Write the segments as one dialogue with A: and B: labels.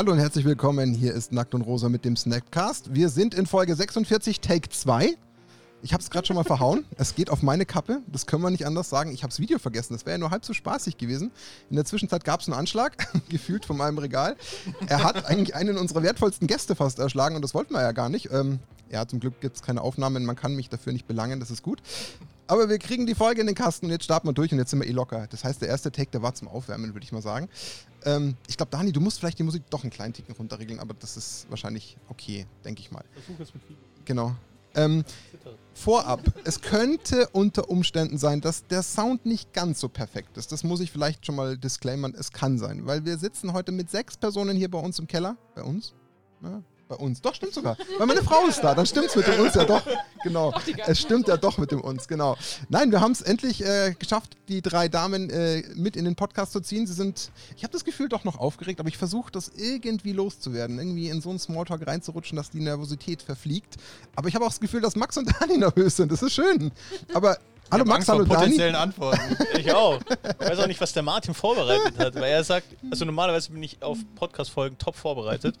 A: Hallo und herzlich willkommen. Hier ist Nackt und Rosa mit dem Snackcast. Wir sind in Folge 46, Take 2. Ich habe es gerade schon mal verhauen. Es geht auf meine Kappe. Das können wir nicht anders sagen. Ich habe das Video vergessen. Das wäre ja nur halb so spaßig gewesen. In der Zwischenzeit gab es einen Anschlag, gefühlt von meinem Regal. Er hat eigentlich einen unserer wertvollsten Gäste fast erschlagen und das wollten wir ja gar nicht. Ähm, ja, zum Glück gibt es keine Aufnahmen. Man kann mich dafür nicht belangen. Das ist gut. Aber wir kriegen die Folge in den Kasten und jetzt starten wir durch und jetzt sind wir eh locker. Das heißt, der erste Take, der war zum Aufwärmen, würde ich mal sagen. Ähm, ich glaube, Dani, du musst vielleicht die Musik doch einen kleinen Ticken runterregeln, aber das ist wahrscheinlich okay, denke ich mal.
B: Versuch es mit Video.
A: Genau. Ähm, vorab, es könnte unter Umständen sein, dass der Sound nicht ganz so perfekt ist. Das muss ich vielleicht schon mal disclaimern. Es kann sein, weil wir sitzen heute mit sechs Personen hier bei uns im Keller. Bei uns? Ja, bei uns. Doch, stimmt sogar. Weil meine Frau ist da, dann stimmt es mit dem uns ja doch. Genau. Es stimmt ja doch mit dem uns, genau. Nein, wir haben es endlich äh, geschafft, die drei Damen äh, mit in den Podcast zu ziehen. Sie sind, ich habe das Gefühl, doch noch aufgeregt, aber ich versuche das irgendwie loszuwerden. Irgendwie in so einen Smalltalk reinzurutschen, dass die Nervosität verfliegt. Aber ich habe auch das Gefühl, dass Max und Dani nervös sind. Das ist schön. Aber Hallo
B: Ich hab
A: Max,
B: Angst vor
A: hallo Dani.
B: potenziellen Antworten.
C: Ich auch. Ich weiß auch nicht, was der Martin vorbereitet hat, weil er sagt, also normalerweise bin ich auf Podcast-Folgen top vorbereitet.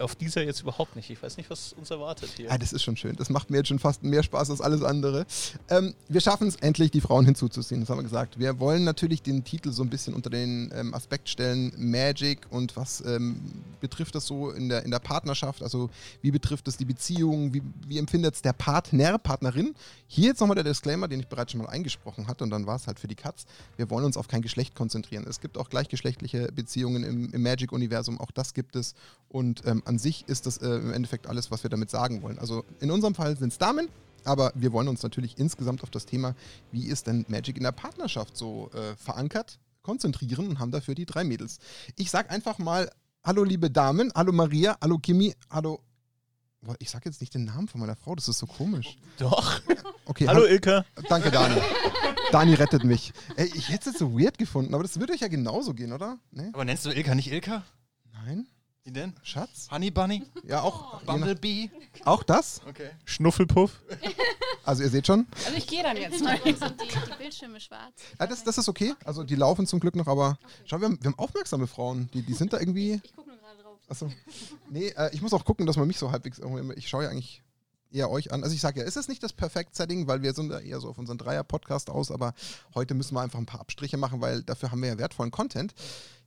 C: Auf dieser jetzt überhaupt nicht. Ich weiß nicht, was uns erwartet hier.
A: Ah, das ist schon schön. Das macht mir jetzt schon fast mehr Spaß als alles andere. Ähm, wir schaffen es endlich, die Frauen hinzuzuziehen. Das haben wir gesagt. Wir wollen natürlich den Titel so ein bisschen unter den ähm, Aspekt stellen, Magic und was ähm, betrifft das so in der, in der Partnerschaft? Also wie betrifft es die Beziehung? Wie, wie empfindet es der Partner, Partnerin? Hier jetzt nochmal der Disclaimer, den ich bereits schon mal eingesprochen hatte und dann war es halt für die Katz. Wir wollen uns auf kein Geschlecht konzentrieren. Es gibt auch gleichgeschlechtliche Beziehungen im, im Magic-Universum, auch das gibt es. Und ähm, an sich ist das äh, im Endeffekt alles, was wir damit sagen wollen. Also in unserem Fall sind es Damen, aber wir wollen uns natürlich insgesamt auf das Thema, wie ist denn Magic in der Partnerschaft so äh, verankert, konzentrieren und haben dafür die drei Mädels. Ich sag einfach mal, hallo liebe Damen, hallo Maria, hallo Kimi, hallo. Ich sag jetzt nicht den Namen von meiner Frau, das ist so komisch.
C: Doch.
A: Okay,
C: Hallo Ilka.
A: Danke, Dani. Dani rettet mich. Ey, ich hätte es jetzt so weird gefunden, aber das würde euch ja genauso gehen, oder? Nee?
B: Aber nennst du Ilka nicht Ilka?
A: Nein?
B: Wie denn?
A: Schatz?
B: Honey Bunny?
A: Ja, auch,
B: Bumblebee?
A: auch das?
B: Okay.
C: Schnuffelpuff.
A: Also ihr seht schon,
D: Also ich gehe dann jetzt mal.
E: Die, die Bildschirme schwarz?
A: ja, das, das ist okay. Also die laufen zum Glück noch, aber schau, wir haben, wir haben aufmerksame Frauen. Die, die sind da irgendwie.
E: Ich gucke nur gerade drauf.
A: Achso. Nee, äh, ich muss auch gucken, dass man mich so halbwegs. Ich schaue ja eigentlich eher euch an. Also ich sage ja, es ist nicht das Perfekt-Setting, weil wir sind ja eher so auf unseren Dreier-Podcast aus, aber heute müssen wir einfach ein paar Abstriche machen, weil dafür haben wir ja wertvollen Content.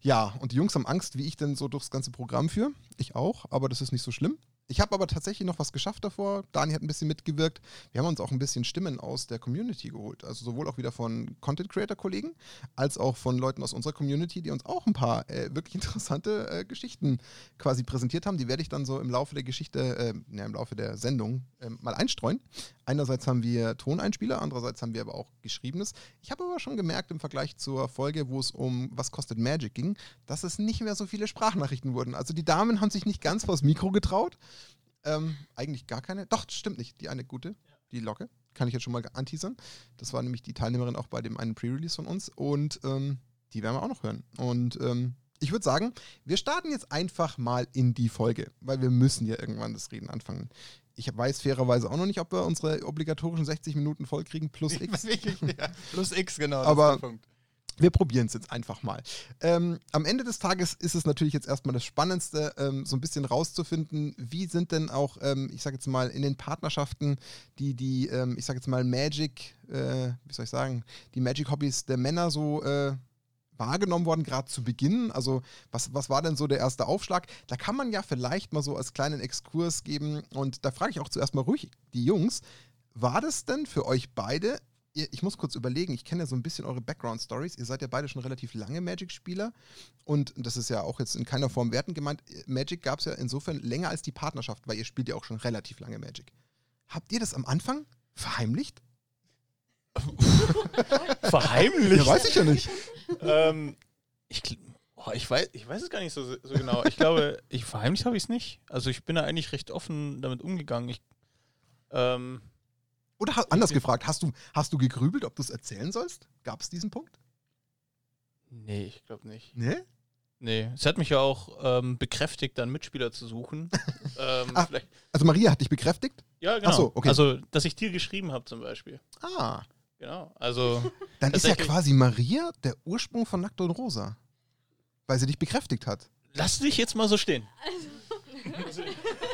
A: Ja, und die Jungs haben Angst, wie ich denn so durchs ganze Programm führe. Ich auch, aber das ist nicht so schlimm. Ich habe aber tatsächlich noch was geschafft davor. Dani hat ein bisschen mitgewirkt. Wir haben uns auch ein bisschen Stimmen aus der Community geholt. Also sowohl auch wieder von Content Creator Kollegen als auch von Leuten aus unserer Community, die uns auch ein paar äh, wirklich interessante äh, Geschichten quasi präsentiert haben. Die werde ich dann so im Laufe der Geschichte, äh, ja, im Laufe der Sendung ähm, mal einstreuen. Einerseits haben wir Toneinspieler, andererseits haben wir aber auch Geschriebenes. Ich habe aber schon gemerkt im Vergleich zur Folge, wo es um Was kostet Magic ging, dass es nicht mehr so viele Sprachnachrichten wurden. Also die Damen haben sich nicht ganz vors Mikro getraut. Ähm, eigentlich gar keine. Doch, stimmt nicht. Die eine gute, die Locke. Kann ich jetzt schon mal anteasern. Das war nämlich die Teilnehmerin auch bei dem einen Pre-Release von uns. Und ähm, die werden wir auch noch hören. Und ähm, ich würde sagen, wir starten jetzt einfach mal in die Folge, weil wir müssen ja irgendwann das Reden anfangen. Ich weiß fairerweise auch noch nicht, ob wir unsere obligatorischen 60 Minuten vollkriegen plus X.
B: Plus X, genau.
A: Aber- Wir probieren es jetzt einfach mal. Ähm, am Ende des Tages ist es natürlich jetzt erstmal das Spannendste, ähm, so ein bisschen rauszufinden, wie sind denn auch, ähm, ich sage jetzt mal, in den Partnerschaften, die, die, ähm, ich sage jetzt mal, Magic, äh, wie soll ich sagen, die Magic-Hobbys der Männer so äh, wahrgenommen worden, gerade zu Beginn? Also, was, was war denn so der erste Aufschlag? Da kann man ja vielleicht mal so als kleinen Exkurs geben und da frage ich auch zuerst mal ruhig die Jungs, war das denn für euch beide ihr, ich muss kurz überlegen, ich kenne ja so ein bisschen eure Background-Stories. Ihr seid ja beide schon relativ lange Magic-Spieler und das ist ja auch jetzt in keiner Form wertend gemeint. Magic gab es ja insofern länger als die Partnerschaft, weil ihr spielt ja auch schon relativ lange Magic. Habt ihr das am Anfang verheimlicht?
C: Verheimlicht.
A: Ja, weiß ich ja nicht.
C: ähm, ich, boah, ich, weiß, ich weiß es gar nicht so, so genau. Ich glaube, ich verheimlicht habe ich es nicht. Also ich bin da eigentlich recht offen damit umgegangen. Ich, ähm,
A: Oder ha anders gefragt, hast du, hast du gegrübelt, ob du es erzählen sollst? Gab es diesen Punkt?
C: nee, ich glaube nicht.
A: Nee?
C: Nee, es hat mich ja auch ähm, bekräftigt, dann Mitspieler zu suchen. ähm,
A: Ah.
C: vielleicht,
A: Also Maria hat dich bekräftigt?
C: ja, genau.
A: Ach so, okay.
C: Also, dass ich dir geschrieben habe zum Beispiel.
A: Ah,
C: Genau. Also,
A: dann ist ja quasi Maria der Ursprung von Nackt und Rosa. Weil sie dich bekräftigt hat.
C: Lass dich jetzt mal so stehen.
E: Glaube.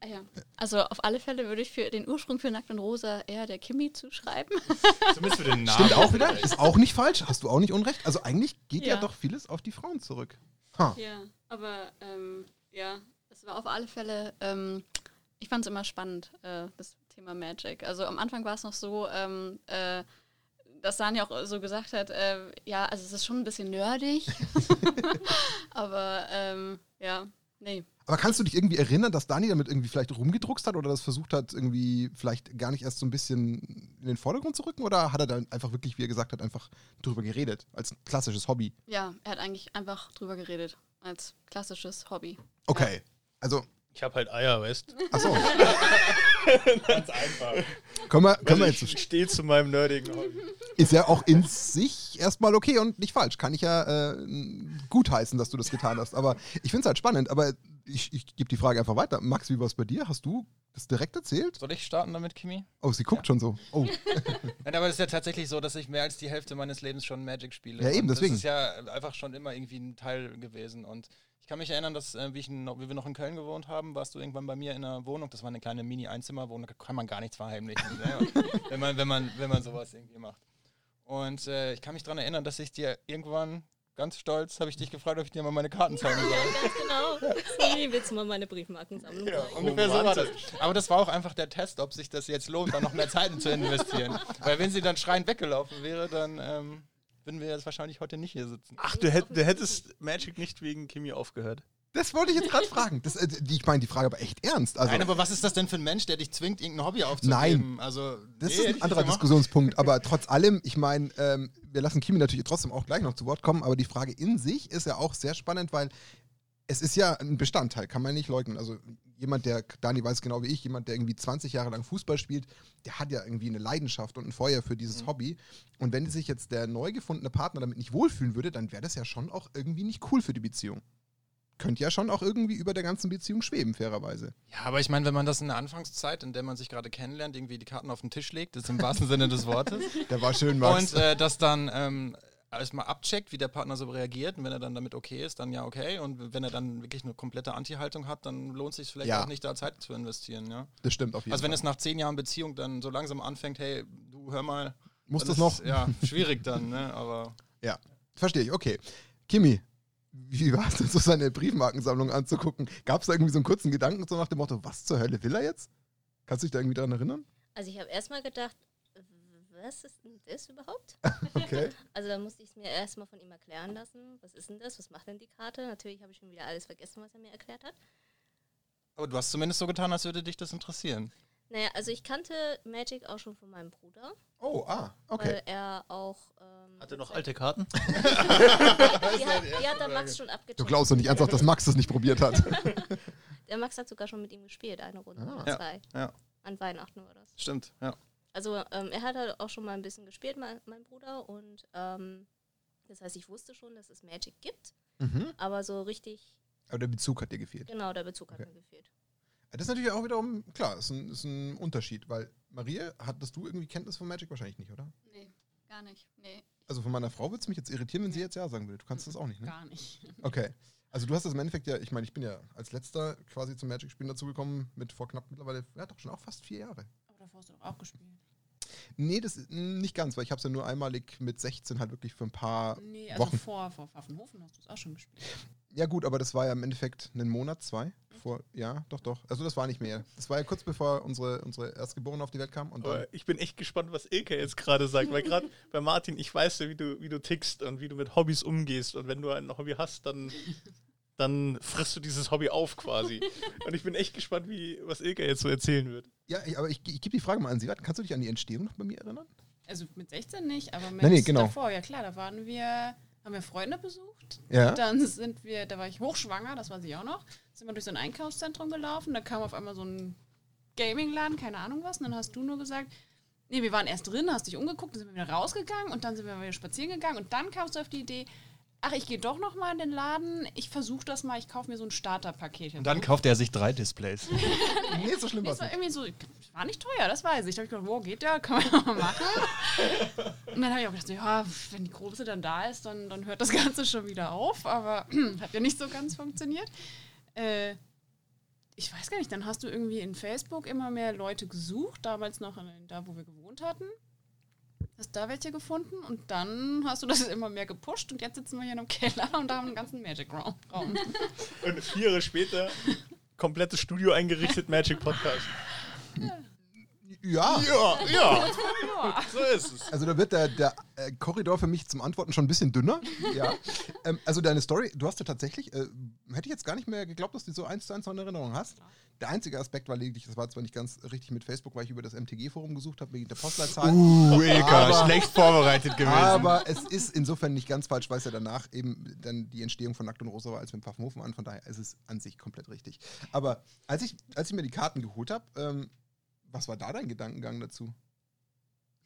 E: Ah, ja. Also auf alle Fälle würde ich für den Ursprung für Nackt und Rosa eher der Kimi zuschreiben.
B: Zumindest für den Namen.
A: Stimmt auch wieder. Ist auch nicht falsch. Hast du auch nicht unrecht. Also eigentlich geht ja,
E: Ja.
A: doch vieles auf die Frauen zurück. Ha.
E: Ja, aber ähm, ja, es war auf alle Fälle, ähm, ich fand es immer spannend, äh, das Thema Magic. Also am Anfang war es noch so, ähm, äh, dass Dani auch so gesagt hat, äh, ja, also es ist schon ein bisschen nerdig, aber ähm, ja, nee.
A: Aber kannst du dich irgendwie erinnern, dass Dani damit irgendwie vielleicht rumgedruckst hat oder das versucht hat, irgendwie vielleicht gar nicht erst so ein bisschen in den Vordergrund zu rücken? Oder hat er dann einfach wirklich, wie er gesagt hat, einfach drüber geredet, als klassisches Hobby?
E: Ja, er hat eigentlich einfach drüber geredet, als klassisches Hobby.
A: Okay. Also,
C: Ich habe halt Eier, weißt
A: achso.
B: Ganz einfach.
A: Können wir, können wir
C: Also
A: jetzt
C: ich stehe zu meinem nerdigen Hobby.
A: Ist ja auch in sich erstmal okay und nicht falsch. Kann ich ja äh, gutheißen, dass du das getan hast. Aber ich finde es halt spannend. Aber ich, ich gebe die Frage einfach weiter. Max, wie war es bei dir? Hast du das direkt erzählt?
B: Soll ich starten damit, Kimi?
A: Oh, sie guckt schon so. Oh,
B: Nein, aber es ist ja tatsächlich so, dass ich mehr als die Hälfte meines Lebens schon Magic spiele.
A: Ja, eben, deswegen.
B: Das ist ja einfach schon immer irgendwie ein Teil gewesen. Und ich kann mich erinnern, dass, äh, wie, ich wie wir noch in Köln gewohnt haben, warst du irgendwann bei mir in einer Wohnung. Das war eine kleine Mini-Einzimmerwohnung, da kann man gar nichts verheimlichen, ne? wenn, man, wenn, man, wenn man sowas irgendwie macht. Und äh, ich kann mich daran erinnern, dass ich dir irgendwann ganz stolz habe ich dich gefragt, ob ich dir mal meine Karten zeigen soll.
D: Ganz genau. Sorry, willst du mal meine Briefmarkensammlung
B: Ja,
D: zeigen?
B: ungefähr so war das. Aber das war auch einfach der Test, ob sich das jetzt lohnt, da noch mehr Zeiten zu investieren. Weil wenn sie dann schreiend weggelaufen wäre, dann ähm, würden wir jetzt wahrscheinlich heute nicht hier sitzen.
C: Ach, du, hätt, du hättest Magic nicht wegen Kimi aufgehört.
A: Das wollte ich jetzt gerade fragen. Das, äh, die, ich meine die Frage aber echt ernst. Also,
B: Nein, aber was ist das denn für ein Mensch, der dich zwingt, irgendein Hobby aufzugeben? Also,
A: Das
B: nee,
A: ist ein anderer. Diskussionspunkt, aber trotz allem, ich meine, ähm, wir lassen Kimi natürlich trotzdem auch gleich noch zu Wort kommen, aber die Frage in sich ist ja auch sehr spannend, weil es ist ja ein Bestandteil, kann man nicht leugnen. Also jemand, der, Dani weiß genau wie ich, jemand, der irgendwie 20 Jahre lang Fußball spielt, der hat ja irgendwie eine Leidenschaft und ein Feuer für dieses Hobby. Und wenn sich jetzt der neu gefundene Partner damit nicht wohlfühlen würde, dann wäre das ja schon auch irgendwie nicht cool für die Beziehung. Könnte ja schon auch irgendwie über der ganzen Beziehung schweben, fairerweise.
B: Ja, aber ich meine, wenn man das in der Anfangszeit, in der man sich gerade kennenlernt, irgendwie die Karten auf den Tisch legt, das ist im wahrsten Sinne des Wortes,
A: Der war schön, Max.
B: und äh, das dann ähm, erstmal abcheckt, wie der Partner so reagiert und wenn er dann damit okay ist, dann ja okay und wenn er dann wirklich eine komplette Anti-Haltung hat, dann lohnt es sich vielleicht
A: Ja.
B: auch nicht, da Zeit zu investieren, ja.
A: das stimmt auf jeden
B: Also wenn
A: Fall.
B: es nach zehn Jahren Beziehung dann so langsam anfängt, hey, du hör mal.
A: Muss das noch?
B: Ja, schwierig dann, ne? Aber
A: Ja, verstehe ich. Okay. Kimi, wie war es denn so, seine Briefmarkensammlung anzugucken? Gab es da irgendwie so einen kurzen Gedanken so nach dem Motto, was zur Hölle will er jetzt? Kannst du dich da irgendwie daran erinnern?
D: Also ich habe erstmal gedacht, was ist denn das überhaupt?
A: Okay.
D: Also da musste ich es mir erstmal von ihm erklären lassen. Was ist denn das? Was macht denn die Karte? Natürlich habe ich schon wieder alles vergessen, was er mir erklärt hat.
B: Aber du hast zumindest so getan, als würde dich das interessieren.
D: Naja, also ich kannte Magic auch schon von meinem Bruder,
A: Oh, ah, okay.
D: weil er auch... Ähm,
C: Hat er noch alte Karten?
D: Die hat, die hat der Max schon abgecheckt.
A: Du glaubst doch nicht ernsthaft, dass Max das nicht probiert hat.
D: Der Max hat sogar schon mit ihm gespielt, eine Runde
A: Ah.
D: oder
B: Ja,
D: zwei.
B: ja.
D: An Weihnachten war das.
B: Stimmt, ja.
D: Also ähm, er hat halt auch schon mal ein bisschen gespielt, mein, mein Bruder. Und ähm, das heißt, ich wusste schon, dass es Magic gibt.
A: mhm.
D: Aber so richtig,
A: Aber der Bezug hat dir gefehlt.
D: genau, der Bezug hat
A: Okay.
D: mir gefehlt.
A: Das ist natürlich auch wiederum, klar, ist ein, ist ein Unterschied, weil Marie, hattest du irgendwie Kenntnis von Magic? Wahrscheinlich nicht, oder?
E: Nee, gar nicht. Nee.
A: Also von meiner Frau würde es mich jetzt irritieren, wenn sie jetzt Ja sagen würde. Du kannst das auch nicht, ne?
F: Gar nicht.
A: Okay. Also du hast das im Endeffekt ja, ich meine, ich bin ja als letzter quasi zum Magic-Spielen dazugekommen mit vor knapp mittlerweile, ja doch schon auch fast vier Jahre.
F: Aber davor hast du doch auch gespielt.
A: Nee, das ist mm, nicht ganz, weil ich habe es ja nur einmalig mit 16 halt wirklich für ein paar
F: Nee, also
A: Wochen.
F: vor, vor Pfaffenhofen hast du es auch schon gespielt.
A: Ja gut, aber das war ja im Endeffekt einen Monat, zwei. Vor, ja, doch, doch. Also das war nicht mehr. Das war ja kurz bevor unsere, unsere Erstgeborene auf die Welt kam. Und dann,
C: ich bin echt gespannt, was Ilka jetzt gerade sagt, weil gerade bei Martin, ich weiß ja, wie du, wie du tickst und wie du mit Hobbys umgehst. Und wenn du ein Hobby hast, dann, dann frisst du dieses Hobby auf quasi. Und ich bin echt gespannt, wie, was Ilka jetzt so erzählen wird.
A: ja, ich, aber ich, ich gebe die Frage mal an Sie. weiter. Kannst du dich an die Entstehung noch bei mir erinnern?
F: Also mit 16 nicht, aber mit
A: Nee, nee, genau.
F: davor, ja klar, da waren wir, haben wir Freunde besucht.
A: Ja.
F: Dann sind wir, da war ich hochschwanger, das weiß ich auch noch, sind wir durch so ein Einkaufszentrum gelaufen, da kam auf einmal so ein Gaming-Laden, keine Ahnung was, und dann hast du nur gesagt, nee, wir waren erst drin, hast dich umgeguckt, dann sind wir wieder rausgegangen und dann sind wir wieder spazieren gegangen und dann kamst du auf die Idee, ach, ich gehe doch noch mal in den Laden, ich versuche das mal, ich kaufe mir so ein Starterpaket.
B: Und dann kauft er sich drei Displays.
A: Nee, so schlimm
F: Das
A: war's
F: war
A: nicht.
F: irgendwie so, war nicht teuer, das weiß ich. Da habe ich gedacht, wow, geht ja, kann man ja mal machen. Und dann habe ich auch gedacht, ja, wenn die Größe dann da ist, dann, dann hört das Ganze schon wieder auf. Aber hat ja nicht so ganz funktioniert. Äh, ich weiß gar nicht, dann hast du irgendwie in Facebook immer mehr Leute gesucht, damals noch in, da, wo wir gewohnt hatten. Hast da welche gefunden und dann hast du das immer mehr gepusht und jetzt sitzen wir hier in einem Keller und haben einen ganzen Magic Raum.
C: Und vier Jahre später, komplettes Studio eingerichtet, Magic Podcast.
A: Ja.
C: Ja, ja,
F: Ja.
C: so ist es.
A: Also da wird der, der äh, Korridor für mich zum Antworten schon ein bisschen dünner. Ja. ähm, also deine Story, du hast ja tatsächlich, äh, hätte ich jetzt gar nicht mehr geglaubt, dass du die so eins zu eins noch in Erinnerung hast. Der einzige Aspekt war lediglich, das war zwar nicht ganz richtig mit Facebook, weil ich über das MTG-Forum gesucht habe, wegen der Postleitzahl.
B: Uh,
A: Aber-
B: schlecht vorbereitet gewesen.
A: Aber es ist insofern nicht ganz falsch, weil es ja danach eben dann die Entstehung von Nackt und Rosa war, als mit Pfaffenhofen an. Von daher ist es an sich komplett richtig. Aber als ich, als ich mir die Karten geholt habe, ähm, was war da dein Gedankengang dazu?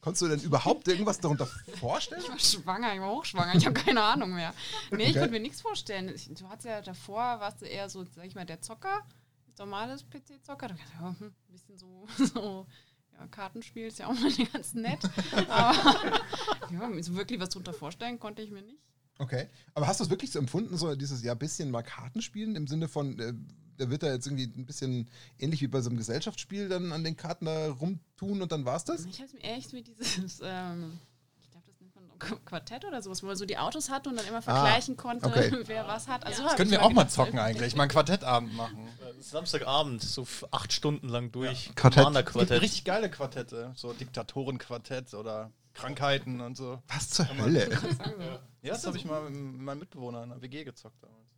A: Konntest du denn überhaupt irgendwas darunter vorstellen?
F: Ich war schwanger, ich war hochschwanger, ich habe keine Ahnung mehr. Nee, ich
A: Okay.
F: konnte mir nichts vorstellen. Ich, du hattest ja davor, warst du eher so, sag ich mal, der Zocker, normales PC-Zocker. Dachte ich, ja, hm, ein bisschen so, so ja, Kartenspiel ist ja auch mal ganz nett. Aber ja, so wirklich was drunter vorstellen konnte ich mir nicht.
A: Okay. Aber hast du es wirklich so empfunden, so dieses ja bisschen mal Kartenspielen im Sinne von, äh, da wird da jetzt irgendwie ein bisschen ähnlich wie bei so einem Gesellschaftsspiel dann an den Karten da rumtun und dann war's das?
F: Ich habe es mir echt wie dieses, ähm, ich glaube, das nennt man Quartett oder sowas, wo man so die Autos hatte und dann immer vergleichen konnte,
A: okay.
F: wer was hat. Also, so
B: das können wir auch mal
F: gedacht,
B: zocken eigentlich. Mal einen Quartettabend machen.
C: Samstagabend, so acht Stunden lang durch.
A: Quartett.
B: Es gibt
C: Quartett.
B: richtig geile Quartette. So Diktatorenquartett oder Krankheiten und so.
A: Was zur Hölle?
B: Ja, das habe ich mal mit meinem Mitbewohner in der WG gezockt damals.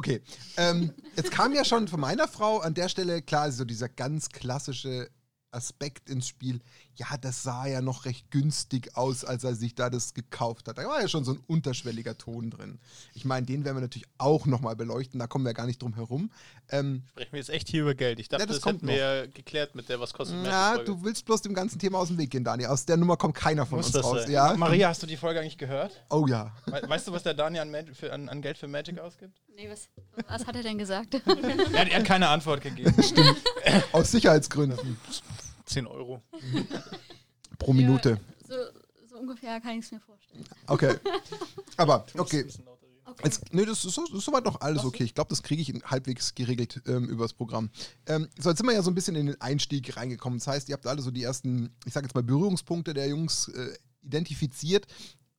A: Okay, ähm, jetzt kam ja schon von meiner Frau an der Stelle klar, so dieser ganz klassische Aspekt ins Spiel. Ja, das sah ja noch recht günstig aus, als er sich da das gekauft hat. Da war ja schon so ein unterschwelliger Ton drin. Ich meine, den werden wir natürlich auch nochmal beleuchten, da kommen wir gar nicht drum herum. Ähm,
C: Sprechen wir jetzt echt hier über Geld. Ich dachte,
A: Ja, das
C: das,
A: kommt
C: hätten wir ja geklärt mit der Was kostet
A: na,
C: Magic-Folge.
A: du willst bloß dem ganzen Thema aus dem Weg gehen, Dani. Aus der Nummer kommt keiner von
C: Muss
A: uns
C: das
A: raus.
C: sein?
A: Ja?
B: Maria, hast du die Folge eigentlich gehört?
A: Oh ja.
B: We weißt du, was der Daniel an, an, an Geld für Magic ausgibt?
D: Nee, was, was hat er denn gesagt?
B: Er hat, er hat keine Antwort gegeben.
A: Aus Sicherheitsgründen.
C: 10 Euro.
A: Pro Minute.
D: so, so ungefähr kann ich es mir vorstellen.
A: Okay. Aber, okay.
D: Okay.
A: Jetzt, nee, das ist, so, das ist soweit noch alles okay. Ich glaube, das kriege ich in- halbwegs geregelt ähm, übers Programm. Ähm, so, jetzt sind wir ja so ein bisschen in den Einstieg reingekommen. Das heißt, ihr habt alle so die ersten, ich sage jetzt mal, Berührungspunkte der Jungs äh, identifiziert.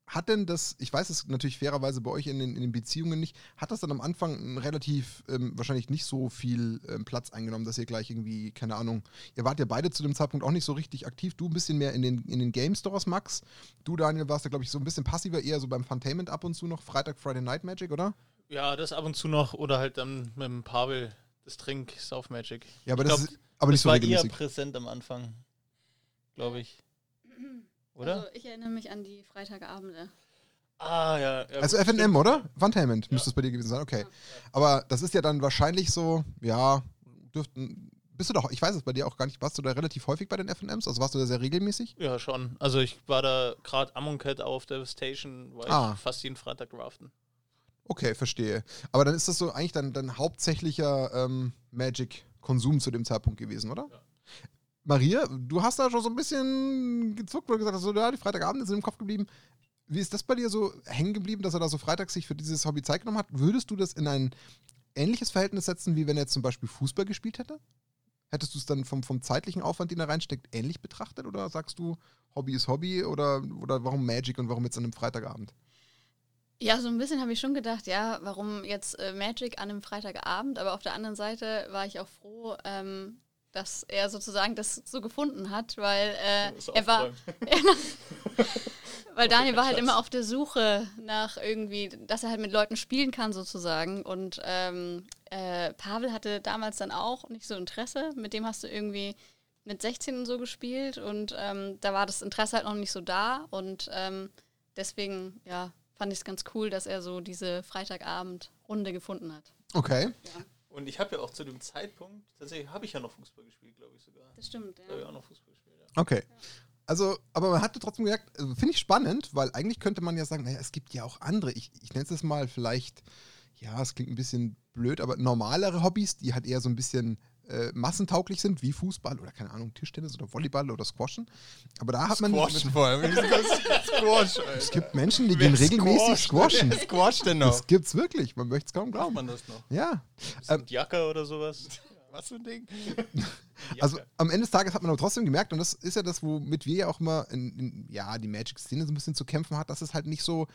A: Hat denn das, ich weiß es natürlich fairerweise bei euch in den, in den Beziehungen nicht, hat das dann am Anfang relativ, ähm, wahrscheinlich nicht so viel ähm, Platz eingenommen, dass ihr gleich irgendwie, keine Ahnung, ihr wart ja beide zu dem Zeitpunkt auch nicht so richtig aktiv. Du ein bisschen mehr in den, in den Game Stores, Max. Du, Daniel, warst da, glaube ich, so ein bisschen passiver, eher so beim Funtainment ab und zu noch. Freitag, Friday Night Magic, oder?
C: Ja, das ab und zu noch. Oder halt dann mit dem Pavel das Trink, South Magic.
A: Ja, aber
C: Ich
A: das
C: glaub,
A: ist aber nicht
C: das
A: so
C: war
A: regelmäßig.
C: eher präsent am Anfang. Glaube ich. Oder?
E: Also ich erinnere mich an die Freitagabende.
C: ah, ja. ja
A: Also FNM, oder? Funtainment müsste es bei dir gewesen sein, okay. Aber das ist ja dann wahrscheinlich so, ja, dürften. Bist du doch, ich weiß es bei dir auch gar nicht, warst du da relativ häufig bei den FNMs? Also warst du da sehr regelmäßig?
C: Ja, schon. Also ich war da gerade Amonkhet auf der Station, war
A: Ah.
C: ich fast jeden Freitag draften.
A: Okay, verstehe. Aber dann ist das so eigentlich dein, dein hauptsächlicher ähm, Magic-Konsum zu dem Zeitpunkt gewesen, oder? Maria, du hast da schon so ein bisschen gezuckt, weil du gesagt hast, so, ja, die Freitagabende sind im Kopf geblieben. Wie ist das bei dir so hängen geblieben, dass er da so freitags sich für dieses Hobby Zeit genommen hat? Würdest du das in ein ähnliches Verhältnis setzen, wie wenn er zum Beispiel Fußball gespielt hätte? Hättest du es dann vom, vom zeitlichen Aufwand, den er reinsteckt, ähnlich betrachtet? Oder sagst du, Hobby ist Hobby? Oder, oder warum Magic und warum jetzt an einem Freitagabend?
E: Ja, so ein bisschen habe ich schon gedacht, ja, warum jetzt äh, Magic an einem Freitagabend, aber auf der anderen Seite war ich auch froh, ähm, dass er sozusagen das so gefunden hat, weil äh, er war, weil Daniel war halt immer auf der Suche nach irgendwie, dass er halt mit Leuten spielen kann sozusagen. Und ähm, äh, Pavel hatte damals dann auch nicht so Interesse, mit dem hast du irgendwie mit 16 und so gespielt. Und ähm, da war das Interesse halt noch nicht so da. Und ähm, deswegen, ja, fand ich es ganz cool, dass er so diese Freitagabend-Runde gefunden hat.
A: Okay.
C: Und ich habe ja auch zu dem Zeitpunkt, tatsächlich habe ich ja noch Fußball gespielt, glaube ich sogar.
E: Das stimmt,
C: Da habe ich auch noch Fußball gespielt, ja.
A: Okay. Also, aber man hatte trotzdem gemerkt, also finde ich spannend, weil eigentlich könnte man ja sagen, naja, es gibt ja auch andere, ich, ich nenne es jetzt mal vielleicht, ja, es klingt ein bisschen blöd, aber normalere Hobbys, die halt eher so ein bisschen äh, massentauglich sind, wie Fußball oder keine Ahnung, Tischtennis oder Volleyball oder Squashen. Aber da hat man.
B: Squashen vor allem. Squash,
A: Es gibt Menschen, die gehen regelmäßig squashen.
B: Wer squasht denn noch?
A: Das gibt's wirklich. Man möchte es kaum glauben.
B: man das noch?
A: Ja.
C: Ähm, Jacke oder sowas.
B: Was für ein Ding?
A: Also am Ende des Tages hat man aber trotzdem gemerkt, und das ist ja das, womit wir ja auch immer in, in ja, die Magic-Szene so ein bisschen zu kämpfen hat, dass es halt nicht so,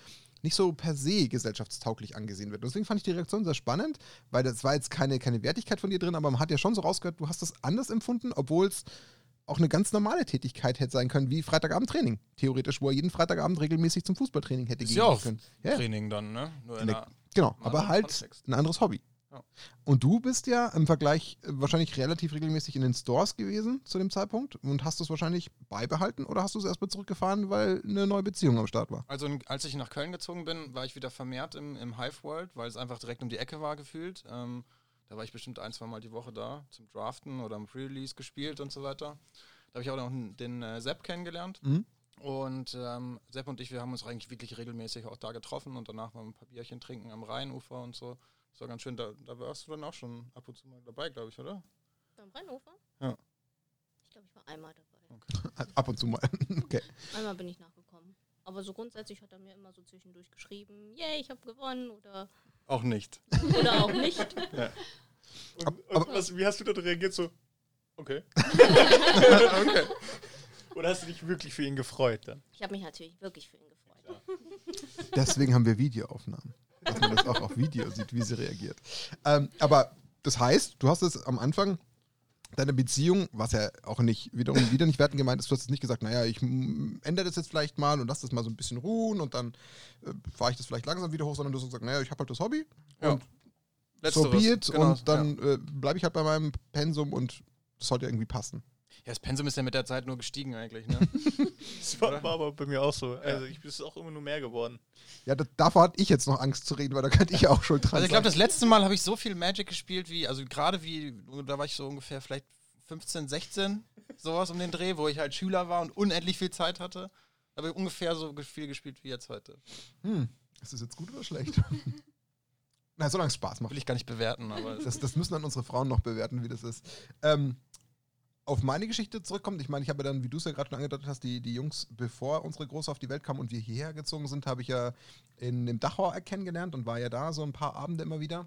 A: nicht so per se gesellschaftstauglich angesehen wird. Und deswegen fand ich die Reaktion sehr spannend, weil das war jetzt keine, keine Wertigkeit von dir drin, aber man hat ja schon so rausgehört, du hast das anders empfunden, obwohl es auch eine ganz normale Tätigkeit hätte sein können, wie Freitagabend-Training. Theoretisch, wo er jeden Freitagabend regelmäßig zum Fußballtraining hätte
B: Ist
A: gehen
B: ja auch
A: können. Ja, ja.
B: Training dann, ne? Nur in
A: In der- Genau, aber halt
B: Kontext.
A: ein anderes Hobby. Und du bist ja im Vergleich äh, wahrscheinlich relativ regelmäßig in den Stores gewesen zu dem Zeitpunkt und hast es wahrscheinlich beibehalten oder hast du es erstmal zurückgefahren, weil eine neue Beziehung am Start war?
B: Also als ich nach Köln gezogen bin, war ich wieder vermehrt im, im Hive World, weil es einfach direkt um die Ecke war gefühlt. Ähm, da war ich bestimmt ein, zwei Mal die Woche da zum Draften oder im Pre-Release gespielt und so weiter. Da habe ich auch noch den äh, Sepp kennengelernt.
A: Mhm.
B: Und ähm, Sepp und ich, wir haben uns eigentlich wirklich regelmäßig auch da getroffen und danach mal ein paar Bierchen trinken am Rheinufer und so. Das war ganz schön. Da, da warst du dann auch schon ab und zu mal dabei, glaube ich, oder?
D: Beim Rheinufer?
B: Ja.
D: Ich glaube, ich war einmal dabei.
A: Ab und zu mal. okay.
D: Einmal bin ich nachgekommen. Aber so grundsätzlich hat er mir immer so zwischendurch geschrieben, yay, ich habe gewonnen oder,
B: Auch nicht.
D: oder auch nicht.
C: Und, und was, wie hast du da reagiert? So, okay.
B: okay.
C: Oder hast du dich wirklich für ihn gefreut dann?
D: Ich habe mich natürlich wirklich für ihn gefreut.
A: Deswegen haben wir Videoaufnahmen. Dass man das auch auf Video sieht, wie sie reagiert. Ähm, aber das heißt, du hast es am Anfang deiner Beziehung, was ja auch nicht wiederum wieder nicht werten gemeint ist, du hast jetzt nicht gesagt, naja, ich ändere das jetzt vielleicht mal und lass das mal so ein bisschen ruhen und dann äh, fahre ich das vielleicht langsam wieder hoch, sondern du hast gesagt, naja, ich habe halt das Hobby
B: Ja.
A: und
B: Letzteres.
A: so be it
B: Genau,
A: und dann äh, bleibe ich halt bei meinem Pensum und das sollte irgendwie passen.
B: Ja, das Pensum ist ja mit der Zeit nur gestiegen eigentlich, ne?
C: Das war, war aber bei mir auch so. Also ich bin es auch immer nur mehr geworden.
A: Ja, da, davor hatte ich jetzt noch Angst zu reden, weil da könnte ich ja auch schon dran
B: Also ich glaube, das letzte Mal habe ich so viel Magic gespielt wie, also gerade wie, da war ich so ungefähr vielleicht 15, 16, sowas um den Dreh, wo ich halt Schüler war und unendlich viel Zeit hatte. Da habe ich ungefähr so viel gespielt wie jetzt heute.
A: Hm, ist das jetzt gut oder schlecht? Na, solange es Spaß macht.
B: Will ich gar nicht bewerten, aber
A: Das, das müssen dann unsere Frauen noch bewerten, wie das ist. Ähm, auf meine Geschichte zurückkommt, ich meine, ich habe ja dann, wie du es ja gerade schon angedeutet hast, die, die Jungs, bevor unsere Große auf die Welt kam und wir hierher gezogen sind, habe ich ja in dem Dachauer kennengelernt und war ja da so ein paar Abende immer wieder.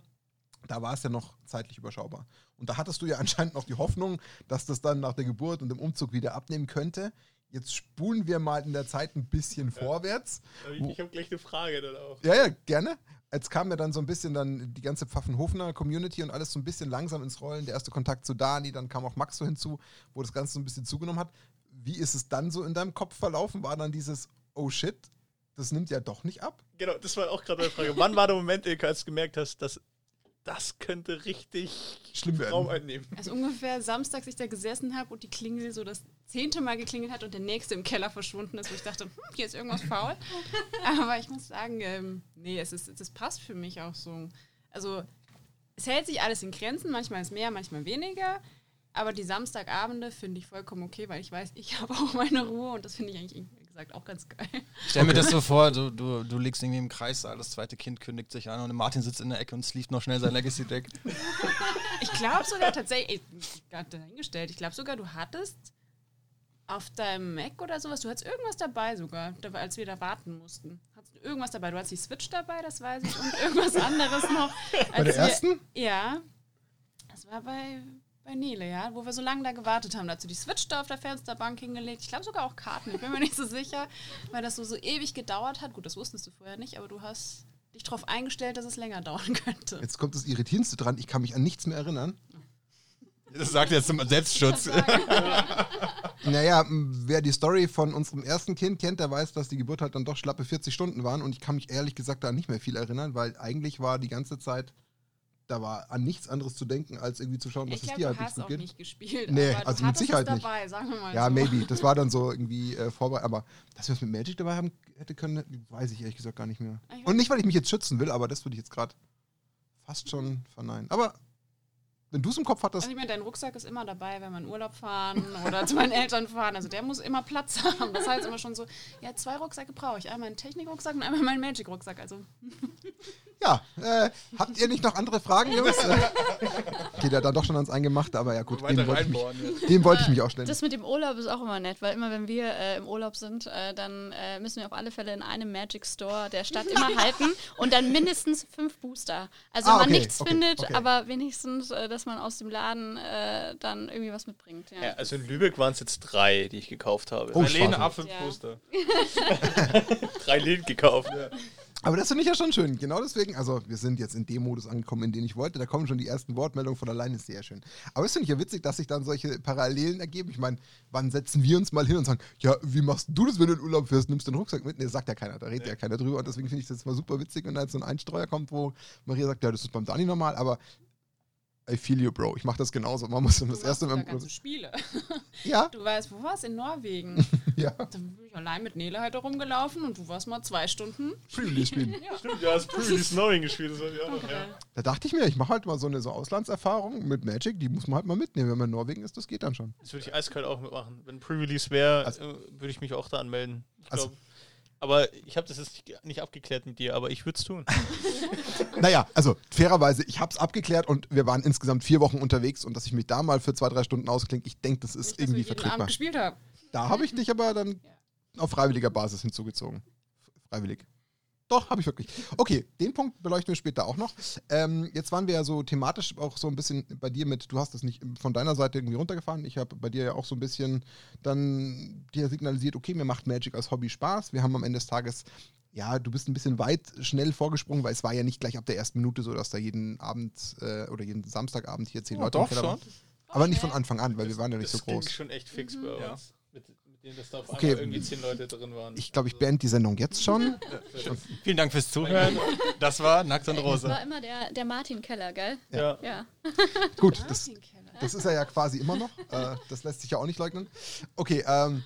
A: Da war es ja noch zeitlich überschaubar. Und da hattest du ja anscheinend noch die Hoffnung, dass das dann nach der Geburt und dem Umzug wieder abnehmen könnte. Jetzt spulen wir mal in der Zeit ein bisschen vorwärts.
C: Aber Ich, ich habe gleich eine Frage dann auch.
A: Ja, ja, gerne. Jetzt kam ja dann so ein bisschen dann die ganze Pfaffenhofener Community und alles so ein bisschen langsam ins Rollen. Der erste Kontakt zu Dani, dann kam auch Max so hinzu, wo das Ganze so ein bisschen zugenommen hat. Wie ist es dann so in deinem Kopf verlaufen? War dann dieses, oh shit, das nimmt ja doch nicht ab?
C: Genau, das war auch gerade meine Frage. Wann war der Moment, Ilka, als du gemerkt hast, dass das könnte richtig
A: Schlimm werden.
C: Raum einnehmen?
F: Also ungefähr samstags ich da gesessen habe und die Klingel so das zehnte Mal geklingelt hat und der nächste im Keller verschwunden ist, wo ich dachte, hm, hier ist irgendwas faul. Aber ich muss sagen, ähm, nee, es ist, das passt für mich auch so. Also es hält sich alles in Grenzen, manchmal ist mehr, manchmal weniger. Aber die Samstagabende finde ich vollkommen okay, weil ich weiß, ich habe auch meine Ruhe und das finde ich eigentlich, wie gesagt, auch ganz geil.
B: stell mir das so vor, du, du, du liegst irgendwie im Kreissaal, das zweite Kind kündigt sich an und Martin sitzt in der Ecke und sleept noch schnell sein Legacy-Deck.
F: Ich glaube sogar tatsächlich, ich gerade dahingestellt, ich glaube sogar, du hattest auf deinem Mac oder sowas, du hattest irgendwas dabei sogar, da, als wir da warten mussten. Hattest du irgendwas dabei? Du hattest die Switch dabei, das weiß ich, und irgendwas anderes noch.
A: Bei der ersten?
F: Ja. Das war bei, bei Nele, ja, wo wir so lange da gewartet haben. Da hast du die Switch da auf der Fensterbank hingelegt. Ich glaube sogar auch Karten, ich bin mir nicht so sicher, weil das so, so ewig gedauert hat. Gut, das wusstest du vorher nicht, aber du hast dich darauf eingestellt, dass es länger dauern könnte.
A: Jetzt kommt das Irritierendste dran, ich kann mich an nichts mehr erinnern.
B: Das sagt er jetzt zum Selbstschutz.
A: Naja, wer die Story von unserem ersten Kind kennt, der weiß, dass die Geburt halt dann doch schlappe 40 Stunden waren und ich kann mich ehrlich gesagt da nicht mehr viel erinnern, weil eigentlich war die ganze Zeit, da war an nichts anderes zu denken, als irgendwie zu schauen, dass
F: Ich
A: es dir halt nicht gut
F: auch
A: geht.
F: nicht gespielt.
A: Nee, also mit Sicherheit
F: es
A: nicht.
F: dabei, sagen wir mal
A: Ja,
F: so.
A: maybe. Das war dann so irgendwie äh, vorbei. Aber dass wir es mit Magic dabei haben hätte können, weiß ich ehrlich gesagt gar nicht mehr.
F: Ich
A: Und nicht, weil ich mich jetzt schützen will, aber das würde ich jetzt gerade fast schon verneinen. Aber wenn du es im Kopf hattest,
F: Also ich meine, dein Rucksack ist immer dabei, wenn wir in Urlaub fahren oder zu meinen Eltern fahren. Also der muss immer Platz haben. Das heißt immer schon so, ja, zwei Rucksäcke brauche ich. Einmal einen Technik-Rucksack und einmal meinen Magic-Rucksack. Also
A: ja, äh, habt ihr nicht noch andere Fragen, Jungs? Geht ja dann doch schon ans Eingemachte, aber ja gut, dem wollte, ich mich, dem wollte ich mich auch stellen.
E: Das mit dem Urlaub ist auch immer nett, weil immer wenn wir äh, im Urlaub sind, äh, dann äh, müssen wir auf alle Fälle in einem Magic Store der Stadt immer halten und dann mindestens fünf Booster. Also
A: Ah,
E: wenn man
A: okay,
E: nichts
A: okay,
E: findet,
A: okay.
E: aber wenigstens, äh, dass man aus dem Laden äh, dann irgendwie was mitbringt. Ja.
C: Ja, also in Lübeck waren es jetzt drei, die ich gekauft habe.
A: Oh, Spaß.
B: ab fünf
E: Ja.
C: Drei Läden gekauft.
A: Aber das finde ich ja schon schön. Genau deswegen, also wir sind jetzt in dem Modus angekommen, in den ich wollte. Da kommen schon die ersten Wortmeldungen von alleine, ist sehr schön. Aber es finde ich ja witzig, dass sich dann solche Parallelen ergeben. Ich meine, wann setzen wir uns mal hin und sagen, ja, wie machst du das, wenn du in Urlaub fährst? Nimmst du den Rucksack mit? Nee, sagt ja keiner, da redet ja keiner drüber. Und deswegen finde ich das jetzt mal super witzig, wenn da jetzt so ein Einstreuer kommt, wo Maria sagt, ja, das ist beim Dani normal, aber I feel you, Bro. Ich mache das genauso. Man muss das
F: du
A: erste Mal.
F: ganze Spiele.
A: Ja,
F: Du weißt, wo warst In Norwegen.
A: ja.
F: Da bin ich allein mit Nele halt rumgelaufen und du warst mal zwei Stunden.
A: Pre-Release spielen.
C: Stimmt, ja, hast Pre-Release Snowing gespielt. Das war ich auch noch, ja.
A: Da dachte ich mir, ich mache halt mal so eine so Auslandserfahrung mit Magic, die muss man halt mal mitnehmen. Wenn man in Norwegen ist, das geht dann schon.
C: Das würde ich eiskalt auch mitmachen. Wenn Pre-Release wäre,
A: Also-
C: äh, würde ich mich auch da anmelden. Ich
A: Also-
C: glaub, aber ich habe das jetzt nicht, abgeklärt mit dir, aber ich würde es tun.
A: Naja, also fairerweise, ich habe es abgeklärt und wir waren insgesamt vier Wochen unterwegs und dass ich mich da mal für zwei, drei Stunden ausklinge, ich denke, das ist
F: Nicht,
A: irgendwie
F: jeden Abend
A: vertretbar.
F: gespielt haben.
A: Da habe ich dich aber dann auf freiwilliger Basis hinzugezogen. Freiwillig. Doch, habe ich wirklich. Okay, den Punkt beleuchten wir später auch noch. Ähm, jetzt waren wir ja so thematisch auch so ein bisschen bei dir mit, du hast das nicht von deiner Seite irgendwie runtergefahren. Ich habe bei dir ja auch so ein bisschen dann dir signalisiert, okay, mir macht Magic als Hobby Spaß. Wir haben am Ende des Tages, ja, du bist ein bisschen weit schnell vorgesprungen, weil es war ja nicht gleich ab der ersten Minute so, dass da jeden Abend äh, oder jeden Samstagabend hier zehn
B: Oh,
A: Leute im
B: doch
A: Keller
B: schon.
A: waren. Aber nicht von Anfang an, weil wir waren ja nicht
C: das
A: so groß.
C: ging schon echt fix bei
B: Ja.
C: uns. Denen, dass da auf
A: Okay.
C: irgendwie zehn Leute drin waren.
A: Ich glaube, ich beende die Sendung jetzt schon.
B: Vielen Dank fürs Zuhören. Das war Nackt und
E: Das
B: Rosa.
E: war immer der, der Martin Keller, gell?
C: ja.
E: Ja.
A: Gut, das,
F: Martin-Keller.
A: Das ist er ja quasi immer noch. Äh, das lässt sich ja auch nicht leugnen. Okay, ähm,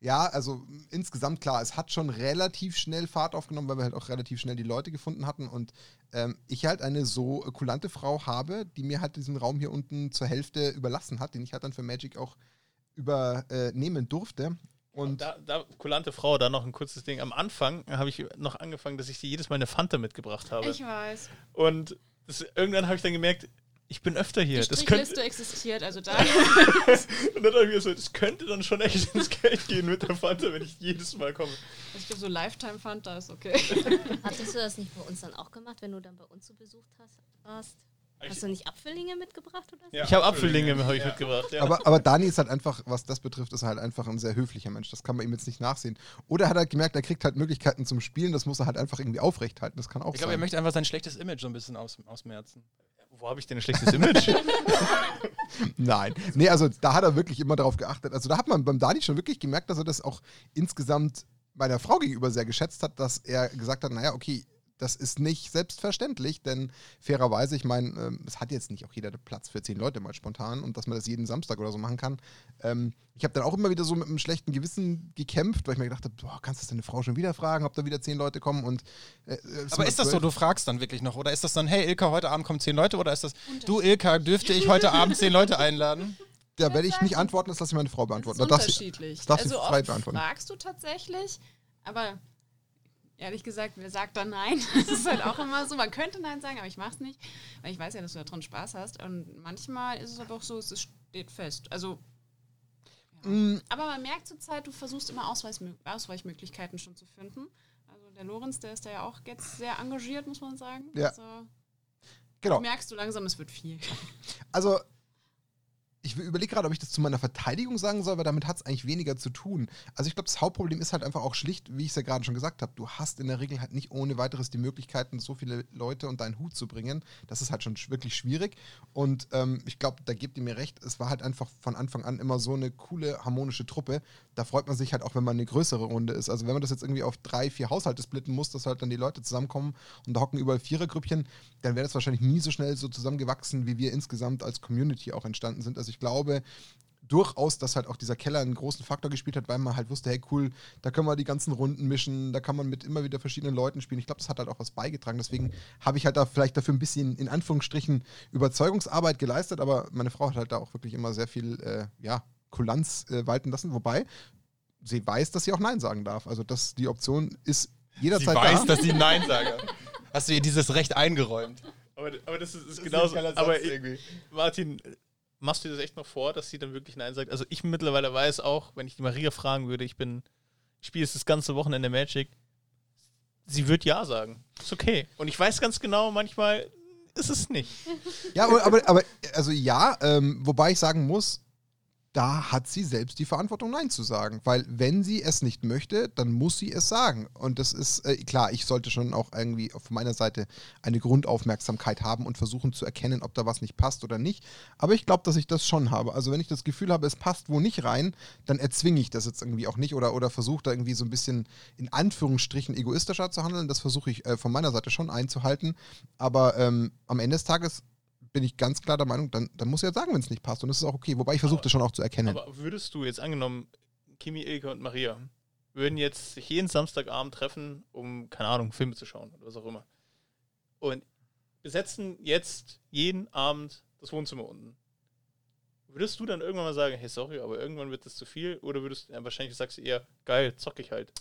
A: ja, also insgesamt klar, es hat schon relativ schnell Fahrt aufgenommen, weil wir halt auch relativ schnell die Leute gefunden hatten und ähm, ich halt eine so kulante Frau habe, die mir halt diesen Raum hier unten zur Hälfte überlassen hat, den ich halt dann für Magic auch übernehmen durfte. Und
C: da, da, kulante Frau, da noch ein kurzes Ding. Am Anfang habe ich noch angefangen, dass ich dir jedes Mal eine Fanta mitgebracht habe.
F: Ich weiß.
C: Und das, irgendwann habe ich dann gemerkt, ich bin öfter hier.
F: Die
C: Das könnte,
F: existiert, also da.
C: und dann habe ich mir so, das könnte dann schon echt ins Geld gehen mit der Fanta, wenn ich jedes Mal komme.
F: Also ich glaube, so Lifetime fand da ist okay.
D: Hattest du das nicht bei uns dann auch gemacht, wenn du dann bei uns zu Besuch hast, warst? Hast du nicht Apfellinge mitgebracht oder so?
C: ich habe Apfellinge habe ich mitgebracht. Ja.
A: aber, aber Dani ist halt einfach, was das betrifft, ist er halt einfach ein sehr höflicher Mensch. Das kann man ihm jetzt nicht nachsehen. Oder er hat halt gemerkt, er kriegt halt Möglichkeiten zum Spielen, das muss er halt einfach irgendwie aufrechthalten. Das kann auch
B: Ich glaube, er möchte einfach sein schlechtes Image so ein bisschen aus, ausmerzen.
C: Wo habe ich denn ein schlechtes Image?
A: Nein. Nee, also da hat er wirklich immer darauf geachtet. Also da hat man beim Dani schon wirklich gemerkt, dass er das auch insgesamt meiner Frau gegenüber sehr geschätzt hat, dass er gesagt hat, naja, okay, das ist nicht selbstverständlich, denn fairerweise, ich meine, ähm, es hat jetzt nicht auch jeder Platz für zehn Leute mal spontan und dass man das jeden Samstag oder so machen kann. Ähm, ich habe dann auch immer wieder so mit einem schlechten Gewissen gekämpft, weil ich mir gedacht habe, boah, kannst du deine Frau schon wieder fragen, ob da wieder zehn Leute kommen und äh, es
B: Aber ist das so, du fragst dann wirklich noch? Oder ist das dann, hey Ilka, heute Abend kommen zehn Leute? Oder ist das, du Ilka, dürfte ich heute Abend zehn Leute einladen?
A: Da werde ich nicht antworten, das lasse ich meine Frau
F: Das
A: beantworten.
F: ist
A: Da darf sie-
F: unterschiedlich.
A: das darf sie
F: also
A: frei
F: oft
A: beantworten.
F: fragst du tatsächlich, aber ehrlich gesagt, wer sagt dann nein? Das ist halt auch immer so. Man könnte nein sagen, aber ich mach's nicht, weil ich weiß ja, dass du daran Spaß hast. Und manchmal ist es aber auch so, es steht fest. Also, ja.
A: Mm,
F: aber man merkt zur Zeit, du versuchst immer Ausweichmö Ausweichmöglichkeiten schon zu finden. Also der Lorenz, der ist da ja auch jetzt sehr engagiert, muss man sagen.
A: Ja.
F: Also,
A: genau.
F: merkst du langsam, es wird viel.
A: Also, ich überlege gerade, ob ich das zu meiner Verteidigung sagen soll, weil damit hat es eigentlich weniger zu tun. Also ich glaube, das Hauptproblem ist halt einfach auch schlicht, wie ich es ja gerade schon gesagt habe. Du hast in der Regel halt nicht ohne weiteres die Möglichkeiten, so viele Leute unter einen Hut zu bringen. Das ist halt schon sch- wirklich schwierig. Und ähm, ich glaube, da gebt ihr mir recht, es war halt einfach von Anfang an immer so eine coole, harmonische Truppe. Da freut man sich halt auch, wenn man eine größere Runde ist. Also wenn man das jetzt irgendwie auf drei, vier Haushalte splitten muss, dass halt dann die Leute zusammenkommen und da hocken überall Vierergrüppchen, dann wäre das wahrscheinlich nie so schnell so zusammengewachsen, wie wir insgesamt als Community auch entstanden sind. Also ich glaube, durchaus, dass halt auch dieser Keller einen großen Faktor gespielt hat, weil man halt wusste, hey cool, da können wir die ganzen Runden mischen, da kann man mit immer wieder verschiedenen Leuten spielen. Ich glaube, das hat halt auch was beigetragen. Deswegen habe ich halt da vielleicht dafür ein bisschen in Anführungsstrichen Überzeugungsarbeit geleistet, aber meine Frau hat halt da auch wirklich immer sehr viel, äh, ja, Kulanz äh, walten lassen. Wobei sie weiß, dass sie auch Nein sagen darf. Also das, die Option ist
B: Sie
A: jederzeit
B: weiß,
A: da.
B: dass sie Nein sagen. Hast du ihr dieses Recht eingeräumt?
C: Aber, aber das ist, ist
B: Das ist
C: genauso.
B: Satz
C: aber ich. Martin, machst du dir das echt noch vor, dass sie dann wirklich Nein sagt? Also ich mittlerweile weiß auch, wenn ich die Maria fragen würde, ich bin, ich spiele jetzt das ganze Wochenende Magic, sie wird Ja sagen. Ist okay. Und ich weiß ganz genau, manchmal ist es nicht.
A: Ja, aber, aber, aber also ja, ähm, wobei ich sagen muss, da hat sie selbst die Verantwortung, Nein zu sagen. Weil wenn sie es nicht möchte, dann muss sie es sagen. Und das ist, äh, klar, ich sollte schon auch irgendwie von meiner Seite eine Grundaufmerksamkeit haben und versuchen zu erkennen, ob da was nicht passt oder nicht. Aber ich glaube, dass ich das schon habe. Also wenn ich das Gefühl habe, es passt wo nicht rein, dann erzwinge ich das jetzt irgendwie auch nicht oder, oder versuche da irgendwie so ein bisschen in Anführungsstrichen egoistischer zu handeln. Das versuche ich äh, von meiner Seite schon einzuhalten. Aber ähm, am Ende des Tages bin ich ganz klar der Meinung, dann, dann muss er sagen, wenn es nicht passt. Und das ist auch okay. Wobei ich versuche das schon auch zu erkennen.
C: Aber würdest du jetzt angenommen, Kimi, Ilke und Maria würden jetzt sich jeden Samstagabend treffen, um, keine Ahnung, Filme zu schauen oder was auch immer. Und besetzen jetzt jeden Abend das Wohnzimmer unten. Würdest du dann irgendwann mal sagen, hey, sorry, aber irgendwann wird das zu viel? Oder würdest du, ja, wahrscheinlich sagst du eher, geil, zock ich halt.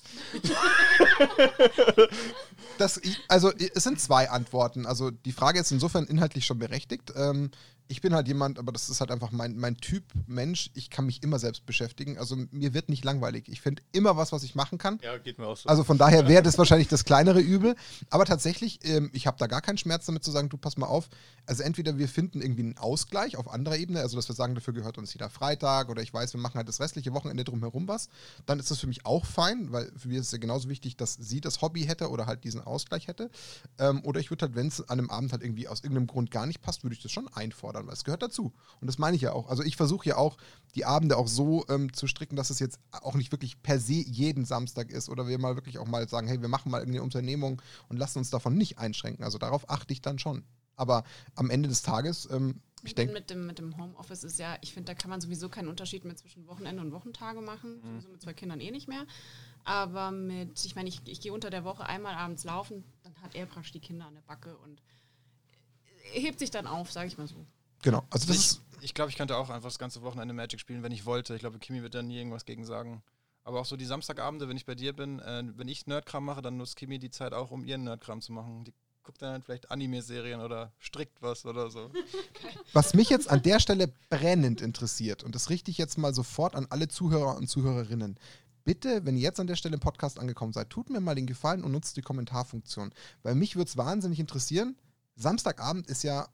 A: Das, also es sind zwei Antworten. Also die Frage ist insofern inhaltlich schon berechtigt. Ähm, ich bin halt jemand, aber das ist halt einfach mein, mein Typ Mensch. Ich kann mich immer selbst beschäftigen. Also mir wird nicht langweilig. Ich finde immer was, was ich machen kann.
C: Ja, geht mir auch so.
A: Also von daher wäre das wahrscheinlich das kleinere Übel. Aber tatsächlich, ähm, ich habe da gar keinen Schmerz damit zu sagen, du pass mal auf. Also entweder wir finden irgendwie einen Ausgleich auf anderer Ebene, also dass wir sagen, dafür gehört uns jeder Freitag oder ich weiß, wir machen halt das restliche Wochenende drumherum was. Dann ist das für mich auch fein, weil für mich ist es ja genauso wichtig, dass sie das Hobby hätte oder halt diesen Ausgleich hätte. Ähm, oder ich würde halt, wenn es an einem Abend halt irgendwie aus irgendeinem Grund gar nicht passt, würde ich das schon einfordern, weil es gehört dazu. Und das meine ich ja auch. Also ich versuche ja auch, die Abende auch so ähm, zu stricken, dass es jetzt auch nicht wirklich per se jeden Samstag ist oder wir mal wirklich auch mal sagen, hey, wir machen mal irgendeine Unternehmung und lassen uns davon nicht einschränken. Also darauf achte ich dann schon. Aber am Ende des Tages, ähm, ich denke,
F: mit dem, mit dem Homeoffice ist ja, ich finde, da kann man sowieso keinen Unterschied mehr zwischen Wochenende und Wochentage machen. Sowieso mit zwei Kindern eh nicht mehr. Aber mit, ich meine, ich, ich gehe unter der Woche einmal abends laufen, dann hat er praktisch die Kinder an der Backe und hebt sich dann auf, sage ich mal so.
A: Genau. Also das
B: ich
A: ist,
B: ich glaube, ich könnte auch einfach das ganze Wochenende Magic spielen, wenn ich wollte. Ich glaube, Kimi wird da nie irgendwas gegen sagen. Aber auch so die Samstagabende, wenn ich bei dir bin, äh, wenn ich Nerdkram mache, dann nutzt Kimi die Zeit auch, um ihren Nerdkram zu machen. Die guckt dann halt vielleicht Anime-Serien oder strickt was oder so.
A: Was mich jetzt an der Stelle brennend interessiert, und das richte ich jetzt mal sofort an alle Zuhörer und Zuhörerinnen. Bitte, wenn ihr jetzt an der Stelle im Podcast angekommen seid, tut mir mal den Gefallen und nutzt die Kommentarfunktion. Weil mich würde es wahnsinnig interessieren. Samstagabend ist ja,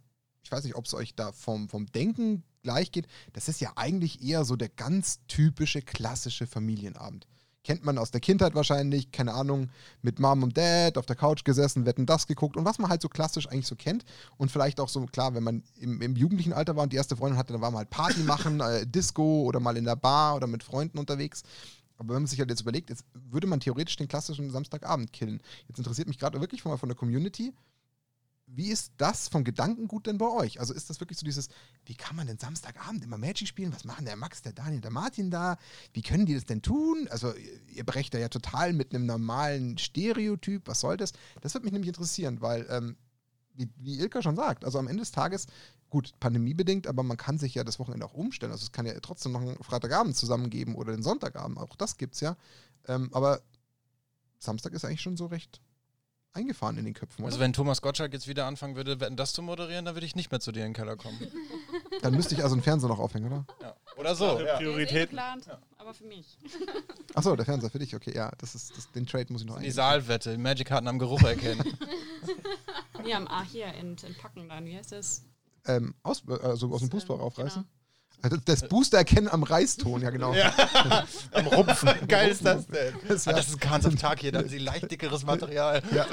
A: ich weiß nicht, ob es euch da vom, vom Denken gleich geht, das ist ja eigentlich eher so der ganz typische, klassische Familienabend. Kennt man aus der Kindheit wahrscheinlich, keine Ahnung, mit Mom und Dad auf der Couch gesessen, wetten das geguckt und was man halt so klassisch eigentlich so kennt. Und vielleicht auch so, klar, wenn man im, im jugendlichen Alter war und die erste Freundin hatte, dann war man halt Party machen, äh, Disco oder mal in der Bar oder mit Freunden unterwegs. Aber wenn man sich halt jetzt überlegt, jetzt würde man theoretisch den klassischen Samstagabend killen. Jetzt interessiert mich gerade wirklich mal von der Community, wie ist das vom Gedankengut denn bei euch? Also ist das wirklich so dieses, wie kann man denn Samstagabend immer Magic spielen? Was machen der Max, der Daniel, der Martin da? Wie können die das denn tun? Also ihr- brecht da ja total mit einem normalen Stereotyp. Was soll das? Das würde mich nämlich interessieren, weil, ähm, wie, wie Ilka schon sagt, also am Ende des Tages, gut, pandemiebedingt, aber man kann sich ja das Wochenende auch umstellen. Also es kann ja trotzdem noch einen Freitagabend zusammengeben oder den Sonntagabend. Auch das gibt's ja. Ähm, aber Samstag ist eigentlich schon so recht eingefahren in den Köpfen. Oder?
B: Also wenn Thomas Gottschalk jetzt wieder anfangen würde, Wetten, das zu moderieren, dann würde ich nicht mehr zu dir in den Keller kommen.
A: Dann müsste ich also einen Fernseher noch aufhängen, oder?
B: Ja. Oder so.
C: Ja.
B: Ja.
C: Prioritäten.
F: geplant, aber für mich.
A: Achso, der Fernseher für dich, okay, ja, das ist, das, den Trade muss ich noch
B: Die
A: eingehen.
B: Saalwette, Magic-Karten am Geruch erkennen.
F: Ja, am A hier in, in Packen dann, wie heißt das?
A: Ähm, aus, also aus dem Booster
F: ähm,
A: aufreißen.
F: genau.
A: Also das Booster erkennen am Reiston, ja genau.
B: Am Rumpfen. Geil ist das denn?
A: Das
B: Ah,
A: wär-
B: das ist Kahns am Tag hier, da haben sie leicht dickeres Material.
A: Ja,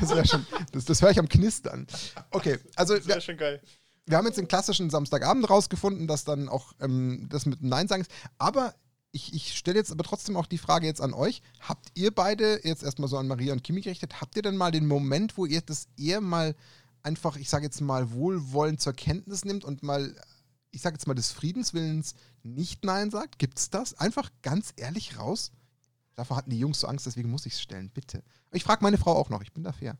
A: das schon, das, das höre ich am Knistern. Okay, also
C: Das
A: wir,
C: wäre schon geil.
A: wir haben jetzt den klassischen Samstagabend rausgefunden, dass dann auch ähm, das mit Nein sagen ist. Aber ich, ich stelle jetzt aber trotzdem auch die Frage jetzt an euch. Habt ihr beide, jetzt erstmal so an Maria und Kimi gerichtet, habt ihr denn mal den Moment, wo ihr das eher mal einfach, ich sage jetzt mal, wohlwollend zur Kenntnis nimmt und mal, ich sage jetzt mal, des Friedenswillens nicht Nein sagt? Gibt's das? Einfach ganz ehrlich raus? Davor hatten die Jungs so Angst, deswegen muss ich es stellen, bitte. Ich frage meine Frau auch noch, ich bin da fair.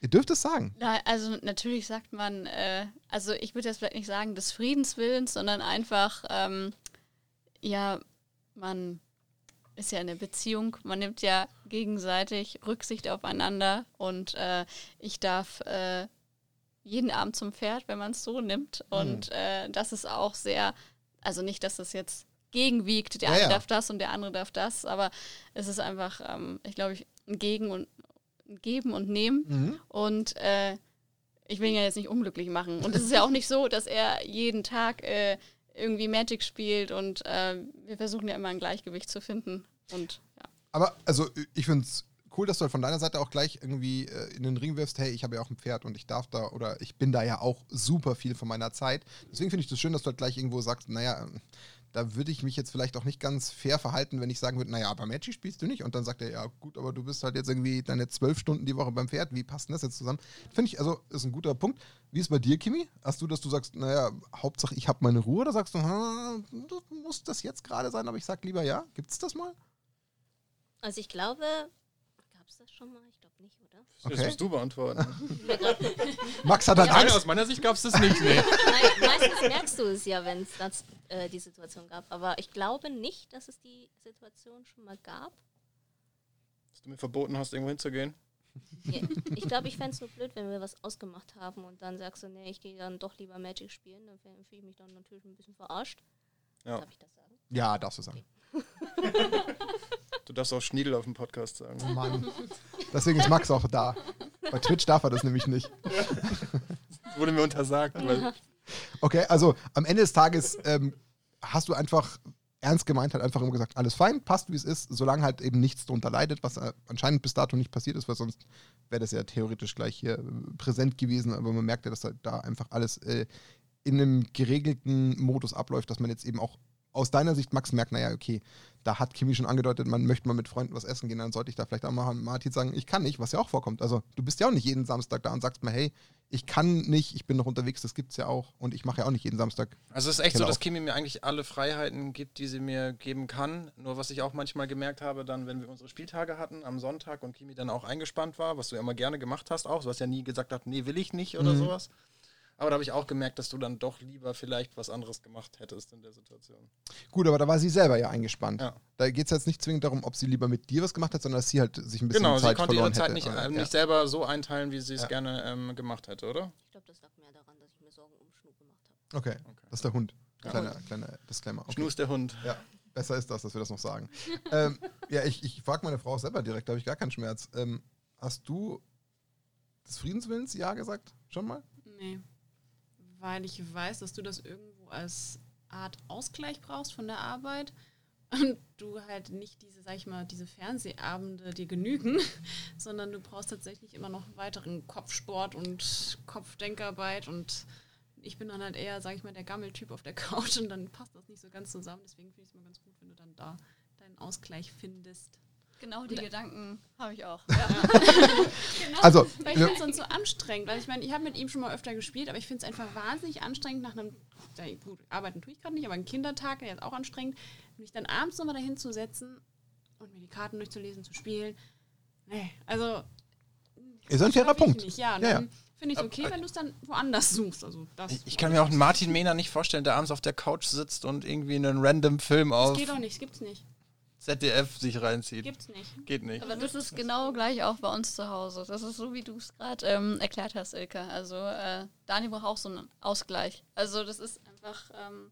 A: Ihr dürft es sagen.
E: Na, also natürlich sagt man, äh, also ich würde jetzt vielleicht nicht sagen des Friedenswillens, sondern einfach, ähm, ja, man ist ja in der Beziehung, man nimmt ja gegenseitig Rücksicht aufeinander und äh, ich darf äh, jeden Abend zum Pferd, wenn man es so nimmt. Und äh, das ist auch sehr, also nicht, dass das jetzt gegenwiegt, der
A: Ja,
E: eine
A: ja.
E: darf das und der andere darf das, aber es ist einfach, ähm, ich glaube, ein Gegen und ein Geben und Nehmen.
A: Mhm.
E: Und äh, ich will ihn ja jetzt nicht unglücklich machen. Und es ist ja auch nicht so, dass er jeden Tag äh, irgendwie Magic spielt und äh, wir versuchen ja immer ein Gleichgewicht zu finden. Und ja.
A: Aber also ich finde es cool, dass du halt von deiner Seite auch gleich irgendwie äh, in den Ring wirfst, hey, ich habe ja auch ein Pferd und ich darf da oder ich bin da ja auch super viel von meiner Zeit. Deswegen finde ich das schön, dass du halt gleich irgendwo sagst, naja, ähm, da würde ich mich jetzt vielleicht auch nicht ganz fair verhalten, wenn ich sagen würde, naja, aber Magic spielst du nicht. Und dann sagt er, ja gut, aber du bist halt jetzt irgendwie deine zwölf Stunden die Woche beim Pferd. Wie passt denn das jetzt zusammen? Finde ich, also ist ein guter Punkt. Wie ist bei dir, Kimi? Hast du, dass du sagst, naja, Hauptsache ich habe meine Ruhe oder sagst du, "Ha, das muss das jetzt gerade sein, aber ich sag lieber ja? Gibt's das mal?
D: Also ich glaube, es das schon mal? Ich glaube nicht, oder?
B: Das
A: Okay.
B: musst du beantworten.
A: Max hat halt
B: Nein,
A: Angst.
B: aus meiner Sicht gab es das nicht. Nee.
D: Nein, meistens merkst du es ja, wenn es das, äh, die Situation gab. Aber ich glaube nicht, dass es die Situation schon mal gab.
B: Dass du mir verboten hast, irgendwo hinzugehen.
D: Ja, Ich glaube, ich fände es nur blöd, wenn wir was ausgemacht haben und dann sagst du, nee, ich gehe dann doch lieber Magic spielen. Dann fühle ich mich dann natürlich ein bisschen verarscht.
B: Ja.
D: Darf ich das sagen?
A: Ja, darfst du sagen.
B: Du darfst auch Schniedel auf dem Podcast sagen.
A: Oh Mann. Deswegen ist Max auch da. Bei Twitch darf er das nämlich nicht.
B: Das wurde mir untersagt. Weil
A: Okay, also am Ende des Tages ähm, hast du einfach ernst gemeint, halt einfach immer gesagt, alles fein, passt wie es ist, solange halt eben nichts drunter leidet, was äh, anscheinend bis dato nicht passiert ist, weil sonst wäre das ja theoretisch gleich hier äh, präsent gewesen, aber man merkt ja, dass halt da einfach alles äh, in einem geregelten Modus abläuft, dass man jetzt eben auch aus deiner Sicht, Max, merkt, naja, okay, da hat Kimi schon angedeutet, man möchte mal mit Freunden was essen gehen, dann sollte ich da vielleicht auch mal Martin sagen, ich kann nicht, was ja auch vorkommt. Also du bist ja auch nicht jeden Samstag da und sagst mal, hey, ich kann nicht, ich bin noch unterwegs, das gibt's ja auch und ich mache ja auch nicht jeden Samstag.
B: Also es ist echt
A: Genau.
B: so, dass Kimi mir eigentlich alle Freiheiten gibt, die sie mir geben kann. Nur was ich auch manchmal gemerkt habe, dann, wenn wir unsere Spieltage hatten am Sonntag und Kimi dann auch eingespannt war, was du ja immer gerne gemacht hast auch, du hast ja nie gesagt, hast, nee, will ich nicht oder
A: Mhm.
B: sowas. Aber da habe ich auch gemerkt, dass du dann doch lieber vielleicht was anderes gemacht hättest in der Situation.
A: Gut, aber da war sie selber ja eingespannt.
B: Ja.
A: Da geht es jetzt nicht zwingend darum, ob sie lieber mit dir was gemacht hat, sondern dass sie halt sich ein bisschen
B: Genau, sie
A: Zeit
B: konnte
A: verloren
B: ihre Zeit
A: hätte.
B: nicht,
A: Ja.
B: äh, nicht selber so einteilen, wie sie es
A: Ja.
B: gerne ähm, gemacht hätte, oder?
D: Ich glaube, das lag mehr daran, dass ich mir Sorgen um Schnu gemacht habe.
A: Okay,
B: Okay.
A: das ist der Hund.
B: Ja.
A: Kleiner, kleiner Disclaimer. Okay.
B: Schnus der Hund.
A: Ja, besser ist das, dass wir das noch sagen. ähm, ja, ich, ich frage meine Frau selber direkt, da habe ich gar keinen Schmerz. Ähm, hast du des Friedenswillens Ja gesagt? Schon mal?
F: Nee. Weil ich weiß, dass du das irgendwo als Art Ausgleich brauchst von der Arbeit und du halt nicht diese, sag ich mal, diese Fernsehabende dir genügen, sondern du brauchst tatsächlich immer noch weiteren Kopfsport und Kopfdenkarbeit und ich bin dann halt eher, sag ich mal, der Gammeltyp auf der Couch und dann passt das nicht so ganz zusammen. Deswegen finde ich es mal ganz gut, wenn du dann da deinen Ausgleich findest.
E: Genau die Gedanken habe ich auch.
F: Genau.
A: Also,
F: Weil ich
A: ja.
F: finde es sonst so anstrengend, weil ich meine, ich habe mit ihm schon mal öfter gespielt, aber ich finde es einfach wahnsinnig anstrengend nach einem, ja, gut, arbeiten tue ich gerade nicht, aber ein Kindertag, der ist auch anstrengend, mich dann abends nochmal dahin zu setzen und mir die Karten durchzulesen, zu spielen. Nee, also.
A: Ist ein fairer Punkt.
F: Nicht. Ja,
A: Ja, ja.
F: finde ich es okay, wenn du es dann woanders suchst. Also das,
B: Ich, kann mir auch einen Martin Mehner nicht vorstellen, der abends auf der Couch sitzt und irgendwie einen random Film
F: das
B: auf
F: geht doch nicht, das gibt's nicht.
B: ZDF sich reinzieht.
F: Gibt's nicht.
B: Geht nicht.
E: Aber das ist genau gleich auch bei uns zu Hause. Das ist so, wie du es gerade ähm, erklärt hast, Ilka. Also äh, Daniel braucht auch so einen Ausgleich. Also das ist einfach, ähm,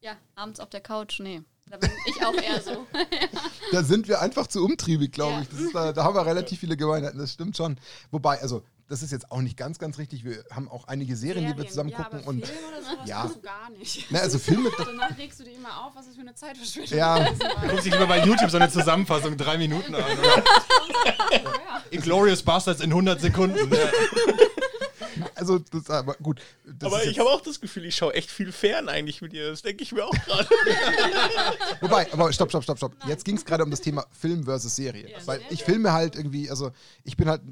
E: ja, abends auf der Couch, nee. Da bin ich auch eher so.
A: Da sind wir einfach zu umtriebig, glaube
F: Ja.
A: ich. Das ist, da, da haben wir relativ viele Gemeinheiten, das stimmt schon. Wobei, also, das ist jetzt auch nicht ganz, ganz richtig. Wir haben auch einige Serien, die wir zusammen
F: ja,
A: gucken.
F: aber
A: Und,
F: Film oder sowas
A: Ja.
F: du gar nicht.
A: ne, also Filme,
F: Danach regst du dir immer auf, was das für eine Zeitverschwendung
A: Ja.
F: ist.
B: Guck sich immer bei YouTube so eine Zusammenfassung, drei Minuten an. Oder? Inglorious Bastards in 100 Sekunden. Ja.
A: also, das, aber gut. Das
C: Aber
A: ist
C: ich habe auch das Gefühl, ich schaue echt viel fern eigentlich mit ihr. Das denke ich mir auch gerade.
A: Wobei, aber stopp, stopp, stopp, stopp. Jetzt ging es gerade um das Thema Film versus Serie.
F: Ja,
A: weil ich filme halt irgendwie, also ich bin halt,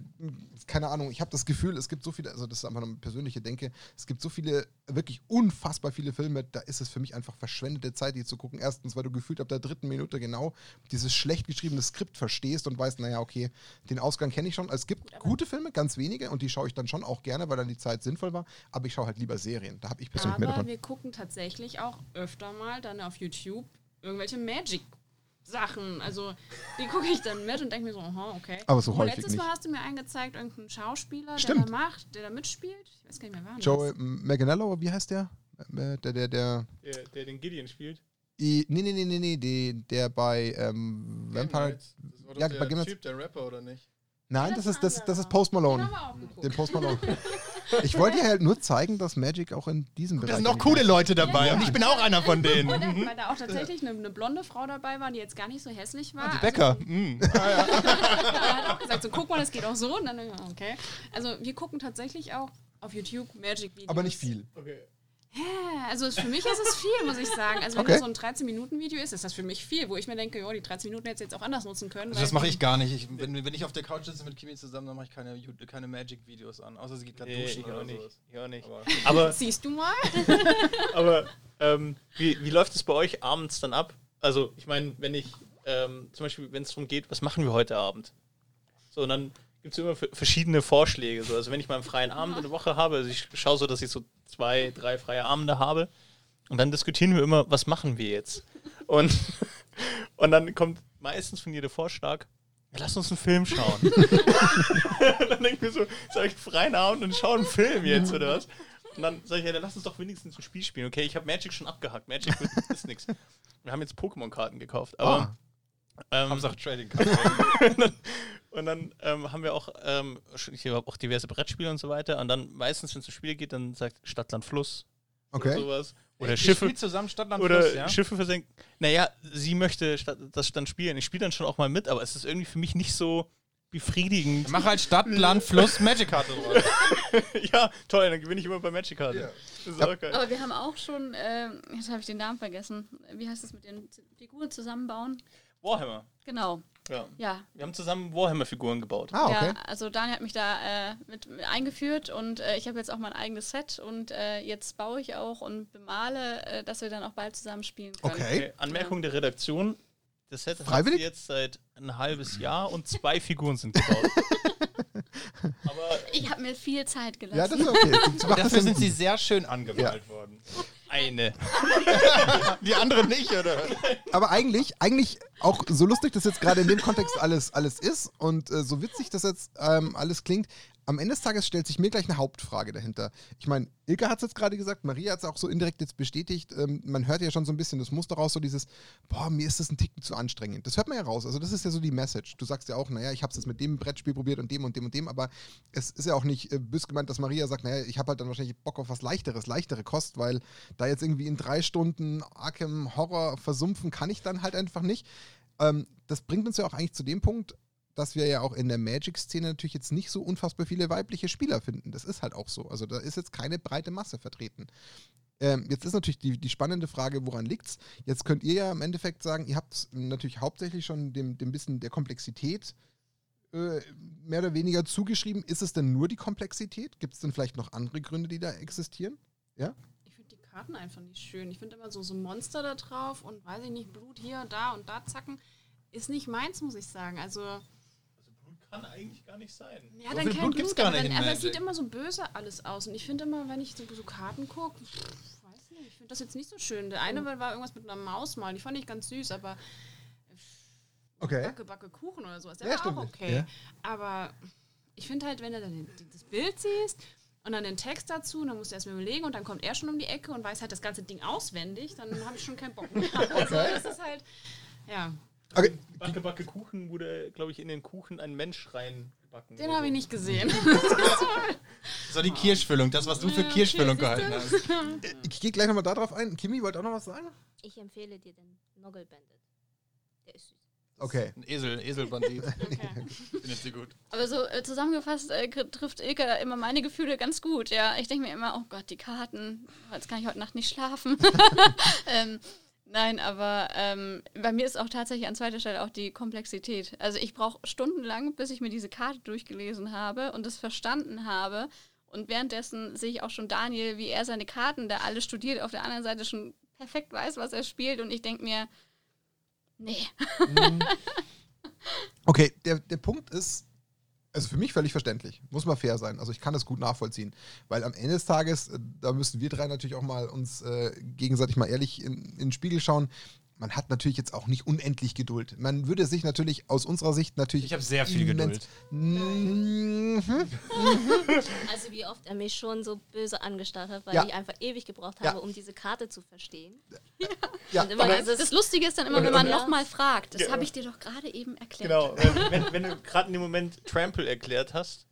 A: keine Ahnung, ich habe das Gefühl, es gibt so viele, also das ist einfach eine persönliche Denke, es gibt so viele, wirklich unfassbar viele Filme, da ist es für mich einfach verschwendete Zeit, die zu gucken. Erstens, weil du gefühlt ab der dritten Minute genau dieses schlecht geschriebene Skript verstehst und weißt, naja, okay, den Ausgang kenne ich schon. Also es gibt gute Filme, ganz wenige, und die schaue ich dann schon auch gerne, weil dann die Zeit sinnvoll war, aber ich schaue halt lieber Serien. Da habe ich persönlich mehr
F: Aber
A: davon.
F: wir gucken tatsächlich auch öfter mal dann auf YouTube irgendwelche Magic-Sachen. Also die gucke ich dann mit und denke mir so, aha, okay.
A: Aber so
F: Und
A: häufig
F: letztes
A: nicht.
F: Mal hast du mir eingezeigt, irgendeinen Schauspieler, der
A: Stimmt.
F: da macht, der da mitspielt. Ich weiß gar nicht mehr, wer
A: Joey Manganiello, wie heißt der? Äh, Der, der, der,
C: Der, der den Gideon spielt.
A: I, nee, nee, nee, nee, nee, der, der bei ähm, Vampire.
B: Das war doch
A: Ja,
B: der
A: bei
B: Typ, der Rapper, oder nicht?
A: Nein,
F: das
A: das ist, das, das ist. Post
F: Den
A: Malone.
F: haben wir auch geguckt.
A: Den Post Malone. Ich wollte dir halt nur zeigen, dass Magic auch in diesem
B: Da
A: Bereich.
B: sind noch
A: eigentlich-
B: coole Leute dabei
F: Ja,
B: und
F: ja.
B: ich bin auch einer von denen.
F: Dann, weil da auch tatsächlich eine, eine blonde Frau dabei war, die jetzt gar nicht so hässlich war.
B: Die
F: Also,
B: Bäcker. mm.
F: er hat auch gesagt, so guck mal, das geht auch so. Und dann, okay. Also wir gucken tatsächlich auch auf YouTube Magic-Videos.
A: Aber nicht viel.
C: Okay.
F: Also für mich ist es viel, muss ich sagen. Also wenn
A: Okay.
F: das so ein 13-Minuten-Video ist, ist das für mich viel, wo ich mir denke, jo, die 13 Minuten hätte ich jetzt auch anders nutzen können.
B: Also das mache ich gar nicht. Ich, wenn, wenn ich auf der Couch sitze mit Kimi zusammen, dann mache ich keine, keine Magic-Videos an. Außer sie geht gerade
C: Nee,
B: duschen
C: ich
B: oder
C: auch nicht.
B: sowas.
C: Ich auch nicht.
B: Aber
C: Aber,
F: Siehst du mal?
C: aber ähm, wie, wie läuft es bei euch abends dann ab? Also, ich meine, wenn ich, ähm, zum Beispiel, wenn es darum geht, was machen wir heute Abend? So, und dann gibt es immer verschiedene Vorschläge. So. Also, wenn ich mal einen freien Abend in der Woche habe, also ich schaue so, dass ich so zwei, drei freie Abende habe. Und dann diskutieren wir immer, was machen wir jetzt? Und, und dann kommt meistens von dir der Vorschlag, ja, lass uns einen Film schauen. dann denke ich mir so, sag ich freien Abend und schau einen Film jetzt, oder was? Und dann sage ich, ja, dann lass uns doch wenigstens ein Spiel spielen. Okay, ich habe Magic schon abgehackt. Magic ist nichts. Wir haben jetzt Pokémon-Karten gekauft. Aber, ähm,
B: Hauptsache Trading Card.
C: und dann, und dann ähm, haben wir auch, ähm, ich habe auch diverse Brettspiele und so weiter. Und dann meistens, wenn es um Spiele geht, dann sagt Stadtland Fluss
A: Okay.
C: oder sowas. Oder
B: Ihr
C: Schiffe.
B: zusammen Stadtland
C: Oder
B: Fluss, ja?
C: Schiffe versenken. Naja, sie möchte das dann spielen. Ich spiele dann schon auch mal mit, aber es ist irgendwie für mich nicht so befriedigend.
B: Mach halt Stadt, Land, Fluss, Magic-Karte draus.
C: ja, toll, dann gewinne ich immer bei Magic Karte.
A: Ja.
C: Das ist auch geil.
E: Aber wir haben auch schon, äh, jetzt habe ich den Namen vergessen. Wie heißt das mit den Figuren zusammenbauen?
C: Warhammer.
E: Genau,
C: Ja.
E: ja.
C: Wir haben zusammen Warhammer-Figuren gebaut.
A: Ah, okay.
E: Ja, also Daniel hat mich da äh, mit, mit eingeführt und äh, ich habe jetzt auch mein eigenes Set und äh, jetzt baue ich auch und bemale, äh, dass wir dann auch bald zusammen spielen können.
A: Okay.
C: Okay, Anmerkung der Redaktion. Das hat
A: Freiwillig?
C: sie jetzt seit ein halbes Jahr und zwei Figuren sind gebaut. Aber
E: Ich habe mir viel Zeit gelassen.
A: Ja, das ist okay. Das
B: Dafür
A: ja
B: sind
A: gut.
B: sie sehr schön angemalt worden.
C: eine.
B: Die anderen nicht, oder?
A: Aber eigentlich, eigentlich auch so lustig das jetzt gerade in dem Kontext alles, alles ist und äh, so witzig das jetzt ähm, alles klingt, am Ende des Tages stellt sich mir gleich eine Hauptfrage dahinter. Ich meine, Ilka hat es jetzt gerade gesagt, Maria hat es auch so indirekt jetzt bestätigt. Ähm, man hört ja schon so ein bisschen das Muster raus, so dieses, boah, mir ist das ein Ticken zu anstrengend. Das hört man ja raus. Also das ist ja so die Message. Du sagst ja auch, naja, ich habe es jetzt mit dem Brettspiel probiert und dem und dem und dem, aber es ist ja auch nicht äh, bös gemeint, dass Maria sagt, naja, ich habe halt dann wahrscheinlich Bock auf was Leichteres, leichtere Kost, weil da jetzt irgendwie in drei Stunden Arkham Horror versumpfen kann ich dann halt einfach nicht. Ähm, das bringt uns ja auch eigentlich zu dem Punkt, dass wir ja auch in der Magic-Szene natürlich jetzt nicht so unfassbar viele weibliche Spieler finden. Das ist halt auch so. Also da ist jetzt keine breite Masse vertreten. Ähm, jetzt ist natürlich die, die spannende Frage, woran liegt's? Jetzt könnt ihr ja im Endeffekt sagen, ihr habt natürlich hauptsächlich schon dem, dem bisschen der Komplexität äh, mehr oder weniger zugeschrieben. Ist es denn nur die Komplexität? Gibt es denn vielleicht noch andere Gründe, die da existieren?
F: Ich finde die Karten einfach nicht schön. Ich finde immer so, so Monster da drauf und weiß ich nicht, Blut hier, da und da zacken. Ist nicht meins, muss ich sagen. Also,
C: kann eigentlich gar nicht sein.
F: ja,
B: So
F: dann kein
B: Blut gar
F: aber,
B: nicht
F: dann, aber es sieht immer so böse alles aus. Und ich finde immer, wenn ich so, so Karten gucke, weiß nicht, ich finde das jetzt nicht so schön. Der eine war irgendwas mit einer Maus mal, die fand ich ganz süß, aber
A: Okay.
F: Backe, Backe Kuchen oder sowas, der
A: Ja,
F: war
A: stimmt.
F: auch okay.
A: Ja.
F: Aber ich finde halt, wenn du dann das Bild siehst und dann den Text dazu, dann musst du erstmal überlegen und dann kommt er schon um die Ecke und weiß halt das ganze Ding auswendig, dann habe ich schon keinen Bock mehr. Also das ist halt, ja,
A: Okay.
C: Backe, Backe Kuchen wurde, glaube ich, in den Kuchen ein Mensch reingebacken.
F: den habe ich nicht gesehen.
B: So die Kirschfüllung, das, was du für Kirschfüllung
F: okay,
B: gehalten hast.
A: Ich gehe gleich nochmal darauf ein. Kimi, wollt auch noch was sagen?
D: Ich empfehle dir den Noggle Bandit. Der ist süß.
A: Okay.
B: Ein Esel, Eselbandit.
F: Okay.
B: Findet sie gut.
E: Aber so äh, zusammengefasst äh, trifft Ilka da immer meine Gefühle ganz gut. Ja, ich denke mir immer, oh Gott, die Karten, jetzt kann ich heute Nacht nicht schlafen. ähm, Nein, aber ähm, bei mir ist auch tatsächlich an zweiter Stelle auch die Komplexität. Also ich brauche stundenlang, bis ich mir diese Karte durchgelesen habe und es verstanden habe. Und währenddessen sehe ich auch schon Daniel, wie er seine Karten da alle studiert, auf der anderen Seite schon perfekt weiß, was er spielt. Und ich denke mir, nee.
A: Okay, der, der Punkt ist, also für mich völlig verständlich. Muss mal fair sein. Also ich kann das gut nachvollziehen. Weil am Ende des Tages, äh, da müssen wir drei natürlich auch mal uns äh, gegenseitig mal ehrlich in, in den Spiegel schauen. Man hat natürlich jetzt auch nicht unendlich Geduld. Man würde sich natürlich aus unserer Sicht natürlich.
B: Ich habe sehr viel Geduld.
A: Mhm.
D: Also wie oft er mich schon so böse angestarrt hat, weil
A: Ja.
D: ich einfach ewig gebraucht
A: Ja.
D: habe, um diese Karte zu verstehen.
A: Ja,
D: Und immer
A: aber-
D: dieses,
E: Das Lustige ist dann immer,
C: Und-
E: wenn man
D: und-
E: nochmal fragt. Das
C: Ja.
E: habe ich dir doch gerade eben erklärt.
C: Genau, wenn, wenn, wenn du gerade in dem Moment Trample erklärt hast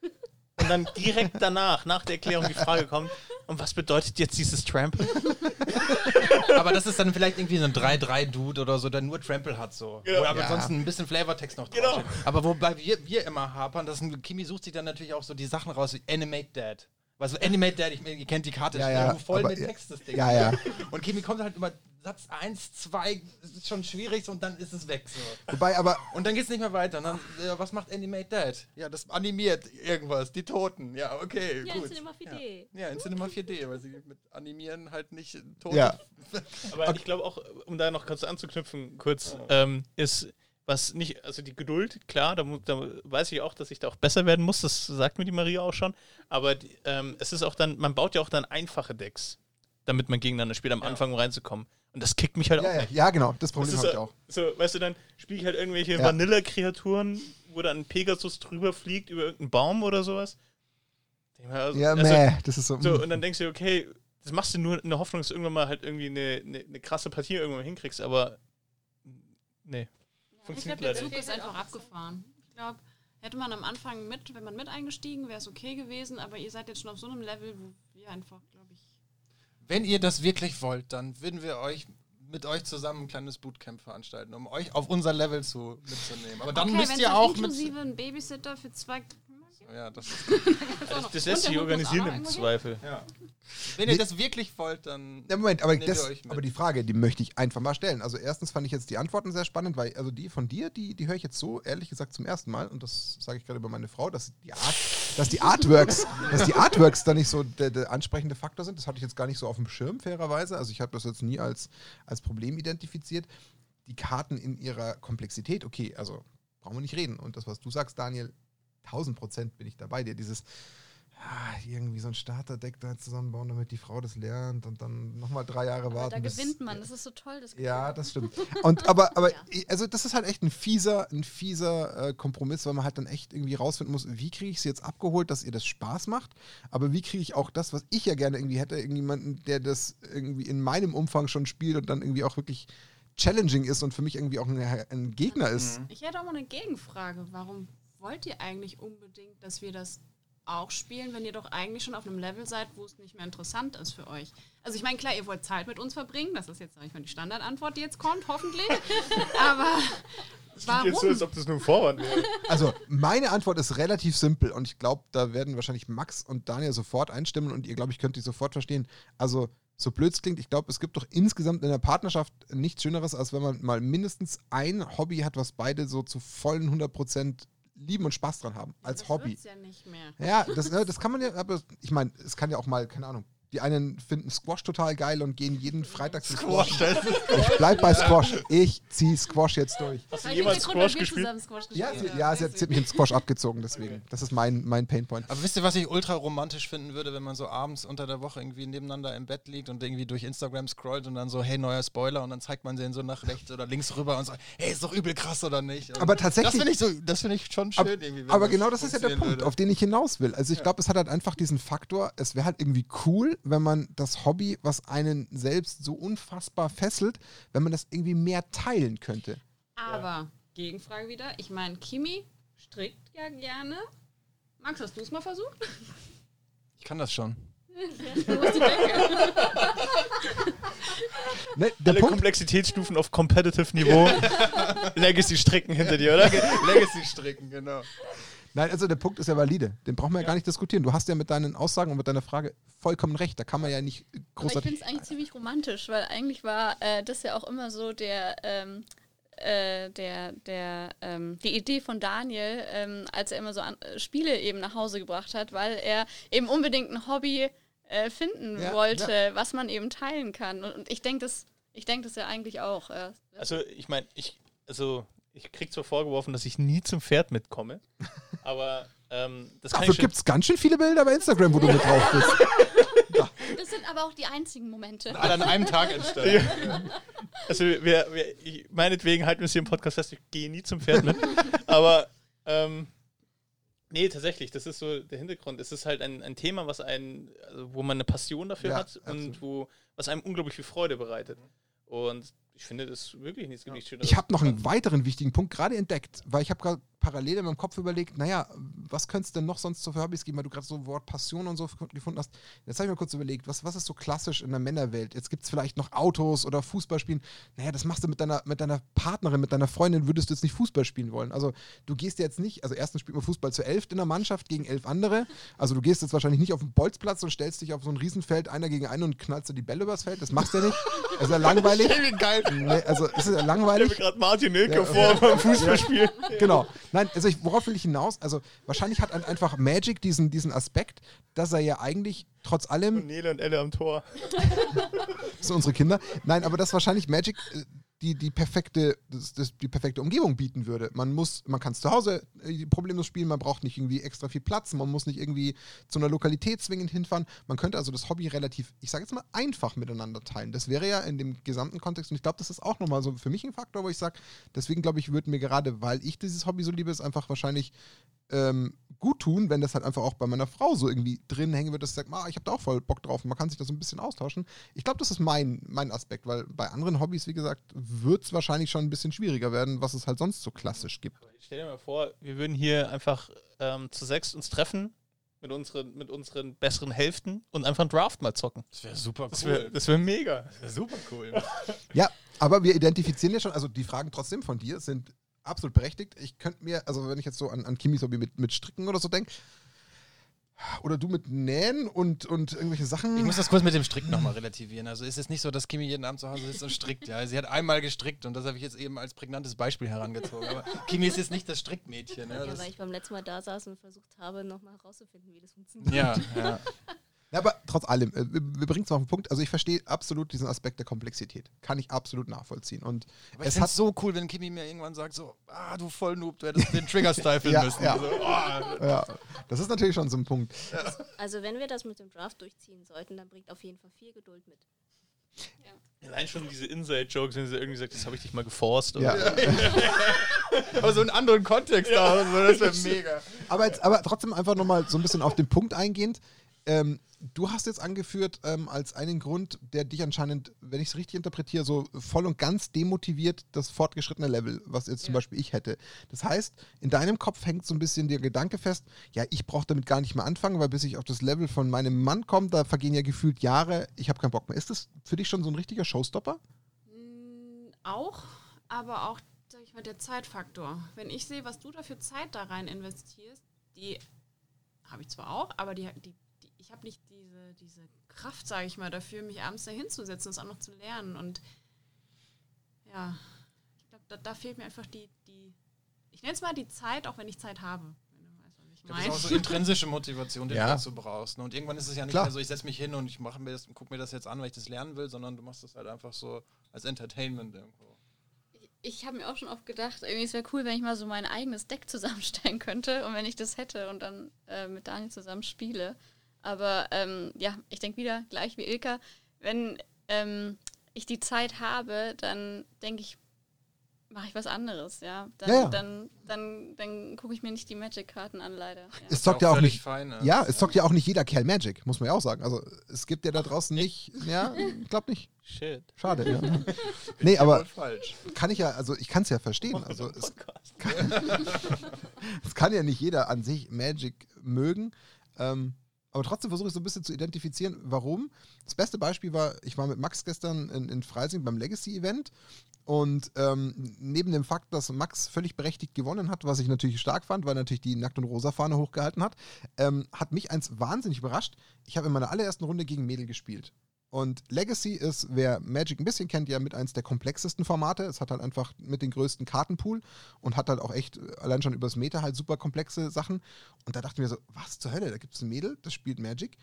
C: und dann direkt danach, nach der Erklärung, die Frage kommt, und was bedeutet jetzt dieses Trample?
B: Aber das ist dann vielleicht irgendwie so ein 3-3-Dude oder so, der nur Trample hat so.
C: Ja.
B: Wo aber
A: Ja.
B: ansonsten ein bisschen Flavortext noch
C: Genau.
B: draufsteht. Aber wobei wir, wir immer hapern, das ein, Kimi sucht sich dann natürlich auch so die Sachen raus wie Animate Dad. Also Animate Dad, ich, ihr kennt die Karte,
A: Ja, ja,
B: voll
A: aber-
B: mit Text, das Ding.
A: Ja, ja.
B: Und Kimi kommt halt über Satz 1, 2, das ist schon schwierig und dann ist es weg. So.
A: Wobei aber,
B: Und dann geht's nicht mehr weiter. Und dann, äh, was macht Animate Dad? Ja, das animiert irgendwas, die Toten. Ja, okay,
D: ja,
B: gut.
D: Cinema 4D.
B: Ja, in Cinema 4D, weil sie mit Animieren halt nicht Tote.
A: ja,
C: Aber ich glaube auch, um da noch kurz anzuknüpfen, kurz, ähm, ist, was nicht, also die Geduld, klar, da, da weiß ich auch, dass ich da auch besser werden muss, das sagt mir die Maria auch schon, aber die, ähm, es ist auch dann, man baut ja auch dann einfache Decks, damit man gegeneinander spielt, am Anfang um reinzukommen. Und das kickt mich halt
A: ja,
C: auch
A: ja,
C: nicht.
A: ja, genau, das Problem
C: ist
A: habe ich
C: so,
A: auch.
C: so, weißt du, dann spiele ich halt irgendwelche
A: Ja.
C: Vanilla-Kreaturen, wo dann ein Pegasus drüber fliegt über irgendeinen Baum oder sowas. Also,
A: Ja,
C: also,
A: meh, das ist so.
C: so,
A: mm.
C: und dann denkst du, dir, okay, das machst du nur in der Hoffnung, dass du irgendwann mal halt irgendwie eine, eine, eine krasse Partie irgendwann mal hinkriegst, aber nee.
F: Ich
C: Funktioniert
F: glaube, der Zug ist einfach abgefahren. Ich glaube, hätte man am Anfang mit, wenn man mit eingestiegen, wäre es okay gewesen, aber ihr seid jetzt schon auf so einem Level, wo wir einfach, glaube ich.
B: Wenn ihr das wirklich wollt, dann würden wir euch mit euch zusammen ein kleines Bootcamp veranstalten, um euch auf unser Level zu mitzunehmen. Aber dann
F: okay,
B: müsst ihr
F: dann
B: auch mit.
F: inklusive ein Babysitter für zwei.
B: Ja, das ist,
C: Das, das lässt sich organisieren im Zweifel.
B: ja. Wenn ihr das wirklich wollt, dann.
A: Ja, Moment, aber,
B: Nehmt
A: das,
B: ihr euch mit.
A: aber die Frage, die möchte ich einfach mal stellen. Also erstens fand ich jetzt die Antworten sehr spannend, weil also die von dir, die, die höre ich jetzt so ehrlich gesagt zum ersten Mal und das sage ich gerade über meine Frau, dass die Art, dass die Artworks, dass die Artworks da nicht so der, der ansprechende Faktor sind. Das hatte ich jetzt gar nicht so auf dem Schirm fairerweise. Also ich habe das jetzt nie als als Problem identifiziert. Die Karten in ihrer Komplexität, okay, also brauchen wir nicht reden. Und das, was du sagst, Daniel, 1000 Prozent bin ich dabei dir. Dieses irgendwie so ein Starterdeck da zusammenbauen, damit die Frau das lernt und dann nochmal drei Jahre
E: Aber
A: warten.
E: da gewinnt man. Das ist so toll. Das
A: Ja, das stimmt. Und aber, aber
D: Ja.
A: also das ist halt echt ein fieser, ein fieser äh, Kompromiss, weil man halt dann echt irgendwie rausfinden muss, wie kriege ich es jetzt abgeholt, dass ihr das Spaß macht, aber wie kriege ich auch das, was ich ja gerne irgendwie hätte, irgendjemanden, der das irgendwie in meinem Umfang schon spielt und dann irgendwie auch wirklich challenging ist und für mich irgendwie auch ein, ein Gegner ist.
F: Ich hätte auch mal eine Gegenfrage. Warum wollt ihr eigentlich unbedingt, dass wir das auch spielen, wenn ihr doch eigentlich schon auf einem Level seid, wo es nicht mehr interessant ist für euch? Also ich meine, klar, ihr wollt Zeit mit uns verbringen, das ist jetzt sag ich mal die Standardantwort, die jetzt kommt, hoffentlich. Aber warum?
C: Jetzt so, als ob das nur ein Vorwand wäre.
A: Also meine Antwort ist relativ simpel und ich glaube, da werden wahrscheinlich Max und Daniel sofort einstimmen und ihr, glaube ich, könnt die sofort verstehen. Also so blöd es klingt, ich glaube, es gibt doch insgesamt in der Partnerschaft nichts Schöneres, als wenn man mal mindestens ein Hobby hat, was beide so zu vollen 100% lieben und Spaß dran haben, als
F: das
A: Hobby.
F: ja nicht mehr.
A: Ja, das, ne, das kann man ja, aber ich meine, es kann ja auch mal, keine Ahnung, die einen finden Squash total geil und gehen jeden Freitag zum Squash. Ich bleib bei Squash. Ich zieh Squash jetzt durch.
C: Hast du jemals Squash
F: wir
C: gespielt?
F: zusammen Squash
A: Ja,
F: gespielt
A: sie, ja, sie hat, sie hat mich im Squash abgezogen, deswegen. Das ist mein, mein Painpoint.
B: Aber wisst ihr, was ich ultra romantisch finden würde, wenn man so abends unter der Woche irgendwie nebeneinander im Bett liegt und irgendwie durch Instagram scrollt und dann so, hey, neuer Spoiler und dann zeigt man den so nach rechts oder links rüber und sagt, hey, ist doch übel krass oder nicht? Und
A: Aber tatsächlich-
B: Das finde ich, so, das find ich schon schön
A: Aber,
B: irgendwie.
A: aber genau das ist ja der Punkt,
B: würde.
A: auf den ich hinaus will. Also ich glaube, es hat halt einfach diesen Faktor, es wäre halt irgendwie cool, wenn man das Hobby, was einen selbst so unfassbar fesselt, wenn man das irgendwie mehr teilen könnte.
F: Aber, Gegenfrage wieder, ich meine, Kimi strickt ja gerne. Max, hast du es mal versucht?
B: Ich kann das schon.
A: Ne, der
C: Alle
A: Punkt,
C: Komplexitätsstufen auf Competitive Niveau. Legacy-Strecken hinter dir, oder?
B: Legacy stricken, genau.
A: Nein, also der Punkt ist ja valide. Den brauchen wir ja,
C: Ja.
A: gar nicht diskutieren. Du hast ja mit deinen Aussagen und mit deiner Frage vollkommen recht. Da kann man ja nicht
E: Aber ich
A: großartig.
E: finde es eigentlich ziemlich romantisch, weil eigentlich war äh, das ja auch immer so der, ähm, äh, der, der, ähm, die Idee von Daniel, ähm, als er immer so an, äh, Spiele eben nach Hause gebracht hat, weil er eben unbedingt ein Hobby äh, finden
A: Ja,
E: wollte, was man eben teilen kann. Und, und ich denke das, ich denke das ja eigentlich auch. Ja.
C: Also, ich meine, ich, also, ich krieg zwar vorgeworfen, dass ich nie zum Pferd mitkomme, aber ähm, das kann
A: Dafür gibt es ganz schön viele Bilder bei Instagram, wo du mit drauf bist.
E: Das sind aber auch die einzigen Momente.
B: Alle an einem Tag entstanden.
C: Also, wir, wir, ich, meinetwegen halten wir es hier im Podcast fest, ich gehe nie zum Pferd mit. Aber, ähm, nee, tatsächlich, das ist so der Hintergrund. Es ist halt ein, ein Thema, was einen, also wo man eine Passion dafür
A: Ja,
C: hat
A: absolut.
C: und wo, was einem unglaublich viel Freude bereitet. Und ich finde das wirklich nichts ja. schöneres.
A: Ich habe noch einen weiteren wichtigen Punkt gerade entdeckt, weil ich habe gerade parallel in meinem Kopf überlegt, naja, was könnte es denn noch sonst so für Hobbys geben, weil du gerade so Wort Passion und so gefunden hast. Jetzt habe ich mir kurz überlegt, was, was ist so klassisch in der Männerwelt? Jetzt gibt es vielleicht noch Autos oder Fußball spielen. Naja, das machst du mit deiner, mit deiner Partnerin, mit deiner Freundin, würdest du jetzt nicht Fußball spielen wollen. Also du gehst jetzt nicht, also erstens spielt man Fußball zu elf in der Mannschaft gegen elf andere. Also du gehst jetzt wahrscheinlich nicht auf den Bolzplatz und stellst dich auf so ein Riesenfeld einer gegen einen und knallst du die Bälle übers Feld. Das machst du ja nicht. Das ist ja langweilig.
B: geil.
A: Nee, also ist ja
C: Ich
A: langweilig.
C: habe gerade Martin Ilke
A: Ja.
C: vor beim Fußballspielen.
A: Genau. Nein, also ich, worauf will ich hinaus? Also wahrscheinlich hat ein- einfach Magic diesen, diesen Aspekt, dass er ja eigentlich trotz allem,
C: Und Nele und Elle am Tor.
A: so unsere Kinder, nein, aber dass wahrscheinlich Magic äh, die, die, perfekte, das, das, die perfekte Umgebung bieten würde. Man muss, man kann es zu Hause äh, problemlos spielen, man braucht nicht irgendwie extra viel Platz, man muss nicht irgendwie zu einer Lokalität zwingend hinfahren. Man könnte also das Hobby relativ, ich sage jetzt mal, einfach miteinander teilen. Das wäre ja in dem gesamten Kontext, und ich glaube, das ist auch nochmal so für mich ein Faktor, wo ich sage, deswegen glaube ich, würde mir gerade, weil ich dieses Hobby so liebe, es einfach wahrscheinlich ähm, gut tun, wenn das halt einfach auch bei meiner Frau so irgendwie drin hängen wird, dass sie sagt, ah, ich habe da auch voll Bock drauf und man kann sich da so ein bisschen austauschen. Ich glaube, das ist mein, mein Aspekt, weil bei anderen Hobbys, wie gesagt, wird es wahrscheinlich schon ein bisschen schwieriger werden, was es halt sonst so klassisch gibt.
C: Stell dir mal vor, wir würden hier einfach ähm, zu sechs uns treffen mit unseren, mit unseren besseren Hälften und einfach einen Draft mal zocken.
B: Das wäre super cool.
C: Das wäre wär mega.
B: Das wär super cool.
A: Ja, aber wir identifizieren ja schon, also die Fragen trotzdem von dir sind absolut berechtigt. Ich könnte mir, also wenn ich jetzt so an, an Kimis Hobby mit, mit Stricken oder so denke, oder du mit Nähen und, und irgendwelche Sachen.
B: Ich muss das kurz mit dem Strick nochmal relativieren. Also ist es nicht so, dass Kimi jeden Abend zu Hause sitzt und strickt. Ja, sie hat einmal gestrickt und das habe ich jetzt eben als prägnantes Beispiel herangezogen. Aber Kimi ist jetzt nicht das Strickmädchen. Ja,
D: Ja,
B: das,
D: weil ich beim letzten Mal da saß und versucht habe, nochmal herauszufinden, wie das funktioniert.
B: ja, ja.
A: Ja, aber trotz allem, äh, wir, bringen es mal auf den Punkt. Also ich verstehe absolut diesen Aspekt der Komplexität. Kann ich absolut nachvollziehen. Und
B: Aber
A: es hat
B: so cool, wenn Kimi mir irgendwann sagt so, ah, du Vollnoob, du hättest den Trigger steifeln
A: Ja,
B: müssen.
A: ja.
B: So, oh.
A: ja, das ist natürlich schon so ein Punkt.
D: Also wenn wir das mit dem Draft durchziehen sollten, dann bringt auf jeden Fall viel Geduld mit.
C: Allein schon diese Inside-Jokes, wenn sie irgendwie sagt, das habe ich dich mal geforst.
A: Ja.
B: Aber so einen anderen Kontext da, so, das wäre mega.
A: Aber, jetzt, aber trotzdem einfach nochmal so ein bisschen auf den Punkt eingehend. Ähm, du hast jetzt angeführt ähm, als einen Grund, der dich anscheinend, wenn ich es richtig interpretiere, so voll und ganz demotiviert, das fortgeschrittene Level, was jetzt zum
F: Ja.
A: Beispiel ich hätte. Das heißt, in deinem Kopf hängt so ein bisschen der Gedanke fest, ja, ich brauche damit gar nicht mehr anfangen, weil bis ich auf das Level von meinem Mann komme, da vergehen ja gefühlt Jahre, ich habe keinen Bock mehr. Ist das für dich schon so ein richtiger Showstopper?
F: Mm, Auch, aber auch, sag ich mal, der Zeitfaktor. Wenn ich sehe, was du da für Zeit da rein investierst, die habe ich zwar auch, aber die, die ich habe nicht diese, diese Kraft, sage ich mal, dafür, mich abends da hinzusetzen, das auch noch zu lernen. Und ja, ich glaube, da, da fehlt mir einfach die, die, ich nenne es mal die Zeit, auch wenn ich Zeit habe. Ich
B: Ich glaube, das ist auch so intrinsische Motivation, die
A: Ja.
B: du dazu brauchst. ne? Und irgendwann ist es ja nicht
A: Klar.
B: mehr so, ich setze mich hin und ich mache mir das und gucke mir das jetzt an, weil ich das lernen will, sondern du machst das halt einfach so als Entertainment irgendwo.
E: Ich habe mir auch schon oft gedacht, irgendwie es wäre cool, wenn ich mal so mein eigenes Deck zusammenstellen könnte und wenn ich das hätte und dann äh, mit Daniel zusammen spiele. Aber ähm, ja, ich denke wieder, gleich wie Ilka, wenn ähm, ich die Zeit habe, dann denke ich, mache ich was anderes, ja. Dann,
A: Ja, ja.
E: dann, dann, dann gucke ich mir nicht die Magic-Karten an, leider. Ja.
A: Es zockt ja auch
B: völlig
A: nicht.
B: Fein, ne?
A: Ja, es zockt ja auch nicht jeder Kerl Magic, muss man ja auch sagen. Also es gibt ja da draußen nicht, ja, ich glaube nicht.
C: Shit.
A: Schade, ja. Nee, aber kann ich ja, also ich kann es ja verstehen. Also es,
C: Podcast.
A: es kann ja nicht jeder an sich Magic mögen. Ähm, aber trotzdem versuche ich so ein bisschen zu identifizieren, warum. Das beste Beispiel war, ich war mit Max gestern in, in Freising beim Legacy-Event Und ähm, neben dem Fakt, dass Max völlig berechtigt gewonnen hat, was ich natürlich stark fand, weil natürlich die Nackt- und Rosa-Fahne hochgehalten hat, ähm, hat mich eins wahnsinnig überrascht. Ich habe in meiner allerersten Runde gegen Mädel gespielt. Und Legacy ist, wer Magic ein bisschen kennt, ja mit eins der komplexesten Formate. Es hat halt einfach mit den größten Kartenpool und hat halt auch echt, allein schon übers Meta, halt super komplexe Sachen. Und da dachten wir so, was zur Hölle, da gibt es ein Mädel, das spielt Magic.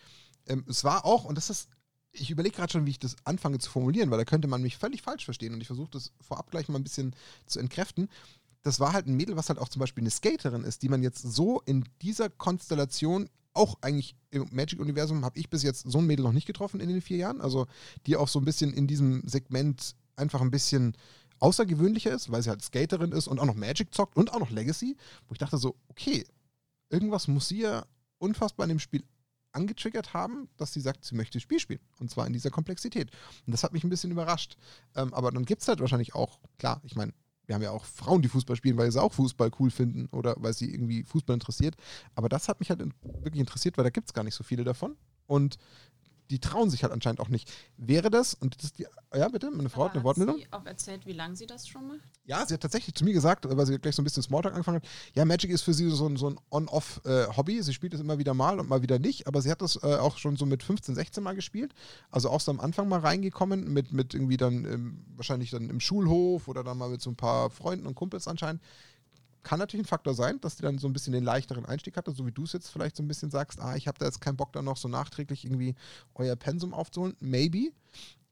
A: Ähm, es war auch, und das ist, ich überlege gerade schon, wie ich das anfange zu formulieren, weil da könnte man mich völlig falsch verstehen und ich versuche das vorab gleich mal ein bisschen zu entkräften. Das war halt ein Mädel, was halt auch zum Beispiel eine Skaterin ist, die man jetzt so in dieser Konstellation auch eigentlich im Magic-Universum habe ich bis jetzt so ein Mädel noch nicht getroffen in den vier Jahren. Also die auch so ein bisschen in diesem Segment einfach ein bisschen außergewöhnlicher ist, weil sie halt Skaterin ist und auch noch Magic zockt und auch noch Legacy, wo ich dachte so, okay, irgendwas muss sie ja unfassbar in dem Spiel angetriggert haben, dass sie sagt, sie möchte das Spiel spielen. Und zwar in dieser Komplexität. Und das hat mich ein bisschen überrascht. Ähm, aber dann gibt es halt wahrscheinlich auch, klar, ich meine, wir haben ja auch Frauen, die Fußball spielen, weil sie auch Fußball cool finden oder weil sie irgendwie Fußball interessiert. Aber das hat mich halt wirklich interessiert, weil da gibt es gar nicht so viele davon. Und die trauen sich halt anscheinend auch nicht. Wäre das, und das ist die, ja bitte, meine Frau
F: Aber
A: hat eine
F: hat
A: Wortmeldung?
F: sie auch erzählt, wie lange sie das schon macht?
A: Ja, sie hat tatsächlich zu mir gesagt, weil sie gleich so ein bisschen Smalltalk angefangen hat, ja, Magic ist für sie so ein, so ein On-Off-Hobby. sie spielt es immer wieder mal und mal wieder nicht, aber sie hat das äh, auch schon so mit 15, 16 Mal gespielt. Also auch so am Anfang mal reingekommen, mit, mit irgendwie dann ähm, wahrscheinlich dann im Schulhof oder dann mal mit so ein paar Freunden und Kumpels anscheinend. Kann natürlich ein Faktor sein, dass die dann so ein bisschen den leichteren Einstieg hatte, so wie du es jetzt vielleicht so ein bisschen sagst, ah, ich habe da jetzt keinen Bock, da noch so nachträglich irgendwie euer Pensum aufzuholen. Maybe.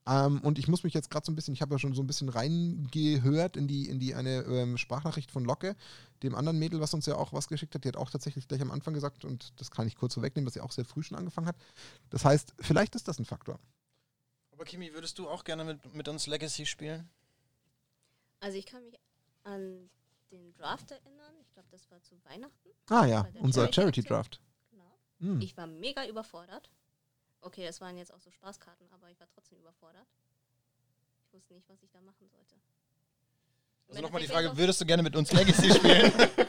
A: Ähm, und ich muss mich jetzt gerade so ein bisschen, ich habe ja schon so ein bisschen reingehört in die, in die eine ähm, Sprachnachricht von Locke, dem anderen Mädel, was uns ja auch was geschickt hat. Die hat auch tatsächlich gleich am Anfang gesagt, und das kann ich kurz vorwegnehmen, dass sie auch sehr früh schon angefangen hat. Das heißt, vielleicht ist das ein Faktor.
B: Aber Kimi, würdest du auch gerne mit, mit uns Legacy spielen?
D: Also ich kann mich an den Draft erinnern. Ich glaube, das war zu Weihnachten.
A: Ah ja, unser
D: Charity.
A: Draft.
D: Genau.
A: Hm.
D: Ich war mega überfordert. Okay, das waren jetzt auch so Spaßkarten, aber ich war trotzdem überfordert. Ich wusste nicht, was ich da machen sollte.
B: Also nochmal die Frage, würdest du gerne mit uns Legacy spielen?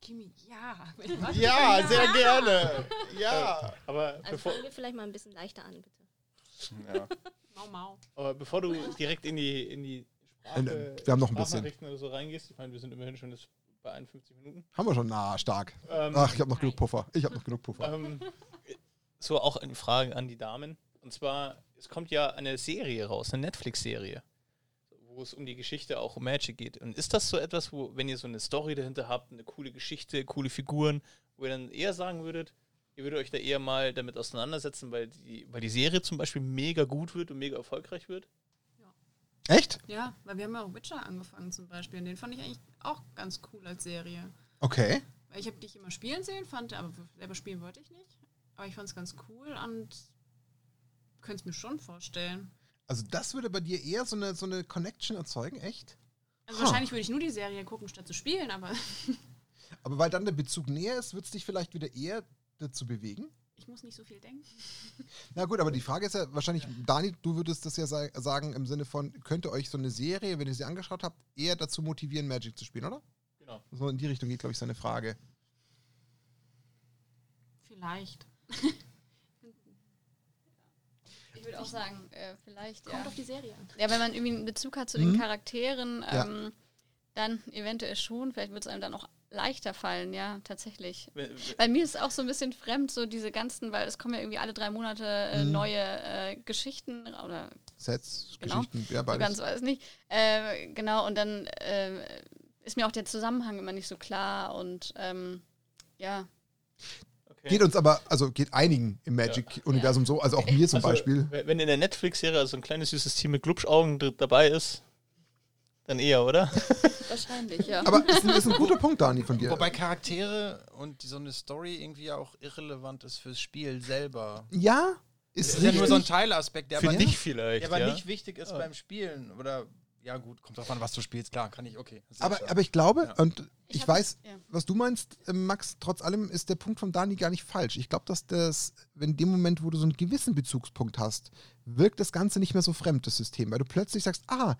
F: Kimi, ja.
B: ja, sehr gerne. Ja.
C: Aber
D: Also
C: bevor,
D: fangen wir vielleicht mal ein bisschen leichter an, bitte.
B: ja.
F: Mau, mau.
C: aber bevor du direkt in die, in die
A: Äh, wir haben noch ein bisschen.
C: Sprachnachrichten oder so reingehst, ich meine, wir sind immerhin schon bei 51 Minuten.
A: Haben wir schon, na, stark.
C: Ähm,
A: Ach, ich habe noch genug Puffer. Ich habe noch genug Puffer.
C: ähm, so auch eine Frage an die Damen. Und zwar, es kommt ja eine Serie raus, eine Netflix-Serie, wo es um die Geschichte auch um Magic geht. Und ist das so etwas, wo, wenn ihr so eine Story dahinter habt, eine coole Geschichte, coole Figuren, wo ihr dann eher sagen würdet, ihr würdet euch da eher mal damit auseinandersetzen, weil die, weil die Serie zum Beispiel mega gut wird und mega erfolgreich wird?
A: Echt?
F: Ja, weil wir haben ja auch Witcher angefangen zum Beispiel. Und den fand ich eigentlich auch ganz cool als Serie.
A: Okay.
F: Weil ich habe dich immer spielen sehen, fand, aber selber spielen wollte ich nicht. Aber ich fand es ganz cool und könnte es mir schon vorstellen.
A: Also das würde bei dir eher so eine, so eine Connection erzeugen, echt?
F: Also
A: Ha.
F: wahrscheinlich würde ich nur die Serie gucken, statt zu spielen, aber
A: Aber weil dann der Bezug näher ist, wird es dich vielleicht wieder eher dazu bewegen?
F: Ich muss nicht so viel denken.
A: Na gut, aber die Frage ist ja wahrscheinlich, Dani, du würdest das ja sa- sagen im Sinne von, könnte euch so eine Serie, wenn ihr sie angeschaut habt, eher dazu motivieren, Magic zu spielen, oder?
C: Genau.
A: So in die Richtung geht, glaube ich, seine Frage.
F: Vielleicht.
E: Ich würde auch sagen, äh, vielleicht,
F: Kommt
E: ja.
F: auf die Serie an.
E: Ja, wenn man irgendwie einen Bezug hat zu
A: Mhm.
E: den Charakteren,
A: Ja.
E: ähm, dann eventuell schon. Vielleicht wird es einem dann auch leichter fallen, ja, tatsächlich. Bei mir ist es auch so ein bisschen fremd, so diese ganzen, weil es kommen ja irgendwie alle drei Monate äh,
A: Mhm.
E: neue äh, Geschichten oder
A: Sets,
E: Genau.
A: Geschichten, ja,
E: so
A: beides.
E: ganz weiß nicht. Äh, genau, und dann äh, ist mir auch der Zusammenhang immer nicht so klar und ähm, ja.
C: Okay.
A: Geht uns aber, also geht einigen im Magic-Universum so, also auch mir zum
C: Also,
A: Beispiel.
C: wenn in der Netflix-Serie so ein kleines süßes Team mit Glubschaugen dabei ist, dann eher, oder?
E: Wahrscheinlich, ja.
A: Aber ist, ein- ist ein guter Punkt, Dani, von dir.
B: Wobei Charaktere und so eine Story irgendwie auch irrelevant ist fürs Spiel selber.
A: ja, ist,
B: Das ist ja nur so ein. Teilaspekt, der
C: Für
B: aber,
C: dich
B: nicht,
C: vielleicht.
B: der aber
C: ja?
B: nicht wichtig ist
C: Ja.
B: beim Spielen. Oder, ja gut, kommt drauf an, was du spielst. Klar, kann ich, okay.
A: Aber, aber ich glaube,
B: Ja.
A: und ich,
E: hab-
A: weiß,
E: ja.
A: was du meinst, äh, Max, trotz allem ist der Punkt von Dani gar nicht falsch. Ich glaube, dass das, wenn in dem Moment, wo du so einen gewissen Bezugspunkt hast, wirkt das Ganze nicht mehr so fremd, das System, weil du plötzlich sagst, ah,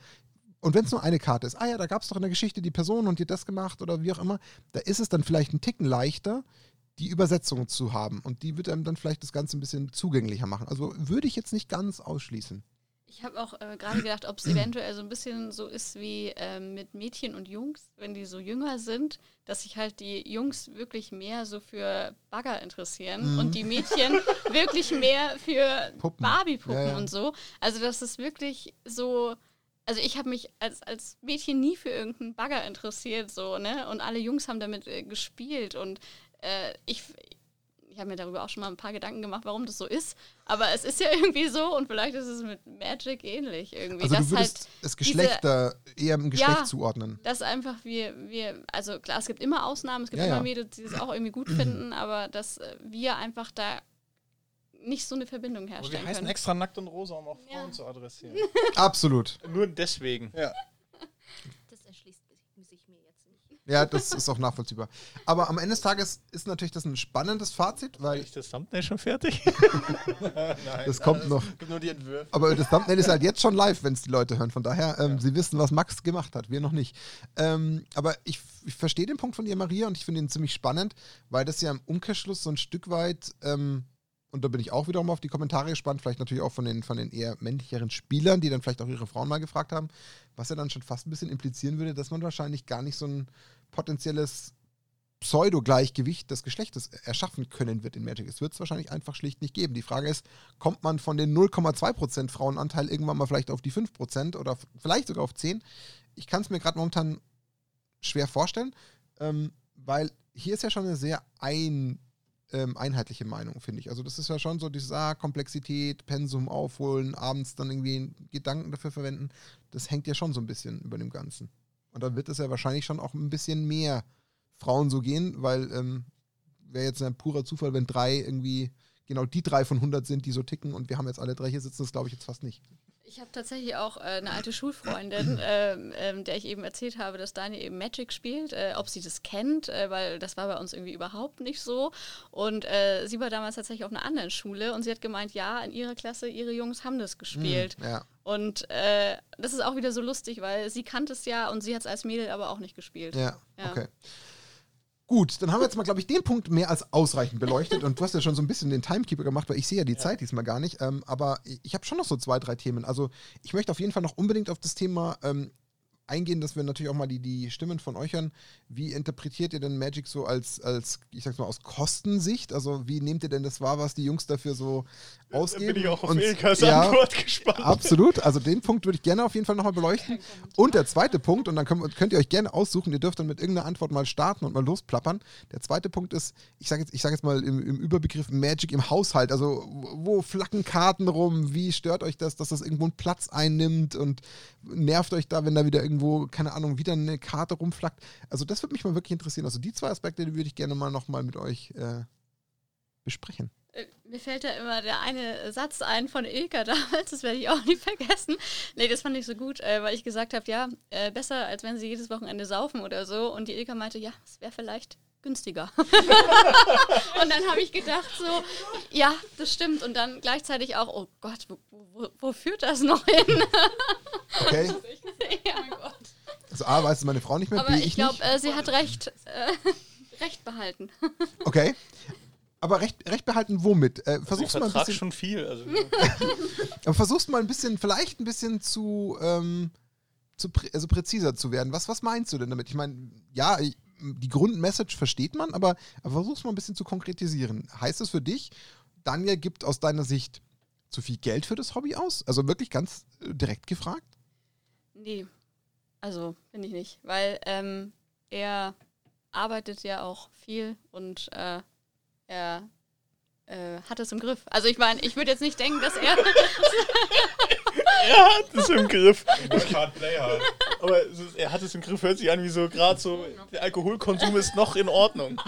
A: und wenn es nur eine Karte ist, ah ja, da gab es doch in der Geschichte die Person und die hat das gemacht oder wie auch immer, da ist es dann vielleicht einen Ticken leichter, die Übersetzung zu haben und die wird einem dann vielleicht das Ganze ein bisschen zugänglicher machen. Also würde ich jetzt nicht ganz ausschließen.
E: Ich habe auch äh, gerade gedacht, ob es eventuell so ein bisschen so ist wie ähm, mit Mädchen und Jungs, wenn die so jünger sind, dass sich halt die Jungs wirklich mehr so für Bagger interessieren
A: Mhm.
E: und die Mädchen wirklich mehr für
A: Puppen.
E: Barbie-Puppen
A: Ja, ja.
E: und so. Also das ist wirklich so. Also ich habe mich als, als Mädchen nie für irgendeinen Bagger interessiert, so, ne? Und alle Jungs haben damit äh, gespielt und äh, ich, ich habe mir darüber auch schon mal ein paar Gedanken gemacht, warum das so ist. Aber es ist ja irgendwie so und vielleicht ist es mit Magic ähnlich irgendwie.
A: Also du würdest
E: halt,
A: das Geschlecht da eher im Geschlecht
E: Ja.
A: zuordnen.
E: dass einfach wir, wir, also klar, es gibt immer Ausnahmen, es gibt
A: Ja,
E: immer
A: ja.
E: Mädels, die das auch irgendwie gut finden, aber dass äh, wir einfach da nicht so eine Verbindung
B: Aber wir
E: herstellen
B: heißen
E: können.
B: extra nackt und rosa, um auch Frauen
E: Ja.
B: zu adressieren.
A: Absolut.
C: Nur deswegen.
B: Ja.
D: Das erschließt sich mir jetzt nicht.
A: Ja, das ist auch nachvollziehbar. Aber am Ende des Tages ist natürlich das ein spannendes Fazit, weil
C: Ist das Thumbnail schon fertig?
B: Nein,
A: Das kommt noch.
B: Gibt nur die Entwürfe.
A: Aber das Thumbnail ist halt jetzt schon live, wenn es die Leute hören. Von daher, ähm, sie wissen, was Max gemacht hat, wir noch nicht. Ähm, aber ich, ich verstehe den Punkt von dir, Maria, und ich finde ihn ziemlich spannend, weil das ja im Umkehrschluss so ein Stück weit, ähm, und da bin ich auch wiederum auf die Kommentare gespannt, vielleicht natürlich auch von den, von den eher männlicheren Spielern, die dann vielleicht auch ihre Frauen mal gefragt haben, was ja dann schon fast ein bisschen implizieren würde, dass man wahrscheinlich gar nicht so ein potenzielles Pseudo-Gleichgewicht des Geschlechtes erschaffen können wird in Magic. Es wird es wahrscheinlich einfach schlicht nicht geben. Die Frage ist, kommt man von den 0,2% Frauenanteil irgendwann mal vielleicht auf die 5% oder vielleicht sogar auf 10%? Ich kann es mir gerade momentan schwer vorstellen, ähm, weil hier ist ja schon eine sehr ein, ähm, einheitliche Meinung, finde ich. Also das ist ja schon so dieses, ah, Komplexität, Pensum aufholen, abends dann irgendwie Gedanken dafür verwenden. Das hängt ja schon so ein bisschen über dem Ganzen. Und dann wird es ja wahrscheinlich schon auch ein bisschen mehr Frauen so gehen, weil ähm, wäre jetzt ein purer Zufall, wenn drei irgendwie genau die drei von 100 sind, die so ticken und wir haben jetzt alle drei hier sitzen, das glaube ich jetzt fast nicht.
E: Ich habe tatsächlich auch äh, eine alte Schulfreundin, ähm, ähm, der ich eben erzählt habe, dass Dani eben Magic spielt, äh, ob sie das kennt, äh, weil das war bei uns irgendwie überhaupt nicht so. Und äh, sie war damals tatsächlich auf einer anderen Schule und sie hat gemeint, ja, in ihrer Klasse, ihre Jungs haben das gespielt.
A: Ja.
E: Und äh, das ist auch wieder so lustig, weil sie kannte es ja und sie hat es als Mädel aber auch nicht gespielt.
A: Ja,
E: Ja.
A: okay. Gut, dann haben wir jetzt mal, glaube ich, den Punkt mehr als ausreichend beleuchtet. Und du hast ja schon so ein bisschen den Timekeeper gemacht, weil ich sehe ja die Zeit diesmal gar nicht. Ähm, aber ich, ich habe schon noch so zwei, drei Themen. Also ich möchte auf jeden Fall noch unbedingt auf das Thema ähm, eingehen, dass wir natürlich auch mal die, die Stimmen von euch hören. Wie interpretiert ihr denn Magic so als, als, ich sag's mal, aus Kostensicht? Also wie nehmt ihr denn das wahr, was die Jungs dafür so
C: Da
A: ausgeben?
C: bin ich auch auf
A: Und- ja,
C: Antwort gespannt.
A: Absolut, also den Punkt würde ich gerne auf jeden Fall nochmal beleuchten. Und der zweite Punkt, und dann könnt, könnt ihr euch gerne aussuchen, ihr dürft dann mit irgendeiner Antwort mal starten und mal losplappern. Der zweite Punkt ist, ich sage jetzt, ich sag jetzt mal im, im Überbegriff Magic im Haushalt. Also wo flacken Karten rum? Wie stört euch das, dass das irgendwo einen Platz einnimmt und nervt euch da, wenn da wieder irgendwo, keine Ahnung, wieder eine Karte rumflackt? Also das würde mich mal wirklich interessieren. Also die zwei Aspekte, die würde ich gerne mal nochmal mit euch äh, besprechen.
E: Äh, Mir fällt da immer der eine Satz ein von Ilka damals, das werde ich auch nie vergessen. Nee, das fand ich so gut, äh, weil ich gesagt habe, ja, äh, besser als wenn sie jedes Wochenende saufen oder so. Und die Ilka meinte, ja, es wäre vielleicht günstiger. und dann habe ich gedacht so, ja, das stimmt. Und dann gleichzeitig auch, oh Gott, wo, wo, wo führt das noch hin?
A: Okay?
E: ja.
A: Also A, weiß es meine Frau nicht mehr,
E: Aber
A: B,
E: ich
A: ich
E: glaube, äh, sie hat recht, äh, recht behalten.
A: Okay. Aber recht, recht behalten womit? Äh,
C: Also ich
A: versuch's mal ein bisschen,
C: schon viel. Also,
A: aber versuch's mal ein bisschen, vielleicht ein bisschen zu, ähm, zu prä also präziser zu werden. Was, was meinst du denn damit? Ich meine, ja, ich- die Grundmessage versteht man, aber, aber versuch's mal ein bisschen zu konkretisieren. Heißt es für dich, Daniel gibt aus deiner Sicht zu viel Geld für das Hobby aus? Also wirklich ganz äh, direkt gefragt?
E: Nee, also finde ich nicht, weil ähm, er arbeitet ja auch viel und äh, er äh, hat es im Griff. Also ich meine, ich würde jetzt nicht denken, dass er
C: er hat es im Griff.
B: Card Player.
C: Aber ist, er hat es im Griff, hört sich an wie so gerade so, der Alkoholkonsum ist noch in Ordnung.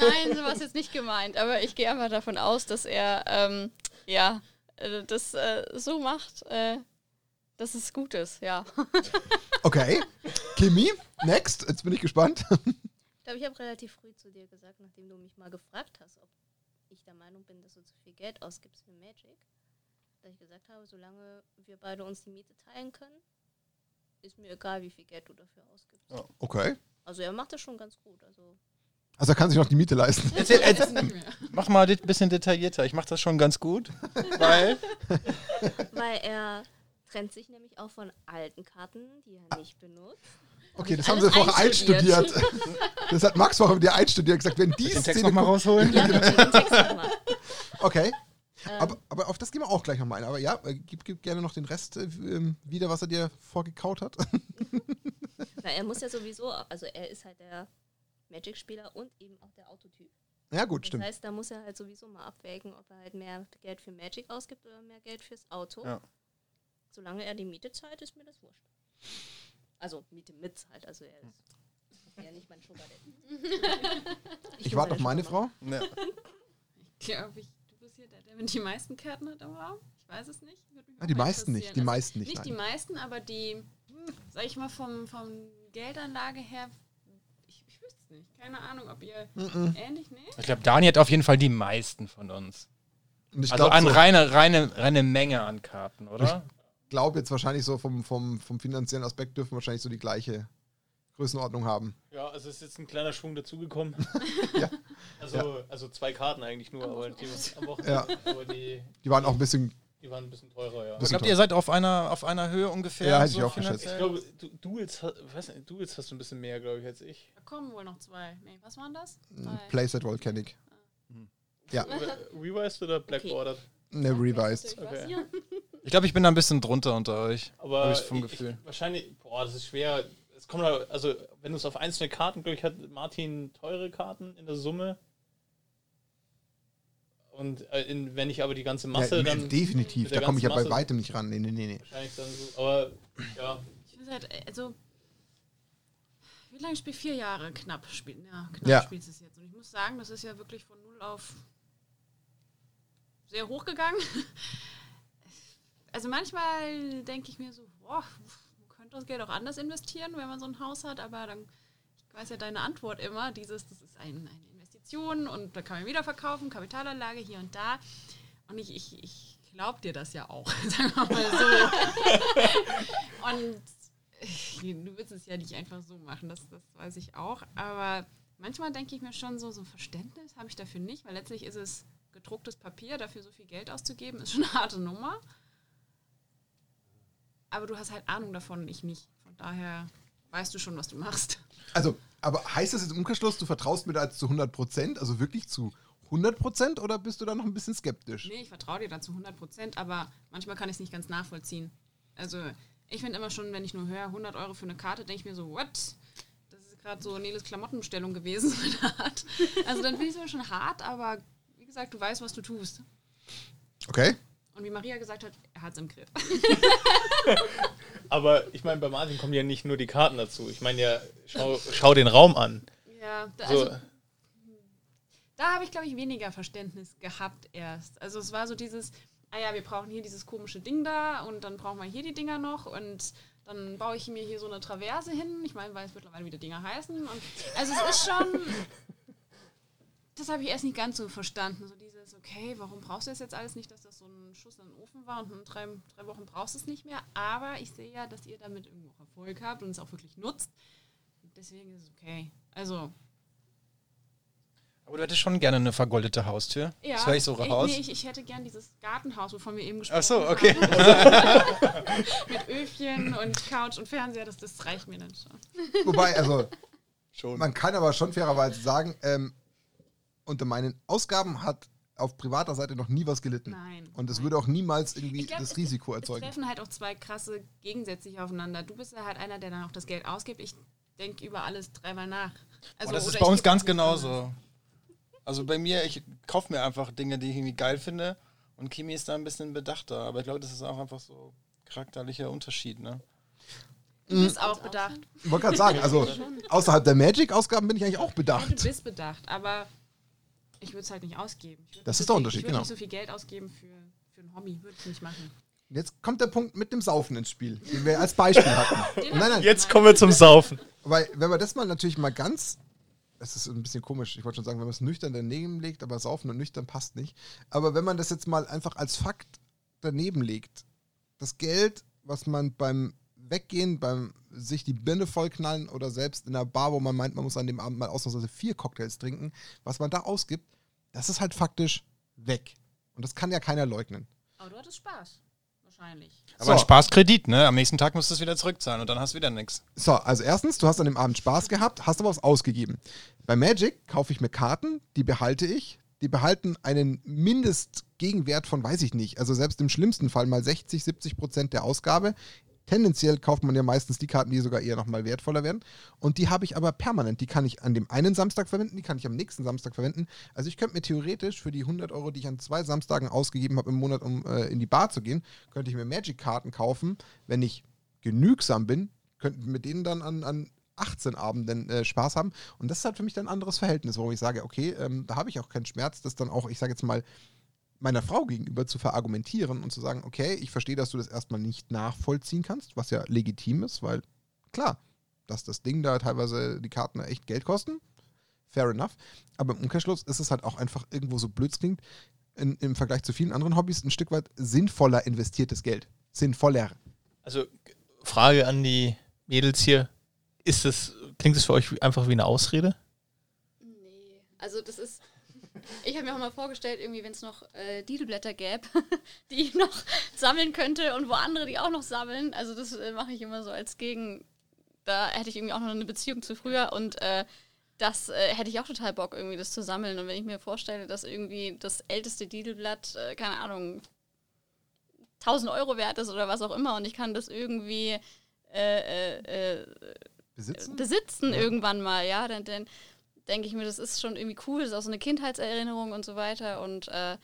E: Nein, so war es jetzt nicht gemeint, aber ich gehe einfach davon aus, dass er ähm, ja äh, das äh, so macht, äh, dass es gut ist, ja.
A: Okay. Kimi, next. Jetzt bin ich gespannt.
D: Ich glaube, ich habe relativ früh zu dir gesagt, nachdem du mich mal gefragt hast, ob ich der Meinung bin, dass du zu viel Geld ausgibst für Magic, dass ich gesagt habe, solange wir beide uns die Miete teilen können, ist mir egal, wie viel Geld du dafür ausgibst.
B: Ja.
A: Okay.
D: Also er macht das schon ganz gut. Also
A: Also er kann sich noch die Miete leisten.
B: Erzähl, erzähl,
F: nicht mehr.
B: mach mal ein bisschen detaillierter. Ich mache das schon ganz gut, weil
D: weil er trennt sich nämlich auch von alten Karten, die er nicht benutzt.
A: Okay, das haben sie vorher einstudiert. Das hat Max vorher mit dir einstudiert gesagt, wenn die
B: Den Text
A: Szene
B: nochmal
A: kommt-
B: rausholen?
D: Ja, den Text nochmal.
A: Okay,
D: Ähm,
A: aber, aber auf das gehen wir auch gleich nochmal ein. Aber ja, äh, gib, gib gerne noch den Rest äh, ähm, wieder, was er dir vorgekaut hat.
D: na, er muss ja sowieso, also er ist halt der Magic-Spieler und eben auch der Autotyp.
A: ja, gut,
D: Das
A: stimmt.
D: heißt, da muss er halt sowieso mal abwägen, ob er halt mehr Geld für Magic ausgibt oder mehr Geld fürs Auto.
B: Ja.
D: Solange er die Miete zahlt, ist mir das wurscht. Also Miete mitzahlt, also er ist ja nicht mein Sugar.
A: Ich
D: bin
A: warte auf meine Frau.
B: Ja.
F: Glaube ich, hier der, der mit die meisten Karten hat im Raum. Ich weiß es nicht. Mich
A: Ah, die meisten nicht, die
F: interessieren.
A: meisten
F: Also
A: nicht.
F: Nicht die
A: Nein.
F: meisten, aber die, sag ich mal, vom, vom Geldanlage her, ich, ich wüsste es nicht. Keine Ahnung, ob ihr
A: Mhm.
F: ähnlich, nee?
B: Ich glaube, Dani hat auf jeden Fall die meisten von uns.
A: Und ich
B: also
A: glaube
B: an
A: so,
B: reine, reine, reine Menge an Karten, oder?
A: glaub jetzt wahrscheinlich so vom, vom, vom finanziellen Aspekt dürfen wahrscheinlich so die gleiche Größenordnung haben.
C: Ja, also es ist jetzt ein kleiner Schwung dazugekommen.
A: Ja.
C: Also, also zwei Karten eigentlich nur, aber die, am Wochenende,
A: Ja.
C: aber die,
A: Die waren auch ein bisschen.
C: die waren ein bisschen teurer, ja.
B: Ich glaube, ihr seid auf einer, auf einer Höhe ungefähr.
A: Ja, hätte ich auch
B: finanziell?
C: Ich glaube, du, du, jetzt, weiß nicht, du jetzt hast du ein bisschen mehr, glaube ich, als ich.
F: Da kommen wohl noch zwei. Nee, was waren das?
A: Playset Volcanic. Ja.
C: Re- Revised oder Blackboarded?
A: Ne, revised.
C: Okay.
B: Ich glaube, ich bin da ein bisschen drunter unter euch.
C: Aber
B: ich vom
C: ich-
B: Gefühl.
C: Ich, wahrscheinlich, boah, das ist schwer. Es kommt da, also wenn du es auf einzelne Karten, glaube ich, hat Martin teure Karten in der Summe. Und äh, in, wenn ich aber die ganze Masse
A: ja,
C: dann
A: definitiv. Da komme ich ja bei weitem nicht ran. Nee, nee, nee, nee.
C: wahrscheinlich dann so. Aber ja,
F: Ich weiß halt, äh, also. Wie lange spielt vier Jahre knapp spielen? Ja, knapp
A: Ja.
F: spielt es jetzt. Und ich muss sagen, das ist ja wirklich von null auf sehr hoch gegangen. Also manchmal denke ich mir so, boah, das Geld auch anders investieren, wenn man so ein Haus hat, aber dann, ich weiß ja deine Antwort immer, dieses, das ist ein, eine Investition und da kann man wieder verkaufen, Kapitalanlage hier und da. Und ich, ich, ich glaube dir das ja auch, sagen wir mal so. und äh, du willst es ja nicht einfach so machen, das, das weiß ich auch. Aber manchmal denke ich mir schon so, so ein Verständnis habe ich dafür nicht, weil letztlich ist es gedrucktes Papier, dafür so viel Geld auszugeben, ist schon eine harte Nummer. Aber du hast halt Ahnung davon und ich nicht. Von daher weißt du schon, was du machst.
A: Also, aber heißt das jetzt im Umkehrschluss, du vertraust mir da jetzt zu 100 Prozent? Also wirklich zu 100 Prozent? Oder bist du da noch ein bisschen skeptisch?
F: Nee, ich vertraue dir dazu 100 Prozent, aber manchmal kann ich es nicht ganz nachvollziehen. Also, ich finde immer schon, wenn ich nur höre, 100 Euro für eine Karte, denke ich mir so, what? Das ist gerade so Neles Klamottenbestellung gewesen. so. Also, dann finde ich es immer schon hart, aber wie gesagt, du weißt, was du tust.
A: Okay.
F: Und wie Maria gesagt hat, er hat es im Griff.
C: aber ich meine, bei Martin kommen ja nicht nur die Karten dazu. Ich meine ja, schau, schau den Raum an.
F: Ja, da,
C: So,
F: also, da habe ich, glaube ich, weniger Verständnis gehabt erst. Also es war so dieses, ah ja, wir brauchen hier dieses komische Ding da und dann brauchen wir hier die Dinger noch und dann baue ich mir hier so eine Traverse hin. Ich meine, weiß mittlerweile, wie die Dinger heißen. Und, also es ist schon, das habe ich erst nicht ganz so verstanden. So dieses, okay, warum brauchst du das jetzt alles nicht, dass das so ein Schuss in den Ofen war und in drei, drei Wochen brauchst du es nicht mehr. Aber ich sehe ja, dass ihr damit irgendwo auch Erfolg habt und es auch wirklich nutzt. Deswegen ist es okay. Also,
B: Aber du hättest schon gerne eine vergoldete Haustür.
F: ja.
B: Das höre ich so raus.
F: nee, ich, ich hätte gern dieses Gartenhaus, wovon wir eben gesprochen
B: Ach so,
F: haben.
B: okay.
F: Mit Öfchen und Couch und Fernseher, das, das reicht mir dann schon.
A: Wobei, also,
B: Schon.
A: man kann aber schon fairerweise sagen, ähm, unter meinen Ausgaben hat auf privater Seite noch nie was gelitten.
F: Nein.
A: Und es würde auch niemals irgendwie
F: glaub,
A: das
F: es-
A: Risiko
F: Es
A: erzeugen.
F: treffen halt auch zwei krasse Gegensätzliche aufeinander. Du bist ja halt einer, der dann auch das Geld ausgibt. Ich denke über alles dreimal nach. Also,
B: Oh, das ist bei uns ganz genauso. Also bei mir, ich kaufe mir einfach Dinge, die ich irgendwie geil finde. Und Kimi ist da ein bisschen bedachter. Aber ich glaube, das ist auch einfach so charakterlicher Unterschied, ne?
F: Du bist auch bedacht.
A: Ich wollte gerade sagen, also außerhalb der Magic-Ausgaben bin ich eigentlich auch
F: Ja, du
A: bedacht.
F: bist bedacht, aber ich würde es halt nicht ausgeben. Ich
A: Das ist der Unterschied,
F: ich
A: genau.
F: nicht so viel Geld ausgeben für, für ein Hobby. Würde ich nicht machen.
A: Jetzt kommt der Punkt mit dem Saufen ins Spiel, den wir als Beispiel hatten.
F: Den
A: Nein, nein,
F: ich
C: jetzt kommen wir zum Saufen.
A: Weil, wenn man das mal natürlich mal ganz. Es ist ein bisschen komisch, ich wollte schon sagen, wenn man es nüchtern daneben legt, aber saufen und nüchtern passt nicht. Aber wenn man das jetzt mal einfach als Fakt daneben legt, das Geld, was man beim Weggehen, beim sich die Birne vollknallen oder selbst in einer Bar, wo man meint, man muss an dem Abend mal ausnahmsweise vier Cocktails trinken, was man da ausgibt, das ist halt faktisch weg. Und das kann ja keiner leugnen.
F: Aber du hattest Spaß. Wahrscheinlich.
B: Aber
A: So.
B: ein Spaßkredit, ne? Am nächsten Tag musst du es wieder zurückzahlen und dann hast du wieder nichts.
A: So, also erstens, du hast an dem Abend Spaß gehabt, hast aber was ausgegeben. Bei Magic kaufe ich mir Karten, die behalte ich. Die behalten einen Mindestgegenwert von, weiß ich nicht, also selbst im schlimmsten Fall mal 60, 70 Prozent der Ausgabe. Tendenziell kauft man ja meistens die Karten, die sogar eher nochmal wertvoller werden. Und die habe ich aber permanent. Die kann ich an dem einen Samstag verwenden, die kann ich am nächsten Samstag verwenden. Also ich könnte mir theoretisch für die 100 Euro, die ich an zwei Samstagen ausgegeben habe im Monat, um äh, in die Bar zu gehen, könnte ich mir Magic-Karten kaufen, wenn ich genügsam bin, könnten mit denen dann an, an 18 Abenden äh, Spaß haben. Und das ist halt für mich dann ein anderes Verhältnis, warum ich sage, okay, ähm, da habe ich auch keinen Schmerz, das dann auch, ich sage jetzt mal, meiner Frau gegenüber zu verargumentieren und zu sagen, okay, ich verstehe, dass du das erstmal nicht nachvollziehen kannst, was ja legitim ist, weil klar, dass das Ding da teilweise die Karten echt Geld kosten, fair enough. Aber im Umkehrschluss ist es halt auch einfach irgendwo so blöd es klingt, in, im Vergleich zu vielen anderen Hobbys ein Stück weit sinnvoller investiertes Geld. Sinnvoller.
C: Also, Frage an die Mädels hier. Ist das, klingt das für euch einfach wie eine Ausrede?
E: Nee, also das ist. Ich habe mir auch mal vorgestellt, irgendwie, wenn es noch äh, Didelblätter gäbe, die ich noch sammeln könnte und wo andere die auch noch sammeln. Also das äh, mache ich immer so als Gegen. Da hätte ich irgendwie auch noch eine Beziehung zu früher und äh, das äh, hätte ich auch total Bock, irgendwie das zu sammeln. Und wenn ich mir vorstelle, dass irgendwie das älteste Didelblatt, äh, keine Ahnung, 1000 Euro wert ist oder was auch immer und ich kann das irgendwie äh, äh, äh,
A: Besitzen?
E: besitzen
A: Ja.
E: irgendwann mal, ja, dann, dann denke ich mir, das ist schon irgendwie cool, das ist auch so eine Kindheitserinnerung und so weiter. Und äh,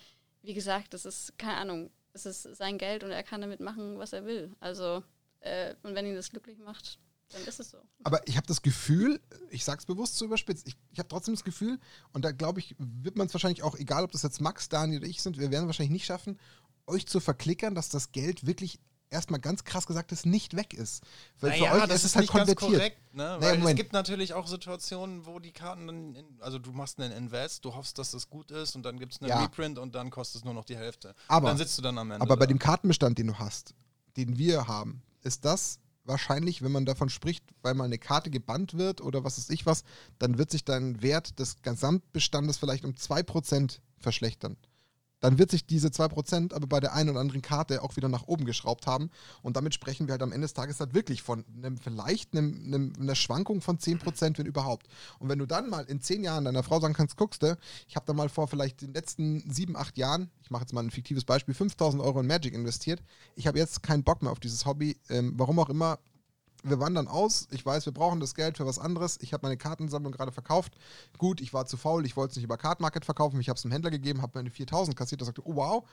E: wie gesagt, das ist, keine Ahnung, es ist sein Geld und er kann damit machen, was er will. Also, äh, und wenn ihn das glücklich macht, dann ist es so.
A: Aber ich habe das Gefühl, ich sag's bewusst so überspitzt, ich, ich habe trotzdem das Gefühl, und da glaube ich, wird man es wahrscheinlich auch, egal ob das jetzt Max, Daniel oder ich sind, wir werden wahrscheinlich nicht schaffen, euch zu verklickern, dass das Geld wirklich erstmal ganz krass gesagt ist, nicht weg ist. Weil für euch ist es halt konvertiert.
B: ne?
A: Naja,
B: Weil es gibt natürlich auch Situationen, wo die Karten dann, in, also du machst einen Invest, du hoffst, dass das gut ist und dann gibt es einen
A: Ja.
B: Reprint und dann kostet es nur noch die Hälfte.
A: Aber-
B: und dann sitzt du dann am Ende.
A: Aber bei
B: da.
A: dem Kartenbestand, den du hast, den wir haben, ist das wahrscheinlich, wenn man davon spricht, weil mal eine Karte gebannt wird oder was weiß ich was, dann wird sich dein Wert des Gesamtbestandes vielleicht um 2% verschlechtern. Dann wird sich diese 2% aber bei der einen oder anderen Karte auch wieder nach oben geschraubt haben. Und damit sprechen wir halt am Ende des Tages halt wirklich von einem, vielleicht einem, einem, einer Schwankung von 10%, wenn überhaupt. Und wenn du dann mal in 10 Jahren deiner Frau sagen kannst, guckst du, ich habe da mal vor vielleicht den letzten 7, 8 Jahren, ich mache jetzt mal ein fiktives Beispiel, 5000 Euro in Magic investiert. Ich habe jetzt keinen Bock mehr auf dieses Hobby. Ähm, warum auch immer, wir wandern aus. Ich weiß, wir brauchen das Geld für was anderes. Ich habe meine Kartensammlung gerade verkauft. Gut, ich war zu faul. Ich wollte es nicht über Card Market verkaufen. Ich habe es einem Händler gegeben, habe meine 4000 kassiert. Der sagte, oh wow,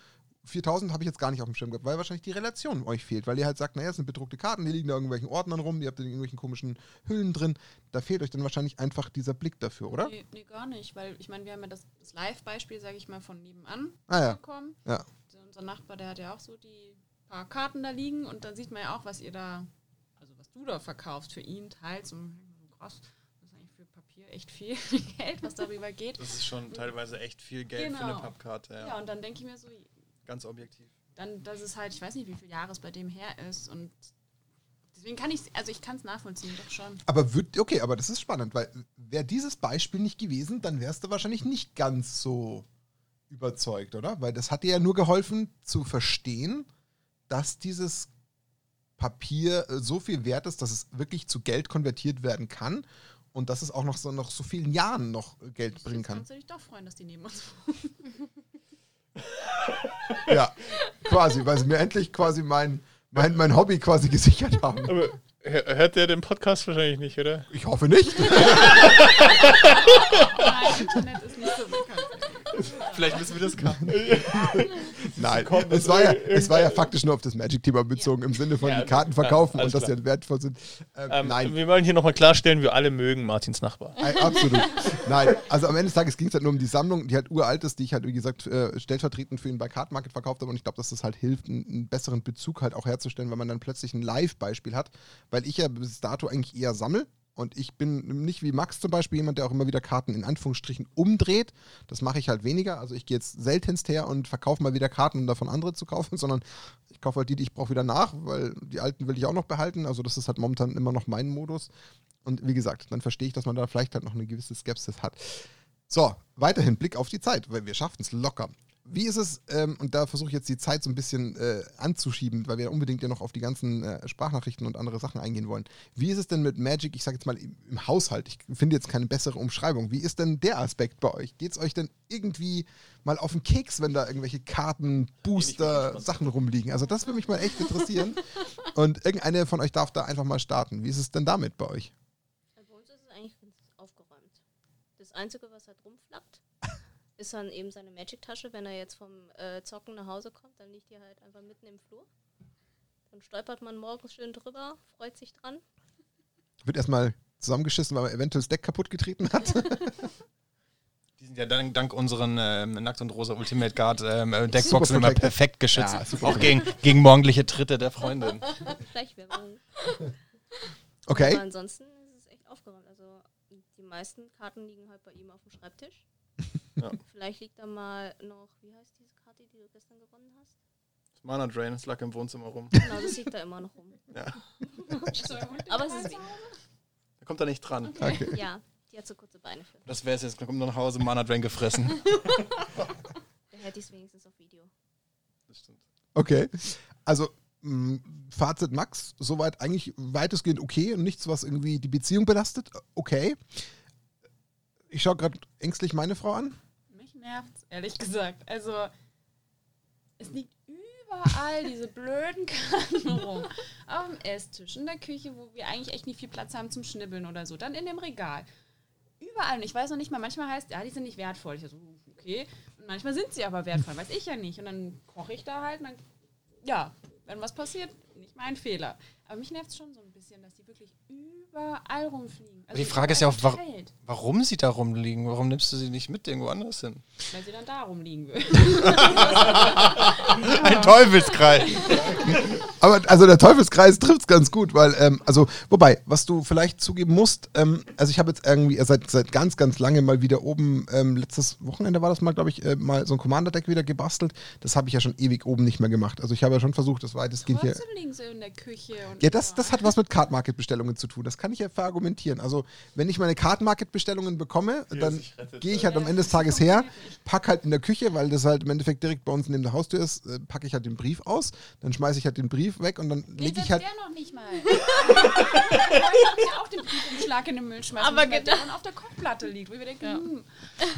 A: 4000 habe ich jetzt gar nicht auf dem Schirm gehabt, weil wahrscheinlich die Relation euch fehlt. Weil ihr halt sagt, naja, es sind bedruckte Karten, die liegen da in irgendwelchen Ordnern rum, die habt ihr in irgendwelchen komischen Hüllen drin. Da fehlt euch dann wahrscheinlich einfach dieser Blick dafür, oder?
F: Nee, nee, gar nicht, weil ich meine, wir haben ja das, das Live-Beispiel, sage ich mal, von nebenan
A: Ah ja.
F: bekommen.
A: Ja.
F: Also unser Nachbar, der hat ja auch so die paar Karten da liegen und dann sieht man ja auch, was ihr da, du da verkaufst für ihn teils und krass, das ist eigentlich für Papier echt viel Geld, was darüber geht.
B: das ist schon teilweise echt viel Geld für eine
F: Genau.
B: Pappkarte. Ja.
F: Ja, und dann denke ich mir so,
B: Ganz objektiv.
F: dann, dass es halt, ich weiß nicht, wie viele Jahre es bei dem her ist und deswegen kann ich, also ich kann es nachvollziehen, doch schon.
A: Aber wird, okay, aber das ist spannend, weil wäre dieses Beispiel nicht gewesen, dann wärst du wahrscheinlich nicht ganz so überzeugt, oder? Weil das hat dir ja nur geholfen zu verstehen, dass dieses Papier äh, so viel wert ist, dass es wirklich zu Geld konvertiert werden kann und dass es auch noch so, nach so vielen Jahren noch äh, Geld bringen
F: Jetzt
A: kann.
F: kannst du dich doch freuen, dass die neben uns
A: Ja, quasi, weil sie mir endlich quasi mein, mein, mein Hobby quasi gesichert haben.
C: Aber hör- hört der den Podcast wahrscheinlich nicht, oder?
A: Ich hoffe nicht.
F: Nein, Internet ist nicht so bekannt.
B: Vielleicht müssen wir das cutten.
A: Nein, es war, ja, es war ja faktisch nur auf das Magic-Thema bezogen, im Sinne von
C: Ja,
A: die Karten
C: ja,
A: verkaufen
C: alles
A: und dass
C: klar.
A: die halt wertvoll sind. Ähm,
C: Ähm,
A: nein,
C: Wir wollen hier nochmal klarstellen, wir alle mögen Martins Nachbar.
A: Ei, absolut. Nein, also am Ende des Tages ging es halt nur um die Sammlung, die halt uralt ist, die ich halt, wie gesagt, äh, stellvertretend für ihn bei Card Market verkauft habe. Und ich glaube, dass das halt hilft, einen, einen besseren Bezug halt auch herzustellen, wenn man dann plötzlich ein Live-Beispiel hat. Weil ich ja bis dato eigentlich eher sammle. Und ich bin nicht wie Max zum Beispiel jemand, der auch immer wieder Karten in Anführungsstrichen umdreht. Das mache ich halt weniger. Also ich gehe jetzt seltenst her und verkaufe mal wieder Karten, um davon andere zu kaufen, sondern ich kaufe halt die, die ich brauche, wieder nach, weil die alten will ich auch noch behalten. Also das ist halt momentan immer noch mein Modus. Und wie gesagt, dann verstehe ich, dass man da vielleicht halt noch eine gewisse Skepsis hat. So, weiterhin Blick auf die Zeit, weil wir schaffen es locker. Wie ist es, ähm, und da versuche ich jetzt die Zeit so ein bisschen äh, anzuschieben, weil wir unbedingt ja noch auf die ganzen äh, Sprachnachrichten und andere Sachen eingehen wollen. Wie ist es denn mit Magic, ich sage jetzt mal im, im Haushalt? Ich finde jetzt keine bessere Umschreibung. Wie ist denn der Aspekt bei euch? Geht es euch denn irgendwie mal auf den Keks, wenn da irgendwelche Karten, Booster, Sachen rumliegen? Also das würde mich mal echt interessieren. und irgendeine von euch darf da einfach mal starten. Wie ist es denn damit bei euch?
D: Bei uns ist es eigentlich ganz aufgeräumt. Das Einzige, was halt rumflappt, ist dann eben seine Magic-Tasche. Wenn er jetzt vom äh, Zocken nach Hause kommt, dann liegt die halt einfach mitten im Flur. Dann stolpert man morgens schön drüber, freut sich dran.
A: Wird erstmal zusammengeschissen, weil man eventuell das Deck kaputt getreten hat.
B: Die sind ja dank, dank unseren ähm, Nackt und Rosa Ultimate Guard ähm, äh, Deckboxen immer perfekt geschützt.
A: Ja,
B: auch gegen, gegen morgendliche Tritte der Freundin.
D: Schleichwerbung.
A: Okay.
D: Aber ansonsten ist es echt aufgeräumt. Also die meisten Karten liegen halt bei ihm auf dem Schreibtisch.
C: Ja.
D: Vielleicht liegt da mal noch, wie heißt diese Karte, die du gestern gewonnen hast?
B: Das Mana Drain, das lag im Wohnzimmer rum.
D: Genau, das liegt da immer noch rum.
B: Ja.
D: Aber es ist
B: Da kommt er nicht dran.
A: okay.
D: Ja, die hat so kurze Beine für.
B: Das wär's jetzt. Dann kommt er nach Hause, Mana Drain gefressen.
D: Da hätte ich es wenigstens auf Video.
B: Das stimmt.
A: Okay. Also, mh, Fazit Max, soweit eigentlich weitestgehend okay und nichts, was irgendwie die Beziehung belastet. Okay. Ich schaue gerade ängstlich meine Frau an.
F: Nervt's, ehrlich gesagt. Also, es liegt überall diese blöden Karten rum. Auf dem Esstisch, in der Küche, wo wir eigentlich echt nicht viel Platz haben zum Schnibbeln oder so. Dann in dem Regal. Überall. Und ich weiß noch nicht mal, manchmal heißt, ja, die sind nicht wertvoll. Ich so, okay. Und manchmal sind sie aber wertvoll, weiß ich ja nicht. Und dann koche ich da halt und dann, ja, wenn was passiert, nicht mein Fehler. Aber mich nervt es schon so ein bisschen, dass die wirklich überall rumfliegen. Also
B: die Frage ist ja auch, wa-
F: verteilt,
B: Warum sie da rumliegen? Warum nimmst du sie nicht mit irgendwo anders hin?
F: Weil sie dann da rumliegen würden.
B: Ein Teufelskreis.
A: Aber also der Teufelskreis trifft es ganz gut, weil, ähm, also, wobei, was du vielleicht zugeben musst, ähm, also ich habe jetzt irgendwie seit, seit ganz, ganz lange mal wieder oben, ähm, letztes Wochenende war das mal, glaube ich, äh, mal so ein Commander-Deck wieder gebastelt. Das habe ich ja schon ewig oben nicht mehr gemacht. Also ich habe ja schon versucht, das weitestgehend hier.
F: Sie in der Küche. Und
A: Ja, das, das hat was mit Card Market Bestellungen zu tun. Das kann ich ja verargumentieren. Also, wenn ich meine Card Market Bestellungen bekomme,
C: Wie er
A: dann gehe ich
C: ja.
A: halt am Ende des Tages her, pack halt in der Küche, weil das halt im Endeffekt direkt bei uns neben der Haustür ist, äh, packe ich halt den Brief aus, dann schmeiße ich halt den Brief weg und dann lege ich halt.
F: der noch nicht mal. ich hab ja auch den Briefumschlag in den Müll schmeißen,
D: Aber
F: der
D: genau.
F: dann auf der Kochplatte liegt, wo wir denken,
D: Ja.
F: hm,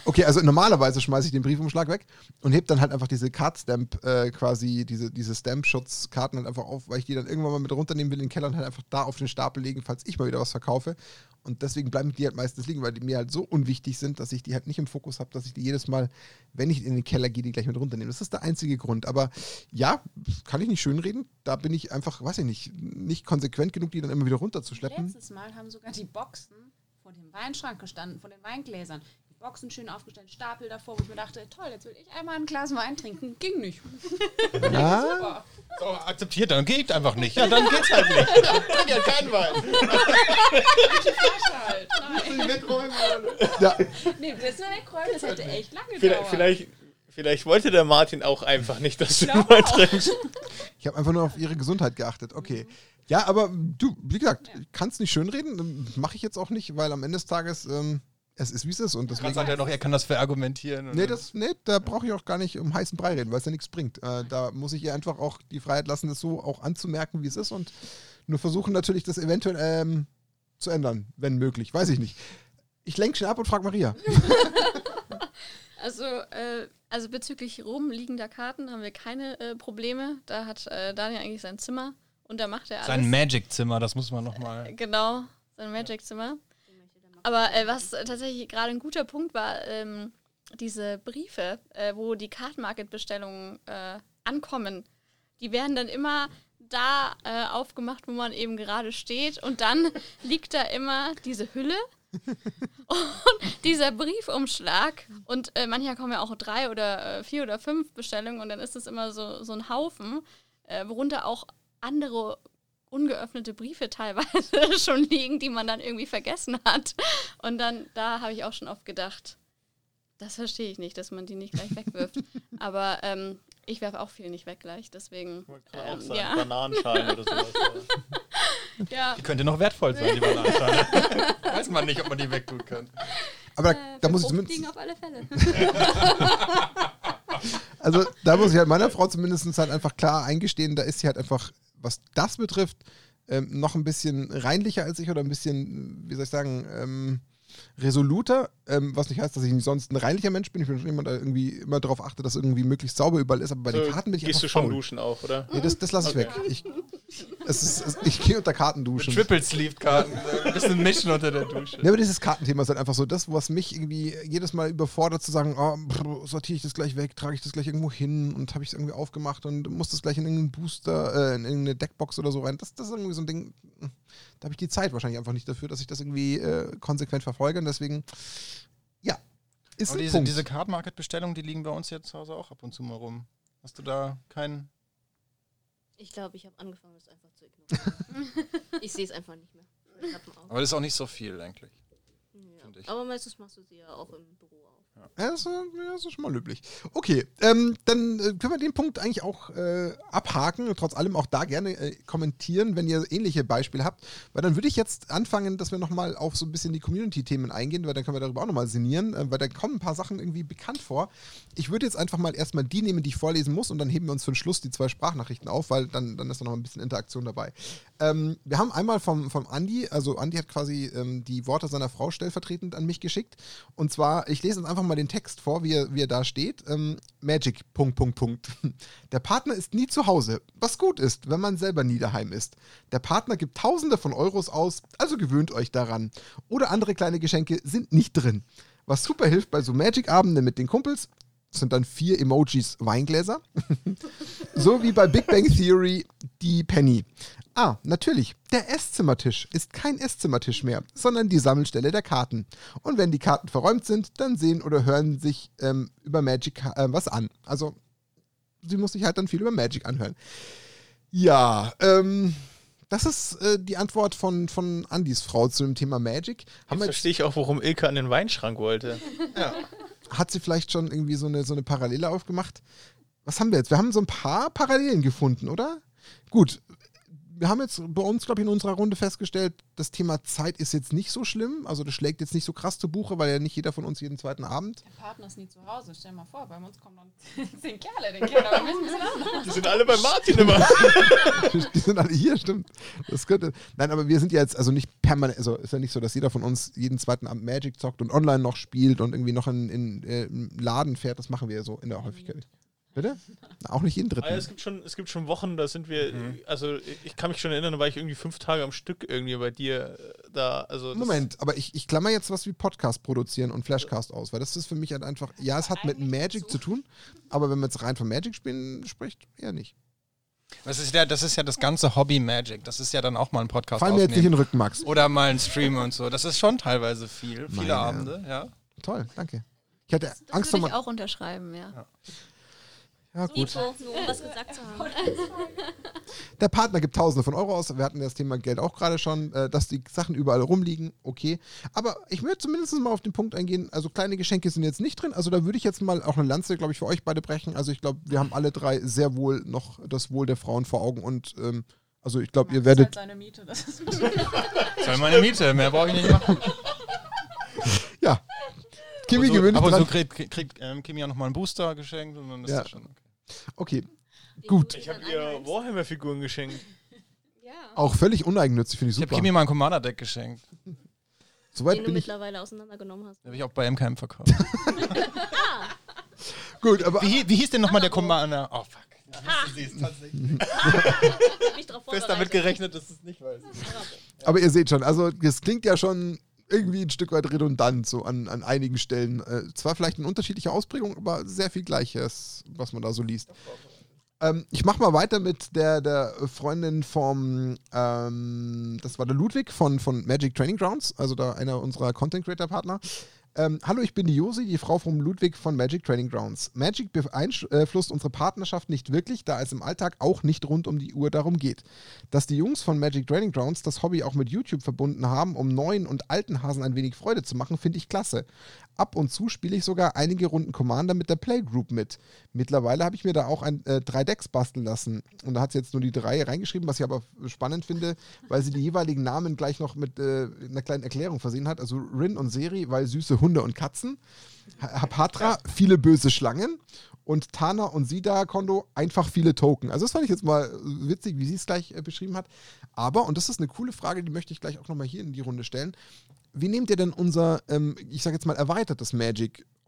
A: Okay, also normalerweise schmeiße ich den Briefumschlag weg und heb dann halt einfach diese Card-Stamp, äh, quasi, diese, diese Stamp-Schutzkarten halt einfach auf, weil ich die dann irgendwann mal mit runternehmen will in den Keller und halt einfach da auf den Stapel legen, falls ich mal wieder was verkaufe. Und deswegen bleiben die halt meistens liegen, weil die mir halt so unwichtig sind, dass ich die halt nicht im Fokus habe, dass ich die jedes Mal, wenn ich in den Keller gehe, die gleich mit runternehme. Das ist der einzige Grund. Aber ja, kann ich nicht schönreden. Da bin ich einfach, weiß ich nicht, nicht konsequent genug, die dann immer wieder runterzuschleppen.
F: letztes Mal haben sogar die Boxen vor dem Weinschrank gestanden, vor den Weingläsern. Boxen schön aufgestellt, Stapel davor, wo ich mir dachte, toll, jetzt will ich einmal ein Glas Wein trinken. Ging nicht.
A: Ah,
F: Super.
B: So, akzeptiert dann. Geht einfach nicht. Ja, dann geht's halt nicht. Trink ja keinen Wein.
F: Flasche halt. Nein.
A: ja,
F: Nee, das ist wegräumen, das hätte echt lange
C: Vielleicht,
F: gedauert.
C: vielleicht, vielleicht wollte der Martin auch einfach nicht, dass du mal trinkst.
A: Ich habe einfach nur auf ihre Gesundheit geachtet. Okay. Ja, aber du, wie gesagt,
F: Ja.
A: kannst nicht schönreden. Mache ich jetzt auch nicht, weil am Ende des Tages ähm, es ist, wie es ist. Und
B: Deswegen sagt er noch, er kann das verargumentieren.
A: Nee, das, nee, da brauche ich auch gar nicht um heißen Brei reden, weil es ja nichts bringt. Äh, da muss ich ihr einfach auch die Freiheit lassen, das so auch anzumerken, wie es ist und nur versuchen natürlich, das eventuell ähm, zu ändern, wenn möglich. Weiß ich nicht. Ich lenke schnell ab und frage Maria.
E: Also, äh, also bezüglich rumliegender Karten haben wir keine äh, Probleme. Da hat äh, Daniel eigentlich sein Zimmer und da macht er alles.
B: Sein Magic-Zimmer, das muss man nochmal.
E: Genau, sein Magic-Zimmer. Aber äh, was tatsächlich gerade ein guter Punkt war, ähm, diese Briefe, äh, wo die Card Market Bestellungen äh, ankommen, die werden dann immer da äh, aufgemacht, wo man eben gerade steht. Und dann liegt da immer diese Hülle und dieser Briefumschlag. Und äh, manchmal kommen ja auch drei oder äh, vier oder fünf Bestellungen und dann ist es immer so, so ein Haufen, worunter auch andere ungeöffnete Briefe teilweise schon liegen, die man dann irgendwie vergessen hat. Und dann, da habe ich auch schon oft gedacht, das verstehe ich nicht, dass man die nicht gleich wegwirft. Aber ähm, ich werfe auch viel nicht weg gleich, deswegen. Ähm,
C: sein,
E: ja.
C: Bananenschalen oder sowas.
E: Ja,
B: Die könnte noch wertvoll sein, die Bananenschale. Weiß man nicht, ob man die wegtun kann.
A: Aber da,
E: äh,
A: da muss ich zumindest.
E: liegen auf alle Fälle.
A: Also Also da muss ich halt meiner Frau zumindest halt einfach klar eingestehen, da ist sie halt einfach, was das betrifft, ähm, noch ein bisschen reinlicher als ich oder ein bisschen, wie soll ich sagen, ähm, resoluter, ähm, was nicht heißt, dass ich nicht sonst ein reinlicher Mensch bin. Ich bin schon jemand, der irgendwie immer darauf achte, dass irgendwie möglichst sauber überall ist, aber bei
C: So,
A: den Karten bin ich
C: Gehst
A: einfach
C: du schon
A: faul.
C: duschen auch, oder?
A: Nee, das, das lasse ich
C: Okay.
A: weg. Ich, es ist, es, ich gehe unter Karten duschen.
B: Triple Sleeve Karten. Ein bisschen mischen unter der Dusche.
A: Ja, aber dieses Kartenthema ist halt einfach so das, was mich irgendwie jedes Mal überfordert zu sagen, oh, sortiere ich das gleich weg, trage ich das gleich irgendwo hin und habe ich es irgendwie aufgemacht und muss das gleich in irgendeinen Booster, äh, in irgendeine Deckbox oder so rein. Das, das ist irgendwie so ein Ding, da habe ich die Zeit wahrscheinlich einfach nicht dafür, dass ich das irgendwie äh, konsequent verfolge und deswegen, ja, ist
B: Aber
A: ein
B: diese,
A: Punkt.
B: diese Card Market Bestellungen, die liegen bei uns jetzt zu Hause auch ab und zu mal rum. Hast du da keinen?
D: Ich glaube, ich habe angefangen, das einfach zu ignorieren. ich sehe es einfach nicht mehr.
B: Aber das ist auch nicht so viel eigentlich.
D: Ja. Aber meistens machst du sie ja auch im Büro auf.
A: Ist, ja, das ist schon mal löblich. Okay, ähm, dann äh, können wir den Punkt eigentlich auch äh, abhaken und trotz allem auch da gerne äh, kommentieren, wenn ihr ähnliche Beispiele habt. Weil dann würde ich jetzt anfangen, dass wir nochmal auf so ein bisschen die Community-Themen eingehen, weil dann können wir darüber auch nochmal sinnieren, äh, weil da kommen ein paar Sachen irgendwie bekannt vor. Ich würde jetzt einfach mal erstmal die nehmen, die ich vorlesen muss und dann heben wir uns für den Schluss die zwei Sprachnachrichten auf, weil dann, dann ist da noch ein bisschen Interaktion dabei. Ähm, wir haben einmal vom, vom Andi, also Andi hat quasi ähm, die Worte seiner Frau stellvertretend an mich geschickt. Und zwar, ich lese uns einfach mal den Text vor, wie er, wie er da steht. Ähm, Magic, Punkt, Punkt, Punkt. Der Partner ist nie zu Hause, was gut ist, wenn man selber nie daheim ist. Der Partner gibt Tausende von Euros aus, also gewöhnt euch daran. Oder andere kleine Geschenke sind nicht drin. Was super hilft bei so Magic-Abenden mit den Kumpels, sind dann vier Emojis Weingläser. so wie bei Big Bang Theory die Penny. Ah, natürlich. Der Esszimmertisch ist kein Esszimmertisch mehr, sondern die Sammelstelle der Karten. Und wenn die Karten verräumt sind, dann sehen oder hören sich ähm, über Magic äh, was an. Also, sie muss sich halt dann viel über Magic anhören. Ja, ähm, das ist äh, die Antwort von, von Andys Frau zu dem Thema Magic. Haben
C: Jetzt verstehe ich auch, warum Ilka an den Weinschrank wollte.
A: hat sie vielleicht schon irgendwie so eine, so eine Parallele aufgemacht? Was haben wir jetzt? Wir haben so ein paar Parallelen gefunden, oder? Gut. Wir haben jetzt bei uns, glaube ich, in unserer Runde festgestellt, das Thema Zeit ist jetzt nicht so schlimm. Also das schlägt jetzt nicht so krass zu Buche, weil ja nicht jeder von uns jeden zweiten Abend.
F: Der Partner ist nie zu Hause. Stell dir mal vor, bei uns kommen dann zehn Kerle, den Kerl.
C: Die sind alle bei Martin immer.
A: Die sind alle hier, stimmt. Das könnte. Nein, aber wir sind ja jetzt also nicht permanent, also ist ja nicht so, dass jeder von uns jeden zweiten Abend Magic zockt und online noch spielt und irgendwie noch in, in, äh, im Laden fährt. Das machen wir ja so in der Häufigkeit. Bitte? Auch nicht jeden dritten.
C: Ah, es, gibt schon, es gibt schon Wochen, da sind wir, also ich kann mich schon erinnern, da war ich irgendwie fünf Tage am Stück irgendwie bei dir äh, da. Also
A: Moment, aber ich, ich klammer jetzt was wie Podcast produzieren und Flashcast aus, weil das ist für mich halt einfach, ja, es hat mit Magic
F: so.
A: zu tun, aber wenn man jetzt rein von Magic spielen spricht, eher nicht.
B: Das ist, ja, das ist ja das ganze Hobby Magic. Das ist ja dann auch mal ein Podcast
A: Fall mir jetzt nicht in den Rücken, Max.
B: Oder mal ein Stream und so. Das ist schon teilweise viel. Viele
A: Meine
B: Abende, ja.
A: Toll, danke. Ich hatte
E: Das
A: Angst
E: würde ich auch unterschreiben, ja.
A: Ja, gut.
D: Nico, nur um was gesagt zu haben.
A: Der Partner gibt Tausende von Euro aus. Wir hatten das Thema Geld auch gerade schon, äh, dass die Sachen überall rumliegen. Okay. Aber ich würde zumindest mal auf den Punkt eingehen. Also kleine Geschenke sind jetzt nicht drin. Also da würde ich jetzt mal auch eine Lanze, glaube ich, für euch beide brechen. Also ich glaube, wir haben alle drei sehr wohl noch das Wohl der Frauen vor Augen. Und ähm, also ich glaube, ihr
F: Das ist halt
A: werdet.
F: seine Miete. Das ist
B: Soll meine Miete, mehr brauche ich nicht machen.
A: Ja. Kimi
B: aber so,
A: gewöhnt
B: aber
A: dran.
B: so kriegt, kriegt ähm, Kimi auch nochmal einen Booster geschenkt und dann ist
A: Ja.
B: das schon okay.
A: Okay. Gut.
C: Ich habe ihr Warhammer-Figuren geschenkt.
D: Ja.
A: Auch völlig uneigennützig, finde ich
B: Ich habe
A: super.
B: Kimi mal ein Commander-Deck geschenkt.
A: Soweit
D: Den du
A: bin ich.
D: mittlerweile auseinandergenommen hast.
B: Den habe ich auch bei MKM verkauft.
A: Gut, aber
B: wie, wie hieß denn nochmal der Commander? Oh, fuck. Ja, du siehst tatsächlich.
D: Ich drauf
B: Du hast damit gerechnet, dass du es nicht weißt.
A: Aber ihr seht schon, also das klingt ja schon irgendwie ein Stück weit redundant, so an, an einigen Stellen. Äh, zwar vielleicht in unterschiedlicher Ausprägung, aber sehr viel Gleiches, was man da so liest. Ähm, ich mache mal weiter mit der, der Freundin vom, ähm, das war der Ludwig von, von Magic Training Grounds, also da einer unserer Content Creator Partner. Ähm, hallo, ich bin die Josi, die Frau vom Ludwig von Magic Training Grounds. Magic beeinflusst unsere Partnerschaft nicht wirklich, da es im Alltag auch nicht rund um die Uhr darum geht. Dass die Jungs von Magic Training Grounds das Hobby auch mit YouTube verbunden haben, um neuen und alten Hasen ein wenig Freude zu machen, finde ich klasse. Ab und zu spiele ich sogar einige Runden Commander mit der Playgroup mit. Mittlerweile habe ich mir da auch ein, äh, drei Decks basteln lassen. Und da hat sie jetzt nur die drei reingeschrieben, was ich aber spannend finde, weil sie die jeweiligen Namen gleich noch mit äh, einer kleinen Erklärung versehen hat. Also Rin und Seri, weil süße Hunde und Katzen. Ha- Hapatra, viele böse Schlangen. Und Tana und Sida Kondo, einfach viele Token. Also das fand ich jetzt mal witzig, wie sie es gleich äh, beschrieben hat. Aber, und das ist eine coole Frage, die möchte ich gleich auch nochmal hier in die Runde stellen. Wie nehmt ihr denn unser, ähm, ich sage jetzt mal, erweitertes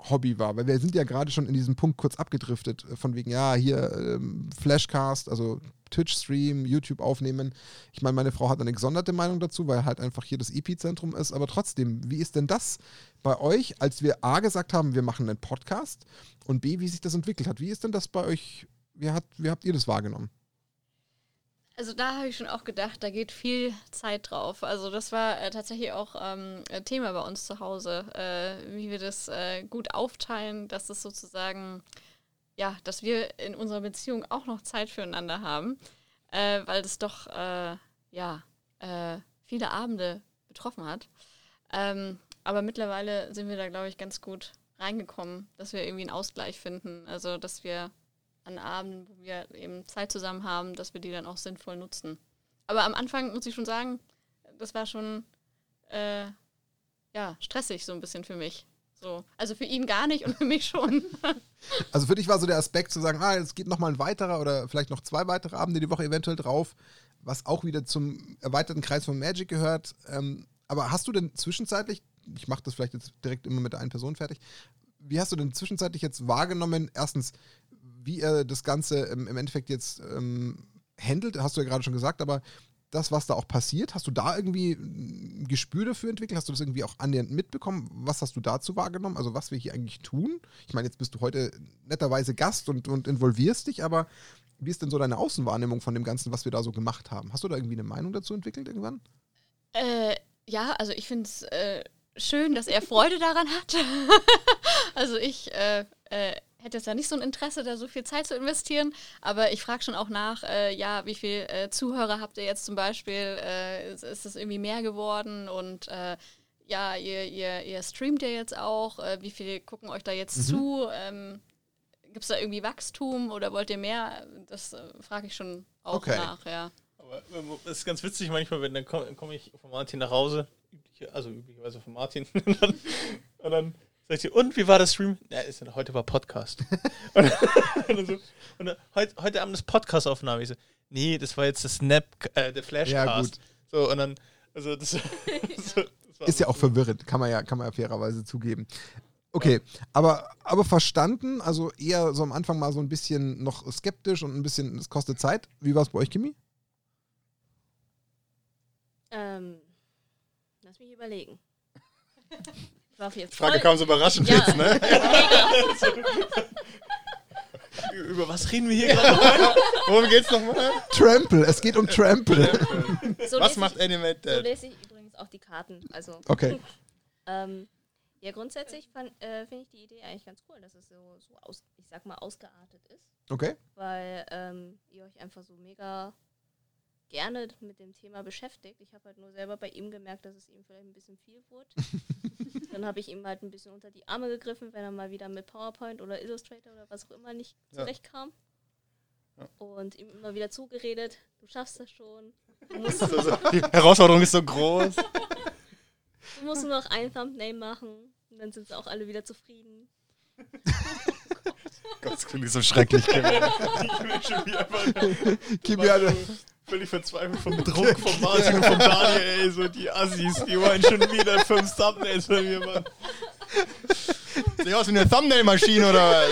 A: Magic-Hobby wahr? Weil wir sind ja gerade schon in diesem Punkt kurz abgedriftet, äh, von wegen, ja, hier ähm, Flashcast, also Twitch-Stream, YouTube aufnehmen. Ich meine, meine Frau hat eine gesonderte Meinung dazu, weil halt einfach hier das Epizentrum ist. Aber trotzdem, wie ist denn das bei euch, als wir A gesagt haben, wir machen einen Podcast und B, wie sich das entwickelt hat? Wie ist denn das bei euch? Wie, hat, wie habt ihr das wahrgenommen?
E: Also da habe ich schon auch gedacht, da geht viel Zeit drauf. Also das war äh, tatsächlich auch ähm, ein Thema bei uns zu Hause, äh, wie wir das äh, gut aufteilen, dass es sozusagen, ja, dass wir in unserer Beziehung auch noch Zeit füreinander haben, äh, weil das doch, äh, ja, äh, viele Abende betroffen hat. Ähm, aber mittlerweile sind wir da, glaube ich, ganz gut reingekommen, dass wir irgendwie einen Ausgleich finden. Also dass wir an Abenden, wo wir eben Zeit zusammen haben, dass wir die dann auch sinnvoll nutzen. Aber am Anfang muss ich schon sagen, das war schon äh, ja, stressig so ein bisschen für mich. So. Also für ihn gar nicht und für mich schon.
A: Also für dich war so der Aspekt zu sagen, ah, es geht nochmal ein weiterer oder vielleicht noch zwei weitere Abende die Woche eventuell drauf, was auch wieder zum erweiterten Kreis von Magic gehört. Ähm, aber hast du denn zwischenzeitlich, ich mache das vielleicht jetzt direkt immer mit der einen Person fertig, wie hast du denn zwischenzeitlich jetzt wahrgenommen, erstens, wie er das Ganze im, im Endeffekt jetzt ähm, handelt, hast du ja gerade schon gesagt, aber das, was da auch passiert, hast du da irgendwie ein Gespür dafür entwickelt? Hast du das irgendwie auch annähernd mitbekommen? Was hast du dazu wahrgenommen? Also was wir hier eigentlich tun? Ich meine, jetzt bist du heute netterweise Gast und, und involvierst dich, aber wie ist denn so deine Außenwahrnehmung von dem Ganzen, was wir da so gemacht haben? Hast du da irgendwie eine Meinung dazu entwickelt irgendwann?
E: Äh, ja, also ich finde es äh, schön, dass er Freude daran hat. also ich äh, äh, hätte jetzt ja nicht so ein Interesse, da so viel Zeit zu investieren, aber ich frage schon auch nach, äh, ja, wie viele äh, Zuhörer habt ihr jetzt zum Beispiel? Äh, ist, ist das irgendwie mehr geworden? Und äh, ja, ihr, ihr, ihr streamt ja jetzt auch. Äh, wie viele gucken euch da jetzt
A: Mhm.
E: zu? Ähm, Gibt es da irgendwie Wachstum oder wollt ihr mehr? Das äh, frage ich schon auch
A: Okay.
E: nach, ja.
C: Aber es ist ganz witzig manchmal, wenn dann komme komm ich von Martin nach Hause, also üblicherweise von Martin, und dann, und dann sagt sie, und wie war der Stream? Ja, ist heute war Podcast. und, und, dann so, und dann, heute, heute Abend ist Podcast-Aufnahme. Ich so, nee, das war jetzt der Snap, äh, der Flashcast.
A: Ja, gut.
C: So, und dann, also das, so, das war
A: Ist ja auch verwirrend, kann man ja, kann man ja fairerweise zugeben. Okay, aber, aber verstanden, also eher so am Anfang mal so ein bisschen noch skeptisch und ein bisschen, es kostet Zeit. Wie war es bei euch, Kimi?
D: Ähm, lass mich überlegen. War auf jeden
C: Die Frage
D: Fall.
C: kam so überraschend
D: Ja.
C: jetzt, ne? Über was reden wir hier gerade? Worum geht's nochmal?
A: Trample, es geht um Trample.
D: So
C: Was macht
D: ich,
C: Animate
D: So
C: Dead?
D: lese ich übrigens auch die Karten. Also,
A: Okay.
D: ähm, ja, grundsätzlich fand- äh, finde ich die Idee eigentlich ganz cool, dass es so, so aus, ich sag mal, ausgeartet ist.
A: Okay.
D: weil ähm, ihr euch einfach so mega gerne mit dem Thema beschäftigt. Ich habe halt nur selber bei ihm gemerkt, dass es ihm vielleicht ein bisschen viel wurde. Dann habe ich ihm halt ein bisschen unter die Arme gegriffen, wenn er mal wieder mit PowerPoint oder Illustrator oder was auch immer nicht
C: Ja.
D: zurechtkam.
C: Ja.
D: Und ihm immer wieder zugeredet, du schaffst das schon. Du musst,
C: Also, die Herausforderung ist so groß.
D: du musst nur noch ein Thumbnail machen. Und dann sind sie auch alle wieder zufrieden.
C: Gott, das klingt so schrecklich. ich bin schon völlig verzweifelt vom Druck von Martin und von Daniel, ey, so die Assis, die wollen schon wieder fünf Thumbnails von mir machen. Sieht aus wie eine Thumbnail-Maschine oder was?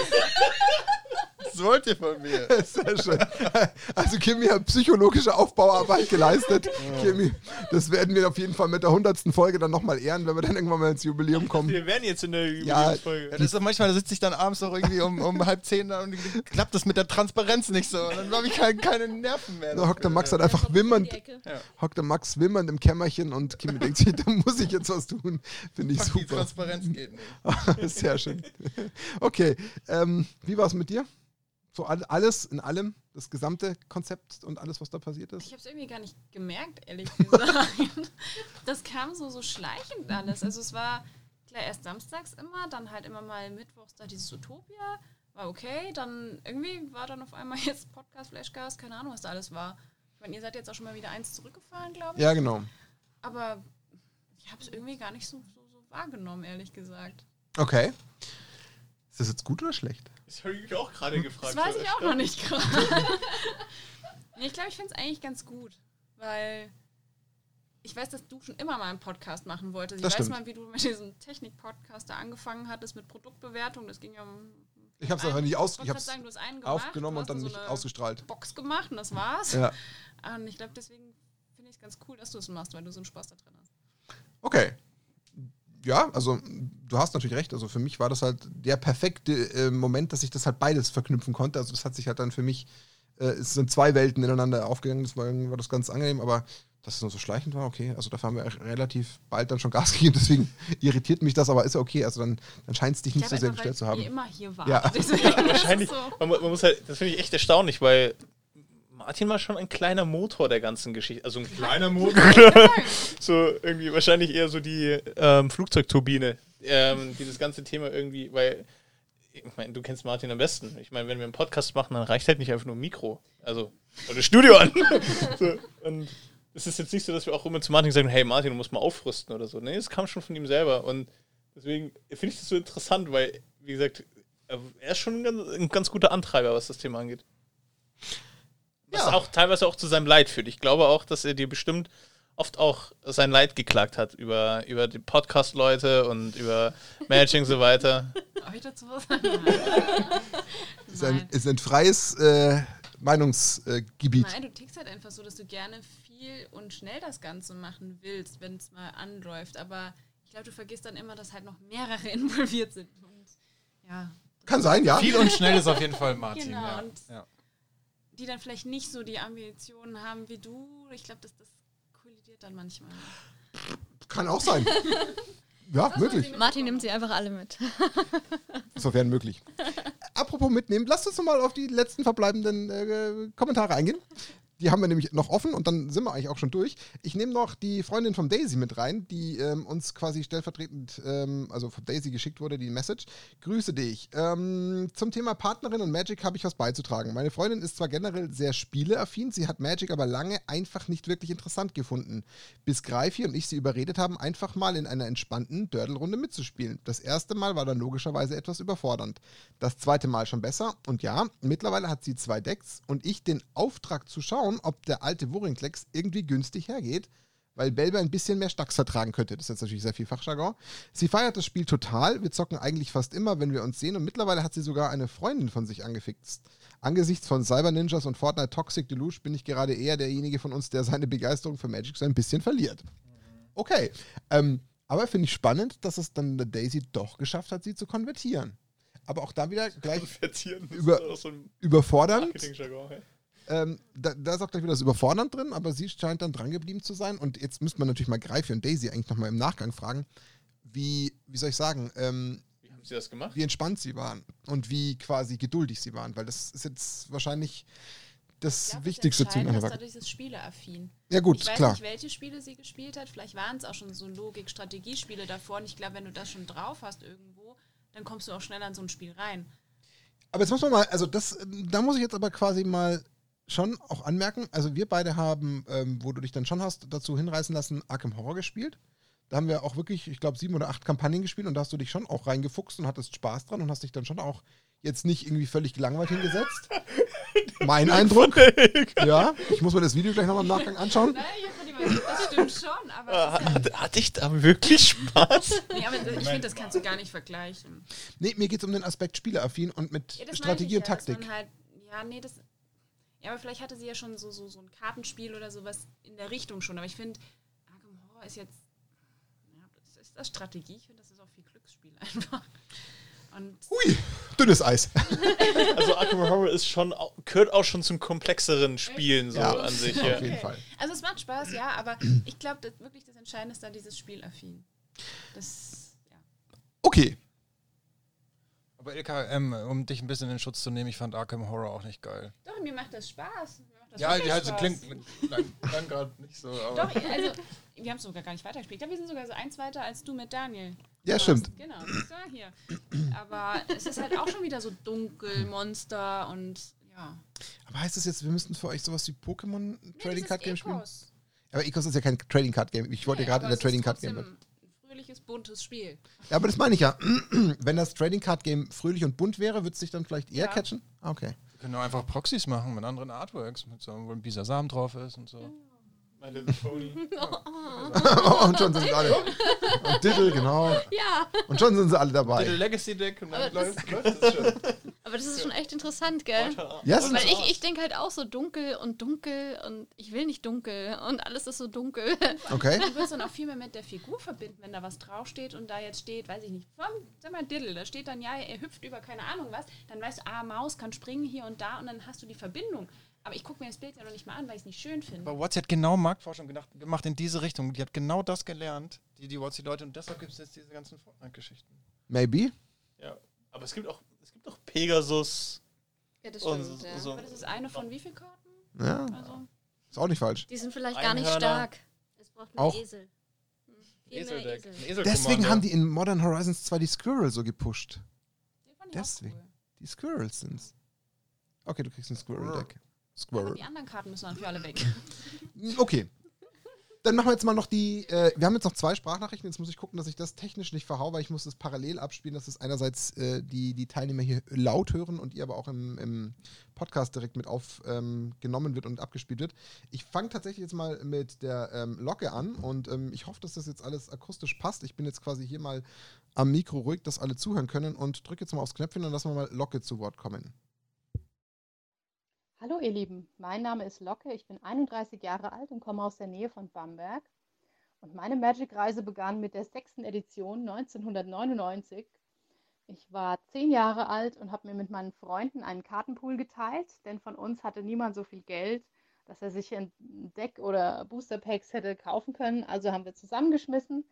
C: Was wollt ihr von mir?
A: sehr schön. Also Kimi hat psychologische Aufbauarbeit geleistet. Kimi, das werden wir auf jeden Fall mit der hundertsten Folge dann nochmal ehren, wenn wir dann irgendwann mal ins Jubiläum kommen.
C: Wir werden jetzt in der
A: Ja,
C: Jubiläumsfolge.
B: Ja, das ist doch manchmal, da sitze ich dann abends noch irgendwie um, um halb zehn da und klappt das mit der Transparenz nicht so. Und dann habe ich keine, keine Nerven mehr.
A: Da hockt der Max halt einfach wimmernd,
D: die
A: hockt der Max wimmernd im Kämmerchen und Kimi denkt sich, da muss ich jetzt was tun. Finde ich
B: Fuck, die
A: super.
B: Transparenz geht nicht.
A: Sehr schön. Okay, ähm, wie war es mit dir? So all, alles in allem, das gesamte Konzept und alles, was da passiert ist?
F: Ich habe es irgendwie gar nicht gemerkt, ehrlich gesagt. das kam so, so schleichend alles. Also es war klar erst samstags immer, dann halt immer mal mittwochs da dieses Utopia. War okay, dann irgendwie war dann auf einmal jetzt Podcast, Flashcast, keine Ahnung, was da alles war. Ich meine, ihr seid jetzt auch schon mal wieder eins zurückgefahren, glaube ich.
A: Ja, genau.
F: Aber ich habe es irgendwie gar nicht so, so, so wahrgenommen, ehrlich gesagt.
A: Okay. Ist das jetzt gut oder schlecht?
C: Das habe ich mich auch gerade gefragt.
F: Das weiß ich auch noch nicht gerade. nee, ich glaube, ich finde es eigentlich ganz gut, weil ich weiß, dass du schon immer mal einen Podcast machen wolltest. Ich
A: Das
F: weiß
A: stimmt.
F: mal, wie du mit diesem Technik-Podcast da angefangen hattest mit Produktbewertung. Das ging ja um.
A: Ich habe es aber
F: einen-
A: nicht aus,
F: wollte
A: ich
F: einen gemacht,
A: aufgenommen und dann nicht
F: so eine
A: ausgestrahlt.
F: Box gemacht und das war's.
A: Ja.
F: Und ich glaube, deswegen finde ich es ganz cool, dass du es machst, weil du so einen Spaß da drin hast.
A: Okay. Ja, also du hast natürlich recht. Also für mich war das halt der perfekte äh, Moment, dass ich das halt beides verknüpfen konnte. Also das hat sich halt dann für mich, äh, es sind zwei Welten ineinander aufgegangen. Das war, das ganz angenehm, aber dass es nur so schleichend war, okay. Also dafür haben wir relativ bald dann schon Gas gegeben. Deswegen irritiert mich das, aber ist ja okay. Also dann, dann scheint es dich nicht
F: Ich
A: so sehr gestellt zu haben.
F: immer hier war.
A: Ja.
F: Deswegen,
C: Ja,
F: das ist
C: wahrscheinlich.
F: So.
C: Man, man muss halt, das finde ich echt erstaunlich, weil Martin war schon ein kleiner Motor der ganzen Geschichte. Also ein kleiner Motor. so irgendwie wahrscheinlich eher so die ähm, Flugzeugturbine, ähm, die das ganze Thema irgendwie, weil ich meine, du kennst Martin am besten. Ich meine, wenn wir einen Podcast machen, dann reicht halt nicht einfach nur ein Mikro, also oder Studio an. so, und es ist jetzt nicht so, dass wir auch immer zu Martin sagen, hey Martin, du musst mal aufrüsten oder so. Nee, es kam schon von ihm selber und deswegen finde ich das so interessant, weil wie gesagt, er ist schon ein ganz, ein ganz guter Antreiber, was das Thema angeht. Was
A: Ja.
C: auch teilweise auch zu seinem Leid führt. Ich glaube auch, dass er dir bestimmt oft auch sein Leid geklagt hat über, über die Podcast-Leute und über Managing und so weiter.
F: Darf ich dazu was sagen?
A: Ist ein, ist ein freies äh, Meinungsgebiet.
F: Nein, du tickst halt einfach so, dass du gerne viel und schnell das Ganze machen willst, wenn es mal anläuft. Aber ich glaube, du vergisst dann immer, dass halt noch mehrere involviert sind. Und ja,
A: Kann sein, ja.
B: Viel und schnell ist auf jeden Fall Martin.
F: Genau,
B: ja.
F: Die dann vielleicht nicht so die Ambitionen haben wie du. Ich glaube, das, das kollidiert dann manchmal.
A: Kann auch sein. Ja, möglich.
D: Martin nimmt sie einfach alle mit.
A: Sofern möglich. Apropos mitnehmen, lasst uns noch mal auf die letzten verbleibenden äh, Kommentare eingehen. Die haben wir nämlich noch offen und dann sind wir eigentlich auch schon durch. Ich nehme noch die Freundin von Daisy mit rein, die ähm, uns quasi stellvertretend, ähm, also von Daisy geschickt wurde, die Message. Grüße dich. Ähm, zum Thema Partnerin und Magic habe ich was beizutragen. Meine Freundin ist zwar generell sehr spieleaffin, sie hat Magic aber lange einfach nicht wirklich interessant gefunden. Bis Greifi und ich sie überredet haben, einfach mal in einer entspannten Dördelrunde mitzuspielen. Das erste Mal war dann logischerweise etwas überfordernd. Das zweite Mal schon besser. Und ja, mittlerweile hat sie zwei Decks und ich den Auftrag zu schauen, ob der alte Wurringklecks irgendwie günstig hergeht, weil Belbe ein bisschen mehr Stacks vertragen könnte. Das ist jetzt natürlich sehr viel Fachjargon. Sie feiert das Spiel total. Wir zocken eigentlich fast immer, wenn wir uns sehen. Und mittlerweile hat sie sogar eine Freundin von sich angefixt. Angesichts von Cyber Ninjas und Fortnite Toxic Deluge bin ich gerade eher derjenige von uns, der seine Begeisterung für Magic so ein bisschen verliert. Okay. Ähm, aber finde ich spannend, dass es dann der Daisy doch geschafft hat, sie zu konvertieren. Aber auch da wieder gleich Über-
C: so
A: überfordernd. Ähm, da, da ist auch gleich wieder das Überfordernd drin, aber sie scheint dann dran geblieben zu sein. Und jetzt müsste man natürlich mal Greifi und Daisy eigentlich nochmal im Nachgang fragen, wie, wie soll ich sagen, ähm,
C: Wie haben sie das gemacht?
A: wie entspannt sie waren und wie quasi geduldig sie waren, weil das ist jetzt wahrscheinlich das
F: glaub,
A: wichtigste
F: ist
A: Wahl.
F: dadurch das Spieleaffin.
A: Ja gut,
F: ich weiß
A: klar.
F: nicht, welche Spiele sie gespielt hat. Vielleicht waren es auch schon so Logik-Strategiespiele davor. Und ich glaube, wenn du das schon drauf hast irgendwo, dann kommst du auch schnell an so ein Spiel rein.
A: Aber jetzt muss man mal, also das, da muss ich jetzt aber quasi mal schon auch anmerken, also wir beide haben, ähm, wo du dich dann schon hast dazu hinreißen lassen, Arkham Horror gespielt. Da haben wir auch wirklich, ich glaube, sieben oder acht Kampagnen gespielt und da hast du dich schon auch reingefuchst und hattest Spaß dran und hast dich dann schon auch jetzt nicht irgendwie völlig gelangweilt hingesetzt. mein Eindruck. Ja, ich muss mir das Video gleich nochmal im Nachgang anschauen.
F: Nein, ich hab das stimmt schon, aber,
C: Hat, hatte ich da wirklich Spaß?
F: nee, aber ich finde, das kannst du gar nicht vergleichen.
A: Nee, mir geht es um den Aspekt Spieleaffin und mit
F: Ja,
A: Strategie und
F: ich ja,
A: Taktik.
F: man Halt, ja, nee, das. Ja, aber vielleicht hatte sie ja schon so, so, so ein Kartenspiel oder sowas in der Richtung schon. Aber ich finde, Arkham Horror ist jetzt. Ja, das ist das Strategie. Ich finde, das ist auch viel Glücksspiel einfach. Und
A: Hui, dünnes Eis.
C: Also Arkham Horror ist schon, gehört auch schon zum komplexeren Spielen so
A: Ja.
C: an sich.
A: Auf
C: Ja.
A: jeden Fall.
F: Also es macht Spaß, ja, aber ich glaube, das, wirklich das Entscheidende ist da dieses Spielaffin. Das, ja.
A: Okay.
B: Aber Ilka, ähm, um dich ein bisschen in Schutz zu nehmen, ich fand Arkham Horror auch nicht geil.
F: Doch, mir macht das Spaß. Macht das
B: Ja, die halt so klingt, klang, klang gerade nicht so, aber.
F: Doch, also, wir haben es sogar gar nicht weitergespielt. Ja, wir sind sogar so eins weiter als du mit Daniel.
A: Ja,
F: warst.
A: stimmt.
F: Genau, das war hier. Aber es ist halt auch schon wieder so dunkel, Monster und ja.
A: Aber heißt das jetzt, wir müssten für euch sowas wie Pokémon Trading Card Game spielen?
F: Ecos.
A: Aber Ecos ist ja kein Trading Card Game. Ich wollte
F: Nee,
A: gerade in der Trading Card Game.
F: Fröhliches buntes Spiel.
A: Ja, aber das meine ich ja. Wenn das Trading Card Game fröhlich und bunt wäre, würde es dich dann vielleicht eher
F: Ja.
A: catchen? Ah, Okay.
B: Wir können auch einfach Proxys machen mit anderen Artworks, mit so, wo ein Bisasam drauf ist und so.
C: My Little Pony.
A: und schon sind sie alle. Und Diddle, genau.
E: Ja,
A: Und schon sind sie alle
B: Little
A: dabei.
B: Legacy Deck und dann
E: Aber das-
B: läuft, läuft das schon.
E: aber das ist schon echt interessant, gell?
A: Ja, es
E: Weil ich, ich denke halt auch so dunkel und dunkel und ich will nicht dunkel und alles ist so dunkel.
A: okay.
F: Du wirst dann auch viel mehr mit der Figur verbinden, wenn da was draufsteht und da jetzt steht, weiß ich nicht, vom, sag mal Diddle, da steht dann, ja, er hüpft über keine Ahnung was, dann weißt du, ah, Maus kann springen hier und da und dann hast du die Verbindung. Aber ich gucke mir das Bild ja noch nicht mal an, weil ich es nicht schön finde.
B: Aber Watsi hat genau Marktforschung gedacht, gemacht in diese Richtung. Die hat genau das gelernt, die, die Watsi-Leute, und deshalb gibt es jetzt diese ganzen Fortnite-Geschichten.
A: Maybe.
C: Ja. Aber es gibt auch, es gibt auch Pegasus.
E: Ja, das
C: Und
E: stimmt.
C: so-
E: ja.
C: so-
F: Aber das ist eine von wie vielen Karten?
A: Ja,
F: Also,
A: ist auch nicht falsch.
E: Die sind vielleicht gar nicht
C: Einhörner.
E: stark.
D: Es braucht mehr
A: Auch-
D: Esel.
B: Eseldeck.
D: Esel.
B: Ein Esel
A: Deswegen haben die in Modern Horizons 2 die Squirrel so gepusht. Deswegen.
F: cool.
A: Die Squirrels sind's. Okay, du kriegst ein Squirrel-Deck.
F: Aber
A: Squirrel.
F: die anderen Karten müssen dann für alle weg.
A: Okay. Dann machen wir jetzt mal noch die. Äh, wir haben jetzt noch zwei Sprachnachrichten. Jetzt muss ich gucken, dass ich das technisch nicht verhau, weil ich muss das parallel abspielen, dass es einerseits äh, die, die Teilnehmer hier laut hören und ihr aber auch im, im Podcast direkt mit aufgenommen ähm, wird und abgespielt wird. Ich fange tatsächlich jetzt mal mit der ähm, Locke an und ähm, ich hoffe, dass das jetzt alles akustisch passt. Ich bin jetzt quasi hier mal am Mikro ruhig, dass alle zuhören können und drücke jetzt mal aufs Knöpfchen und lassen wir mal Locke zu Wort kommen.
G: Hallo ihr Lieben, mein Name ist Locke, ich bin 31 Jahre alt und komme aus der Nähe von Bamberg. Und meine Magic-Reise begann mit der sechsten Edition 1999. Ich war zehn Jahre alt und habe mir mit meinen Freunden einen Kartenpool geteilt, denn von uns hatte niemand so viel Geld, dass er sich ein Deck oder Booster Packs hätte kaufen können. Also haben wir zusammengeschmissen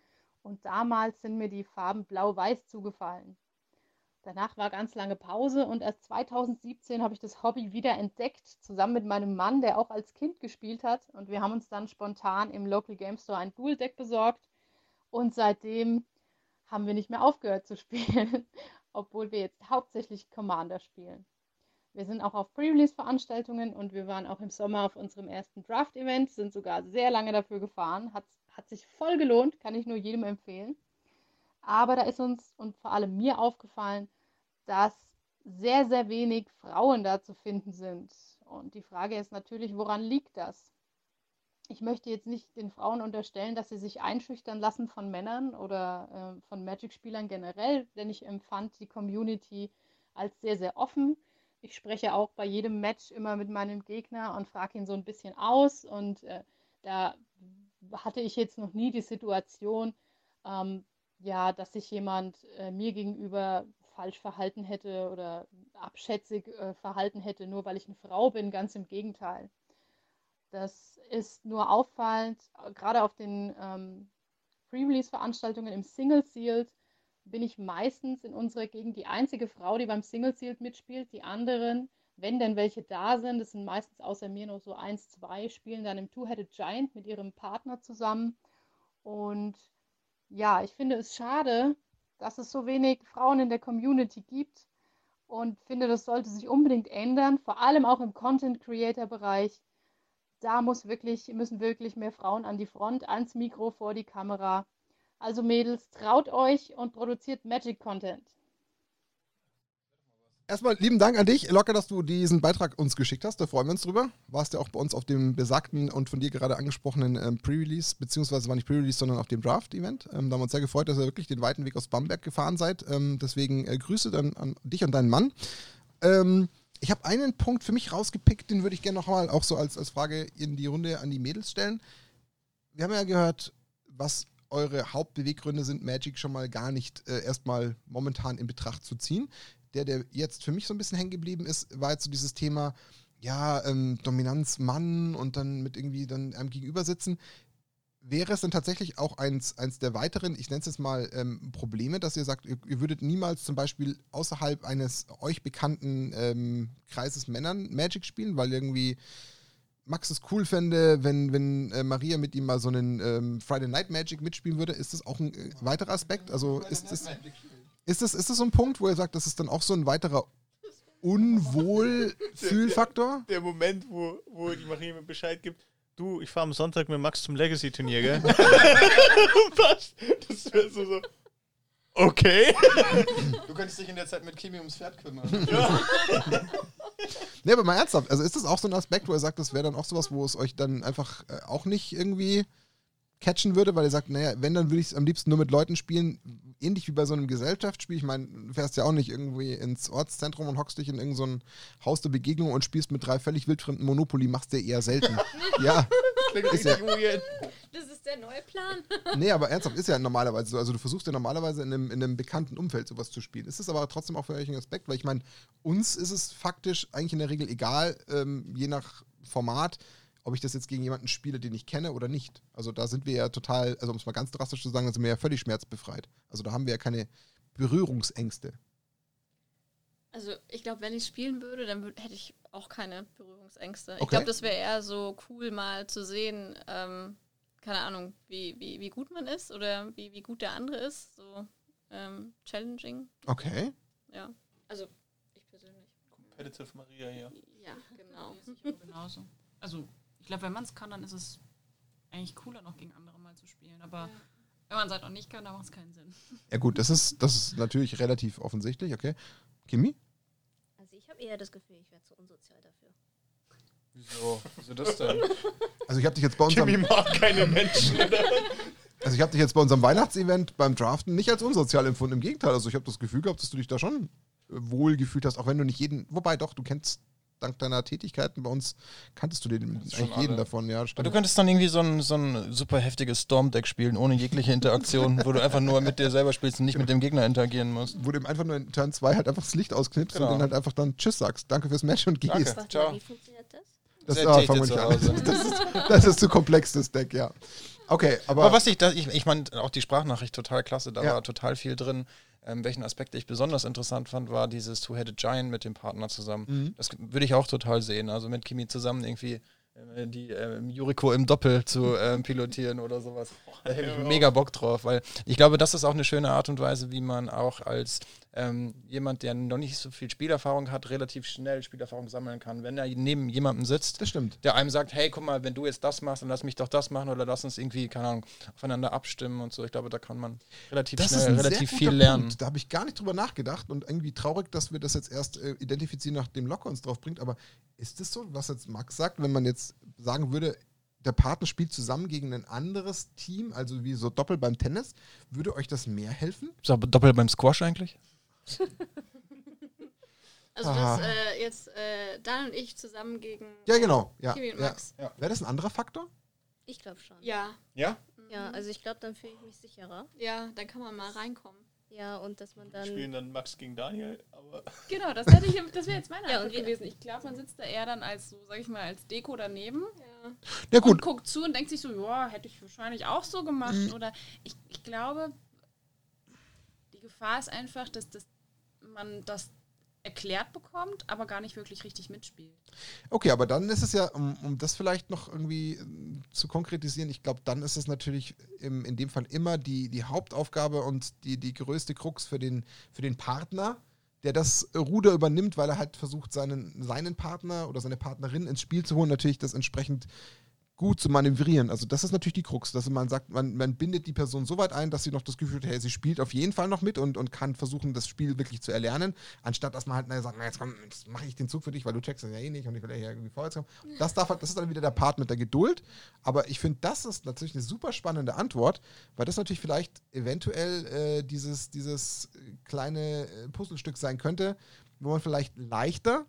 G: und damals sind mir die Farben Blau-Weiß zugefallen. Danach war ganz lange Pause und erst 2017 habe ich das Hobby wieder entdeckt, zusammen mit meinem Mann, der auch als Kind gespielt hat. Und wir haben uns dann spontan im Local Game Store ein Dual Deck besorgt. Und seitdem haben wir nicht mehr aufgehört zu spielen, obwohl wir jetzt hauptsächlich Commander spielen. Wir sind auch auf Pre-Release-Veranstaltungen und wir waren auch im Sommer auf unserem ersten Draft-Event, sind sogar sehr lange dafür gefahren. Hat, hat sich voll gelohnt, kann ich nur jedem empfehlen. Aber da ist uns und vor allem mir aufgefallen, dass sehr, sehr wenig Frauen da zu finden sind. Und die Frage ist natürlich, woran liegt das? Ich möchte jetzt nicht den Frauen unterstellen, dass sie sich einschüchtern lassen von Männern oder äh, von Magic-Spielern generell, denn ich empfand die Community als sehr, sehr offen. Ich spreche auch bei jedem Match immer mit meinem Gegner und frage ihn so ein bisschen aus. Und äh, da hatte ich jetzt noch nie die Situation, ähm, ja, dass sich jemand äh, mir gegenüber falsch verhalten hätte oder abschätzig äh, verhalten hätte, nur weil ich eine Frau bin. Ganz im Gegenteil. Das ist nur auffallend, äh, gerade auf den ähm, Pre-Release-Veranstaltungen im Single Sealed bin ich meistens in unserer Gegend die einzige Frau, die beim Single Sealed mitspielt. Die anderen, wenn denn welche da sind, das sind meistens außer mir noch so eins, zwei, spielen dann im Two-Headed Giant mit ihrem Partner zusammen. Und ja, ich finde es schade, dass es so wenig Frauen in der Community gibt und finde, das sollte sich unbedingt ändern, vor allem auch im Content Creator Bereich. Da muss wirklich, müssen wirklich mehr Frauen an die Front, ans Mikro, vor die Kamera. Also Mädels, traut euch und produziert Magic Content.
A: Erstmal lieben Dank an dich, Locker, dass du diesen Beitrag uns geschickt hast. Da freuen wir uns drüber. Warst ja auch bei uns auf dem besagten und von dir gerade angesprochenen ähm, Pre-Release, beziehungsweise war nicht Pre-Release, sondern auf dem Draft-Event. Ähm, da haben wir uns sehr gefreut, dass ihr wirklich den weiten Weg aus Bamberg gefahren seid. Ähm, deswegen äh, Grüße dann an dich und deinen Mann. Ähm, ich habe einen Punkt für mich rausgepickt, den würde ich gerne nochmal auch so als, als Frage in die Runde an die Mädels stellen. Wir haben ja gehört, was eure Hauptbeweggründe sind, Magic schon mal gar nicht äh, erstmal momentan in Betracht zu ziehen der, der jetzt für mich so ein bisschen hängen geblieben ist, war jetzt so dieses Thema, ja, ähm, Dominanz Mann und dann mit irgendwie dann einem gegenüber sitzen. Wäre es dann tatsächlich auch eins, eins der weiteren, ich nenne es jetzt mal, ähm, Probleme, dass ihr sagt, ihr, ihr, würdet niemals zum Beispiel außerhalb eines euch bekannten ähm, Kreises Männern Magic spielen, weil irgendwie Max es cool fände, wenn, wenn äh, Maria mit ihm mal so einen ähm, Friday Night Magic mitspielen würde? Ist das auch ein äh, weiterer Aspekt? Also ist das. Ist das, ist das so ein Punkt, wo ihr sagt, das ist dann auch so ein weiterer Unwohlfühlfaktor?
C: Der Moment, wo, wo die Marie mir Bescheid gibt, du, ich fahre am Sonntag mit Max zum Legacy-Turnier, gell? Was? Das wäre so, so. Okay.
B: Du könntest dich in der Zeit mit Kimi ums Pferd kümmern.
A: Ne, aber mal ernsthaft, also ist das auch so ein Aspekt, wo ihr sagt, das wäre dann auch sowas, wo es euch dann einfach äh, auch nicht irgendwie catchen würde, weil ihr sagt, naja, wenn, dann würde ich es am liebsten nur mit Leuten spielen, ähnlich wie bei so einem Gesellschaftsspiel. Ich meine, du fährst ja auch nicht irgendwie ins Ortszentrum und hockst dich in irgendein so ein Haus der Begegnung und spielst mit drei völlig wildfremden Monopoly, machst du eher selten. ja,
C: Klingt
A: Ist ja-
C: weird.
D: Das ist der neue Plan.
A: nee, aber ernsthaft ist ja normalerweise so. Also du versuchst ja normalerweise in einem, in einem bekannten Umfeld sowas zu spielen. Ist es aber trotzdem auch für euch ein Aspekt, weil ich meine, uns ist es faktisch eigentlich in der Regel egal, ähm, je nach Format, ob ich das jetzt gegen jemanden spiele, den ich kenne oder nicht. Also da sind wir ja total, also um es mal ganz drastisch zu sagen, da sind wir ja völlig schmerzbefreit. Also da haben wir ja keine Berührungsängste.
E: Also ich glaube, wenn ich spielen würde, dann würd, hätte ich auch keine Berührungsängste. Ich
A: Okay.
E: glaube, das wäre eher so cool, mal zu sehen, ähm, keine Ahnung, wie, wie, wie gut man ist oder wie, wie gut der andere ist. So ähm, challenging,
A: Okay.
E: ja. Also ich persönlich.
C: Competitive Maria hier.
E: Ja, genau.
F: Ich genauso. Also, ich glaube, wenn man es kann, dann ist es eigentlich cooler, noch gegen andere mal zu spielen. Aber wenn man es halt noch nicht kann, dann macht es keinen Sinn.
A: Ja gut, das ist, das ist natürlich relativ offensichtlich, okay. Kimi?
D: Also ich habe eher das Gefühl, ich wäre zu unsozial dafür.
B: Wieso? Wieso das denn?
A: Also ich habe dich jetzt bei unserem,
C: Jimmy mag keine Menschen.
A: Also ich habe dich jetzt bei unserem Weihnachtsevent beim Draften nicht als unsozial empfunden. Im Gegenteil, also ich habe das Gefühl gehabt, dass du dich da schon wohl gefühlt hast, auch wenn du nicht jeden, wobei doch, du kennst dank deiner Tätigkeiten bei uns kanntest du den eigentlich jeden davon, ja.
B: Aber
A: Stimmt.
B: du könntest dann irgendwie so ein, so ein super heftiges Storm-Deck spielen, ohne jegliche Interaktion, wo du einfach nur mit dir selber spielst und nicht mit dem Gegner interagieren musst.
A: Wo du ihm einfach nur in Turn 2 halt einfach das Licht ausknipst
B: Genau.
A: und dann halt einfach dann Tschüss sagst. Danke fürs Match und
B: Danke.
A: gehst.
D: Warte
B: Ciao.
D: wie funktioniert das?
A: Das, ah,
B: zu
A: nicht an. Das ist, das ist zu komplex, das Deck, ja. Okay, aber,
B: Aber was ich, da, ich, ich meine, auch die Sprachnachricht total klasse, da
A: Ja.
B: war total viel drin. Ähm, welchen Aspekt ich besonders interessant fand, war dieses Two-Headed Giant mit dem Partner zusammen.
A: Mhm.
B: Das würde ich auch total sehen. Also mit Kimi zusammen irgendwie äh, die ähm, Yuriko im Doppel zu ähm, pilotieren oder sowas. Da hätte ich mega Bock drauf, weil ich glaube, das ist auch eine schöne Art und Weise, wie man auch als ähm, jemand, der noch nicht so viel Spielerfahrung hat, relativ schnell Spielerfahrung sammeln kann. Wenn er neben jemandem sitzt,
A: das
B: der einem sagt, hey, guck mal, wenn du jetzt das machst, dann lass mich doch das machen oder lass uns irgendwie, keine Ahnung, aufeinander abstimmen und so. Ich glaube, da kann man relativ
A: Das
B: schnell relativ viel lernen.
A: Punkt. Da habe ich gar nicht drüber nachgedacht und irgendwie traurig, dass wir das jetzt erst äh, identifizieren, nachdem Locker uns drauf bringt. Aber ist es so, was jetzt Max sagt, wenn man jetzt sagen würde, der Partner spielt zusammen gegen ein anderes Team, also wie so Doppel beim Tennis, würde euch das mehr helfen?
B: Ist aber doppelt beim Squash eigentlich?
E: Also
A: Aha.
E: das äh, jetzt äh, Dan und ich zusammen gegen
A: Ja, genau. Ja,
E: Kimi und
A: ja.
E: Max.
A: Wäre das ein anderer Faktor?
D: Ich glaube schon.
E: Ja.
B: Ja?
D: Ja, also ich glaube, dann fühle ich mich sicherer.
E: Ja, dann kann man mal reinkommen.
D: Ja, und dass man
C: Wir
D: dann.
C: spielen dann Max gegen Daniel, aber
F: Genau, das, hätte ich, das wäre jetzt meine
D: Ja,
F: Antwort
D: und wir-
F: gewesen. Ich glaube, man sitzt da eher dann als so, sag ich mal, als Deko daneben
E: Ja.
A: Ja,
F: und
A: gut.
F: guckt zu und denkt sich so, ja, hätte ich wahrscheinlich auch so gemacht.
A: Mhm.
F: Oder ich, ich glaube, die Gefahr ist einfach, dass, dass man das erklärt bekommt, aber gar nicht wirklich richtig mitspielt.
A: Okay, aber dann ist es ja, um, um das vielleicht noch irgendwie ähm, zu konkretisieren, ich glaube, dann ist es natürlich im, in dem Fall immer die, die Hauptaufgabe und die, die größte Krux für den, für den Partner, der das Ruder übernimmt, weil er halt versucht, seinen, seinen Partner oder seine Partnerin ins Spiel zu holen, natürlich das entsprechend gut zu manövrieren. Also das ist natürlich die Krux, dass man sagt, man, man bindet die Person so weit ein, dass sie noch das Gefühl hat, hey, sie spielt auf jeden Fall noch mit und, und kann versuchen, das Spiel wirklich zu erlernen, anstatt dass man halt na, sagt, na, jetzt jetzt mache ich den Zug für dich, weil du checkst ja eh nicht und ich will ja irgendwie vorwärts kommen. Das, darf, halt- das ist dann wieder der Part mit der Geduld. Aber ich finde, das ist natürlich eine super spannende Antwort, weil das natürlich vielleicht eventuell äh, dieses, dieses kleine äh, Puzzlestück sein könnte, wo man vielleicht leichter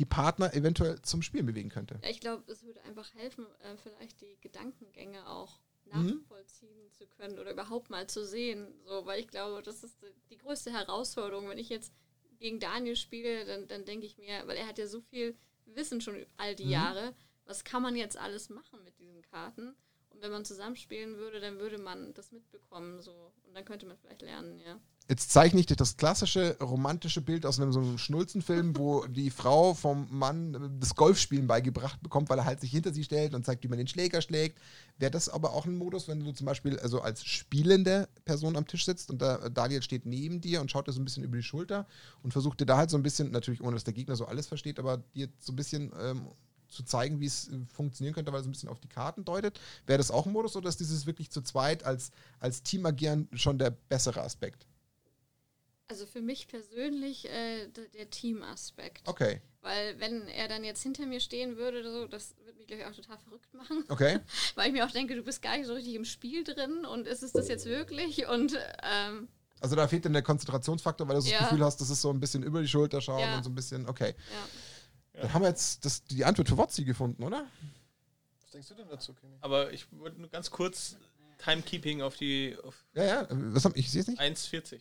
A: die Partner eventuell zum Spielen bewegen könnte.
E: Ja, ich glaube, es würde einfach helfen, äh, vielleicht die Gedankengänge auch
A: Mhm.
E: nachvollziehen zu können oder überhaupt mal zu sehen. So, weil ich glaube, das ist die- die größte Herausforderung. Wenn ich jetzt gegen Daniel spiele, dann, dann denke ich mir, weil er hat ja so viel Wissen schon all die
A: Mhm.
E: Jahre, was kann man jetzt alles machen mit diesen Karten? Und wenn man zusammenspielen würde, dann würde man das mitbekommen. So. Und dann könnte man vielleicht lernen, ja.
A: Jetzt zeichne ich dir das klassische romantische Bild aus einem so einem Schnulzenfilm, wo die Frau vom Mann äh, das Golfspielen beigebracht bekommt, weil er halt sich hinter sie stellt und zeigt, wie man den Schläger schlägt. Wäre das aber auch ein Modus, wenn du zum Beispiel also als spielende Person am Tisch sitzt und da Daniel steht neben dir und schaut dir so ein bisschen über die Schulter und versucht dir da halt so ein bisschen, natürlich ohne dass der Gegner so alles versteht, aber dir so ein bisschen ähm, zu zeigen, wie es äh, funktionieren könnte, weil es ein bisschen auf die Karten deutet. Wäre das auch ein Modus oder ist dieses wirklich zu zweit als, als Team agieren schon der bessere Aspekt?
E: Also für mich persönlich äh, der Team-Aspekt.
A: Okay,
E: Weil wenn er dann jetzt hinter mir stehen würde, oder so, das würde mich, glaube ich, auch total verrückt machen.
A: okay.
E: Weil ich mir auch denke, du bist gar nicht so richtig im Spiel drin und ist es das jetzt wirklich? Und ähm,
A: Also da fehlt dann der Konzentrationsfaktor, weil du so das
E: Ja.
A: Gefühl hast, das ist so ein bisschen über die Schulter schauen
E: Ja.
A: und so ein bisschen, okay.
E: ja.
A: Dann haben wir jetzt das, die Antwort für Wotzi gefunden, oder?
B: Was denkst du denn dazu, Kimi?
C: Aber ich wollte nur ganz kurz Timekeeping auf die auf
A: Ja, ja. Was hab, ich sehe es nicht.
C: 1,40.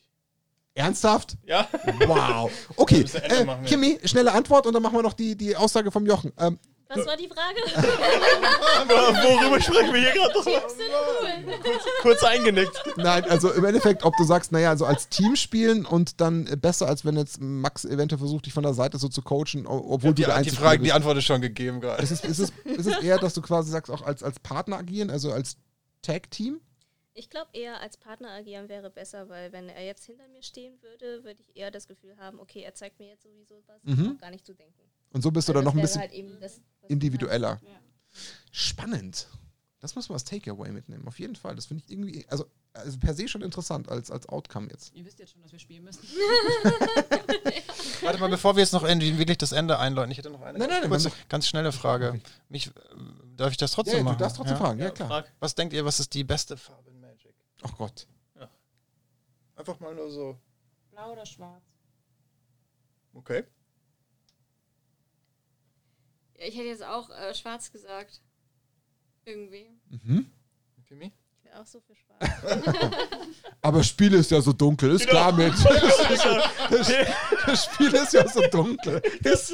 A: Ernsthaft?
C: Ja,
A: Wow. Okay, äh,
B: machen.
A: Kimi, schnelle Antwort und dann machen wir noch die, die Aussage vom Jochen. Ähm,
D: Was war die Frage?
C: worüber sprechen wir hier gerade drüber? kurz, kurz eingenickt.
A: nein, also im Endeffekt, ob du sagst, naja, so als Team spielen und dann äh, besser, als wenn jetzt Max eventuell versucht, dich von der Seite so zu coachen, obwohl
B: Die,
A: du der
B: die,
A: Einzige
B: Frage, die
A: bist.
B: Antwort ist schon gegeben gerade.
A: Ist es, ist, es, ist es eher, dass du quasi sagst, auch als, als Partner agieren, also als Tag-Team?
D: Ich glaube eher als Partner agieren wäre besser, weil wenn er jetzt hinter mir stehen würde, würde ich eher das Gefühl haben, okay, er zeigt mir jetzt sowieso was,
A: Mhm.
D: gar nicht zu denken.
A: Und so bist du
D: Weil
A: dann noch ein bisschen
D: halt eben das,
A: individueller.
F: Ja.
A: Spannend. Das muss man als Takeaway mitnehmen, auf jeden Fall. Das finde ich irgendwie, also, also per se schon interessant als, als Outcome jetzt.
F: Ihr wisst jetzt schon, dass wir spielen müssen.
B: Warte mal, bevor wir jetzt noch irgendwie wirklich das Ende einläuten, ich hätte noch eine
A: Nein, nein,
B: kurze, ganz schnelle Frage. Mich, äh, darf ich das trotzdem
A: Ja, ja,
B: machen?
A: du darfst trotzdem
B: Ja?
A: fragen, ja, klar.
C: Frag.
B: Was denkt ihr, was ist die beste Farbe?
A: Ach Gott.
B: Einfach mal nur so.
F: Blau oder schwarz?
B: Okay.
E: Ja, ich hätte jetzt auch äh, schwarz gesagt. Irgendwie.
A: Mhm.
B: Kimi?
D: Ich wäre auch so für schwarz.
A: Aber das Spiel ist ja so dunkel, ist klar mit. Das Spiel ist ja so dunkel.
C: Ist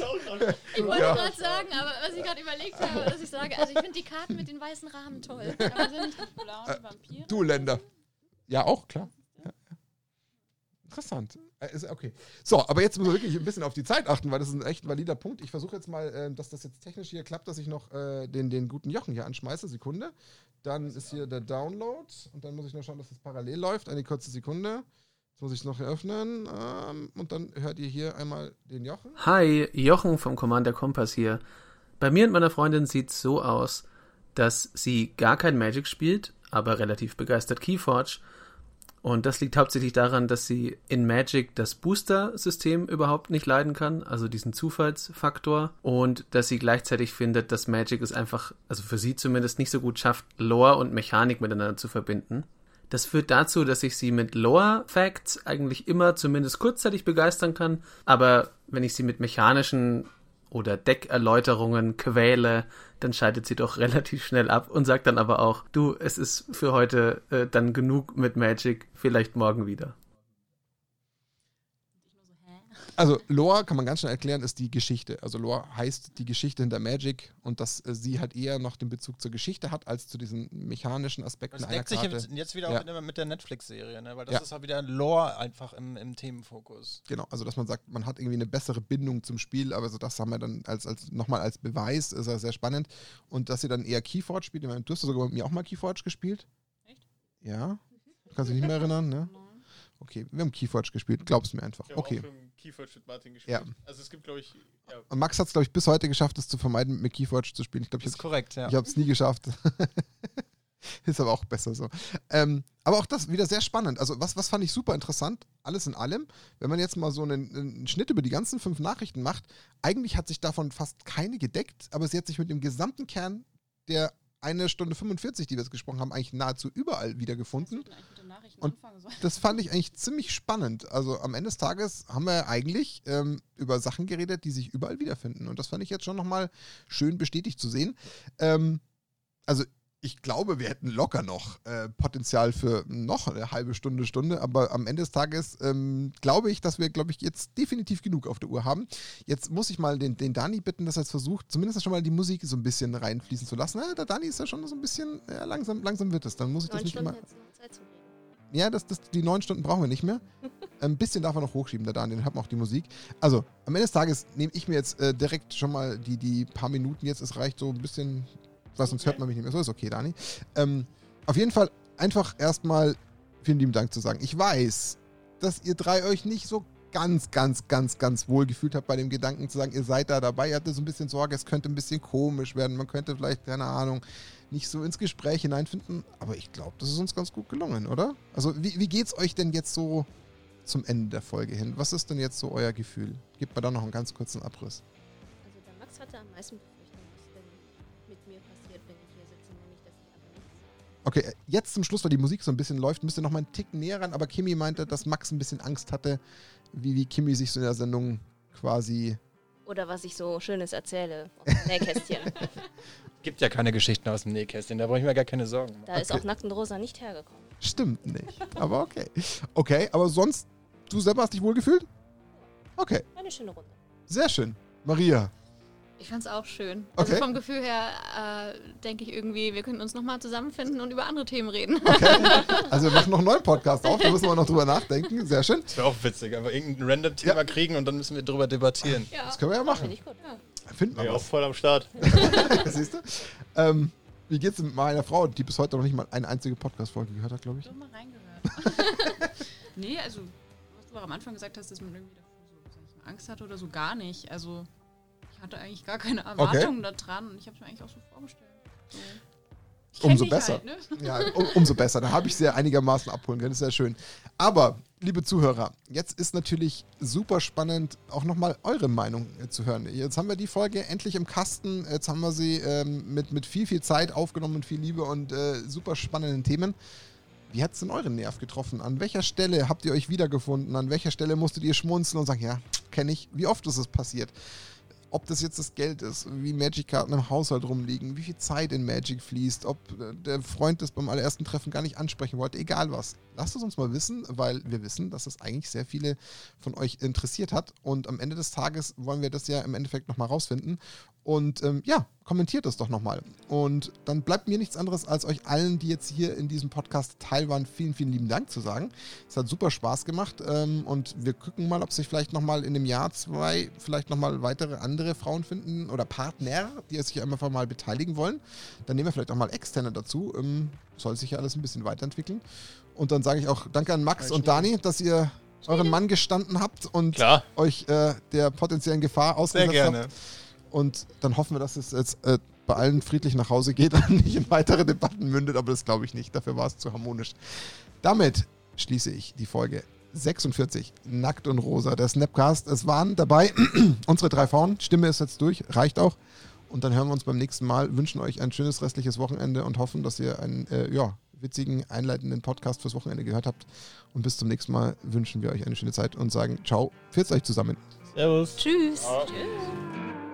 E: Ich wollte
A: Ja.
E: gerade sagen, aber was ich gerade überlegt habe, dass ich sage, also ich finde die Karten mit den weißen Rahmen toll.
F: Aber sind blau die Vampire?
A: Du Länder. Ja, auch, klar. Ja. Interessant. Äh, ist- Okay. So, aber jetzt müssen wir wirklich ein bisschen auf die Zeit achten, weil das ist ein echt valider Punkt. Ich versuche jetzt mal, äh, dass das jetzt technisch hier klappt, dass ich noch äh, den, den guten Jochen hier anschmeiße. Sekunde. Dann ist hier der Download und dann muss ich noch schauen, dass das parallel läuft. Eine kurze Sekunde. Jetzt muss ich es noch eröffnen. Ähm, und dann hört ihr hier einmal den Jochen.
H: Hi, Jochen vom Commander Kompass hier. Bei mir und meiner Freundin sieht's so aus, dass sie gar kein Magic spielt, aber relativ begeistert Keyforge. Und das liegt hauptsächlich daran, dass sie in Magic das Booster-System überhaupt nicht leiden kann, also diesen Zufallsfaktor. Und dass sie gleichzeitig findet, dass Magic es einfach, also für sie zumindest, nicht so gut schafft, Lore und Mechanik miteinander zu verbinden. Das führt dazu, dass ich sie mit Lore-Facts eigentlich immer zumindest kurzzeitig begeistern kann, aber wenn ich sie mit mechanischen oder Deckerläuterungen quäle, dann scheidet sie doch relativ schnell ab und sagt dann aber auch, du, es ist für heute äh, dann genug mit Magic, vielleicht morgen wieder.
A: Also Lore, kann man ganz schnell erklären, ist die Geschichte. Also Lore heißt die Geschichte hinter Magic und dass äh, sie halt eher noch den Bezug zur Geschichte hat, als zu diesen mechanischen Aspekten
B: Das
A: einer
B: deckt sich
A: Karte.
B: jetzt, jetzt wieder
A: Ja.
B: auch mit, mit der Netflix-Serie, ne? weil das
A: Ja.
B: ist auch wieder Lore einfach im, im Themenfokus.
A: Genau, also dass man sagt, man hat irgendwie eine bessere Bindung zum Spiel, aber so das haben wir dann als, als nochmal als Beweis, ist ja sehr spannend. Und dass sie dann eher Keyforge spielt. Ich meine, du hast sogar mit mir auch mal Keyforge gespielt.
F: Echt?
A: Ja. Du kannst dich nicht mehr erinnern, ne? Okay, wir haben Keyforge gespielt, glaub's mir einfach. Okay.
C: Keyforge mit Martin gespielt.
A: Ja.
C: Also es gibt, glaube ich, ja,
A: Und Max hat es, glaube ich, bis heute geschafft, es zu vermeiden, mit Keyforge zu spielen. Ich glaube, ich
B: Das ist korrekt, ja.
A: Ich habe es nie geschafft. ist aber auch besser so. Ähm, aber auch das wieder sehr spannend. Also, was, was fand ich super interessant, alles in allem, wenn man jetzt mal so einen, einen Schnitt über die ganzen fünf Nachrichten macht, eigentlich hat sich davon fast keine gedeckt, aber sie hat sich mit dem gesamten Kern der eine Stunde 45, die wir jetzt gesprochen haben, eigentlich nahezu überall wiedergefunden.
F: Nachrichten
A: Und-. Das fand ich eigentlich ziemlich spannend. Also am Ende des Tages haben wir eigentlich ähm, über Sachen geredet, die sich überall wiederfinden. Und das fand ich jetzt schon nochmal schön bestätigt zu sehen. Ähm, also ich glaube, wir hätten locker noch äh, Potenzial für noch eine halbe Stunde, Stunde, aber am Ende des Tages ähm, glaube ich, dass wir, glaube ich, jetzt definitiv genug auf der Uhr haben. Jetzt muss ich mal den, den Dani bitten, dass er jetzt versucht, zumindest schon mal die Musik so ein bisschen reinfließen zu lassen. Na, der Dani ist ja schon so ein bisschen, ja, langsam, langsam wird es. Dann muss ich das
D: Neun
A: nicht
D: Stunden
A: immer. Ja, das, das, die neun Stunden brauchen wir nicht mehr. Ein bisschen darf er noch hochschieben, der Daniel, hat auch die Musik. Also, am Ende des Tages nehme ich mir jetzt äh, direkt schon mal die, die paar Minuten jetzt. Es reicht so ein bisschen, weil sonst hört man mich nicht mehr. So ist okay, Dani. Ähm, auf jeden Fall einfach erstmal vielen lieben Dank zu sagen. Ich weiß, dass ihr drei euch nicht so ganz, ganz, ganz, ganz wohl gefühlt habt bei dem Gedanken zu sagen, ihr seid da dabei, ihr hattet so ein bisschen Sorge, es könnte ein bisschen komisch werden, man könnte vielleicht, keine Ahnung, nicht so ins Gespräch hineinfinden. Aber ich glaube, das ist uns ganz gut gelungen, oder? Also wie, wie geht's euch denn jetzt so zum Ende der Folge hin? Was ist denn jetzt so euer Gefühl? Gebt mir da noch einen ganz kurzen Abriss.
D: Also der Max hatte am meisten
A: Okay, jetzt zum Schluss, weil die Musik so ein bisschen läuft, müsst ihr noch mal einen Tick näher ran. Aber Kimi meinte, dass Max ein bisschen Angst hatte, wie, wie Kimi sich so in der Sendung quasi.
D: Oder was ich so Schönes erzähle aus dem Nähkästchen.
B: Gibt ja keine Geschichten aus dem Nähkästchen, da brauche ich mir gar keine Sorgen machen.
D: Da ist auch Nackt und Rosa nicht hergekommen.
A: Stimmt nicht. Aber okay. Okay, aber sonst, du selber hast dich wohl gefühlt? Okay,
D: Eine schöne Runde.
A: sehr schön. Maria.
E: Ich fand's auch schön.
A: Okay.
E: Also vom Gefühl her äh, denke ich irgendwie, wir könnten uns nochmal zusammenfinden und über andere Themen reden.
A: Also wir machen noch einen neuen Podcast auf, da müssen wir noch drüber nachdenken. Sehr schön.
B: Das wäre auch witzig, aber irgendein random Thema
A: Ja.
B: kriegen und dann müssen wir drüber debattieren.
E: ja.
A: Das können wir ja machen.
D: Finde ich gut.
A: Finden wir
C: Ja, auch voll am Start.
A: Siehst du? Ähm, wie geht's mit meiner Frau, die bis heute noch nicht mal eine einzige Podcast-Folge gehört hat, glaube ich?
F: Ich hab mal reingehört. nee, also, was du auch am Anfang gesagt hast, dass man irgendwie davor so, sag ich mal, Angst hatte oder so, gar nicht. Also, hatte eigentlich gar keine Erwartungen da dran und ich habe es mir eigentlich auch so vorgestellt. So.
A: Umso besser.
F: Halt, ne?
A: Ja, um, umso besser. Da habe ich sie ja einigermaßen abholen können. Das ist sehr schön. Aber, liebe Zuhörer, jetzt ist natürlich super spannend, auch nochmal eure Meinung äh, zu hören. Jetzt haben wir die Folge endlich im Kasten. Jetzt haben wir sie ähm, mit, mit viel, viel Zeit aufgenommen und viel Liebe und äh, super spannenden Themen. Wie hat es denn euren Nerv getroffen? An welcher Stelle habt ihr euch wiedergefunden? An welcher Stelle musstet ihr schmunzeln und sagen, ja, kenne ich? Wie oft ist es passiert? Ob das jetzt das Geld ist, wie Magic-Karten im Haushalt rumliegen, wie viel Zeit in Magic fließt, ob äh, der Freund das beim allerersten Treffen gar nicht ansprechen wollte, egal was. Lasst es uns mal wissen, weil wir wissen, dass es eigentlich sehr viele von euch interessiert hat. Und am Ende des Tages wollen wir das ja im Endeffekt nochmal rausfinden. Und ähm, ja, kommentiert es doch nochmal. Und dann bleibt mir nichts anderes, als euch allen, die jetzt hier in diesem Podcast teil waren, vielen, vielen lieben Dank zu sagen. Es hat super Spaß gemacht. Ähm, und wir gucken mal, ob sich vielleicht nochmal in dem Jahr zwei, vielleicht nochmal weitere andere Frauen finden oder Partner, die sich einfach mal beteiligen wollen. Dann nehmen wir vielleicht auch mal externe dazu. Ähm, soll sich ja alles ein bisschen weiterentwickeln. Und dann sage ich auch Danke an Max und Dani, dass ihr euren Mann gestanden habt und
B: Klar,
A: euch äh, der potenziellen Gefahr
B: sehr
A: ausgesetzt
B: gerne.
A: habt. Und dann hoffen wir, dass es jetzt äh, bei allen friedlich nach Hause geht und nicht in weitere Debatten mündet, aber das glaube ich nicht. Dafür war es zu harmonisch. Damit schließe ich die Folge 46, Nackt und Rosa, der Snapcast. Es waren dabei unsere drei Frauen. Stimme ist jetzt durch, reicht auch. Und dann hören wir uns beim nächsten Mal, wünschen euch ein schönes restliches Wochenende und hoffen, dass ihr einen äh, ja, witzigen, einleitenden Podcast fürs Wochenende gehört habt. Und bis zum nächsten Mal wünschen wir euch eine schöne Zeit und sagen Ciao, pfiat euch zusammen.
C: Servus.
D: Tschüss.
B: Ja.
D: Tschüss.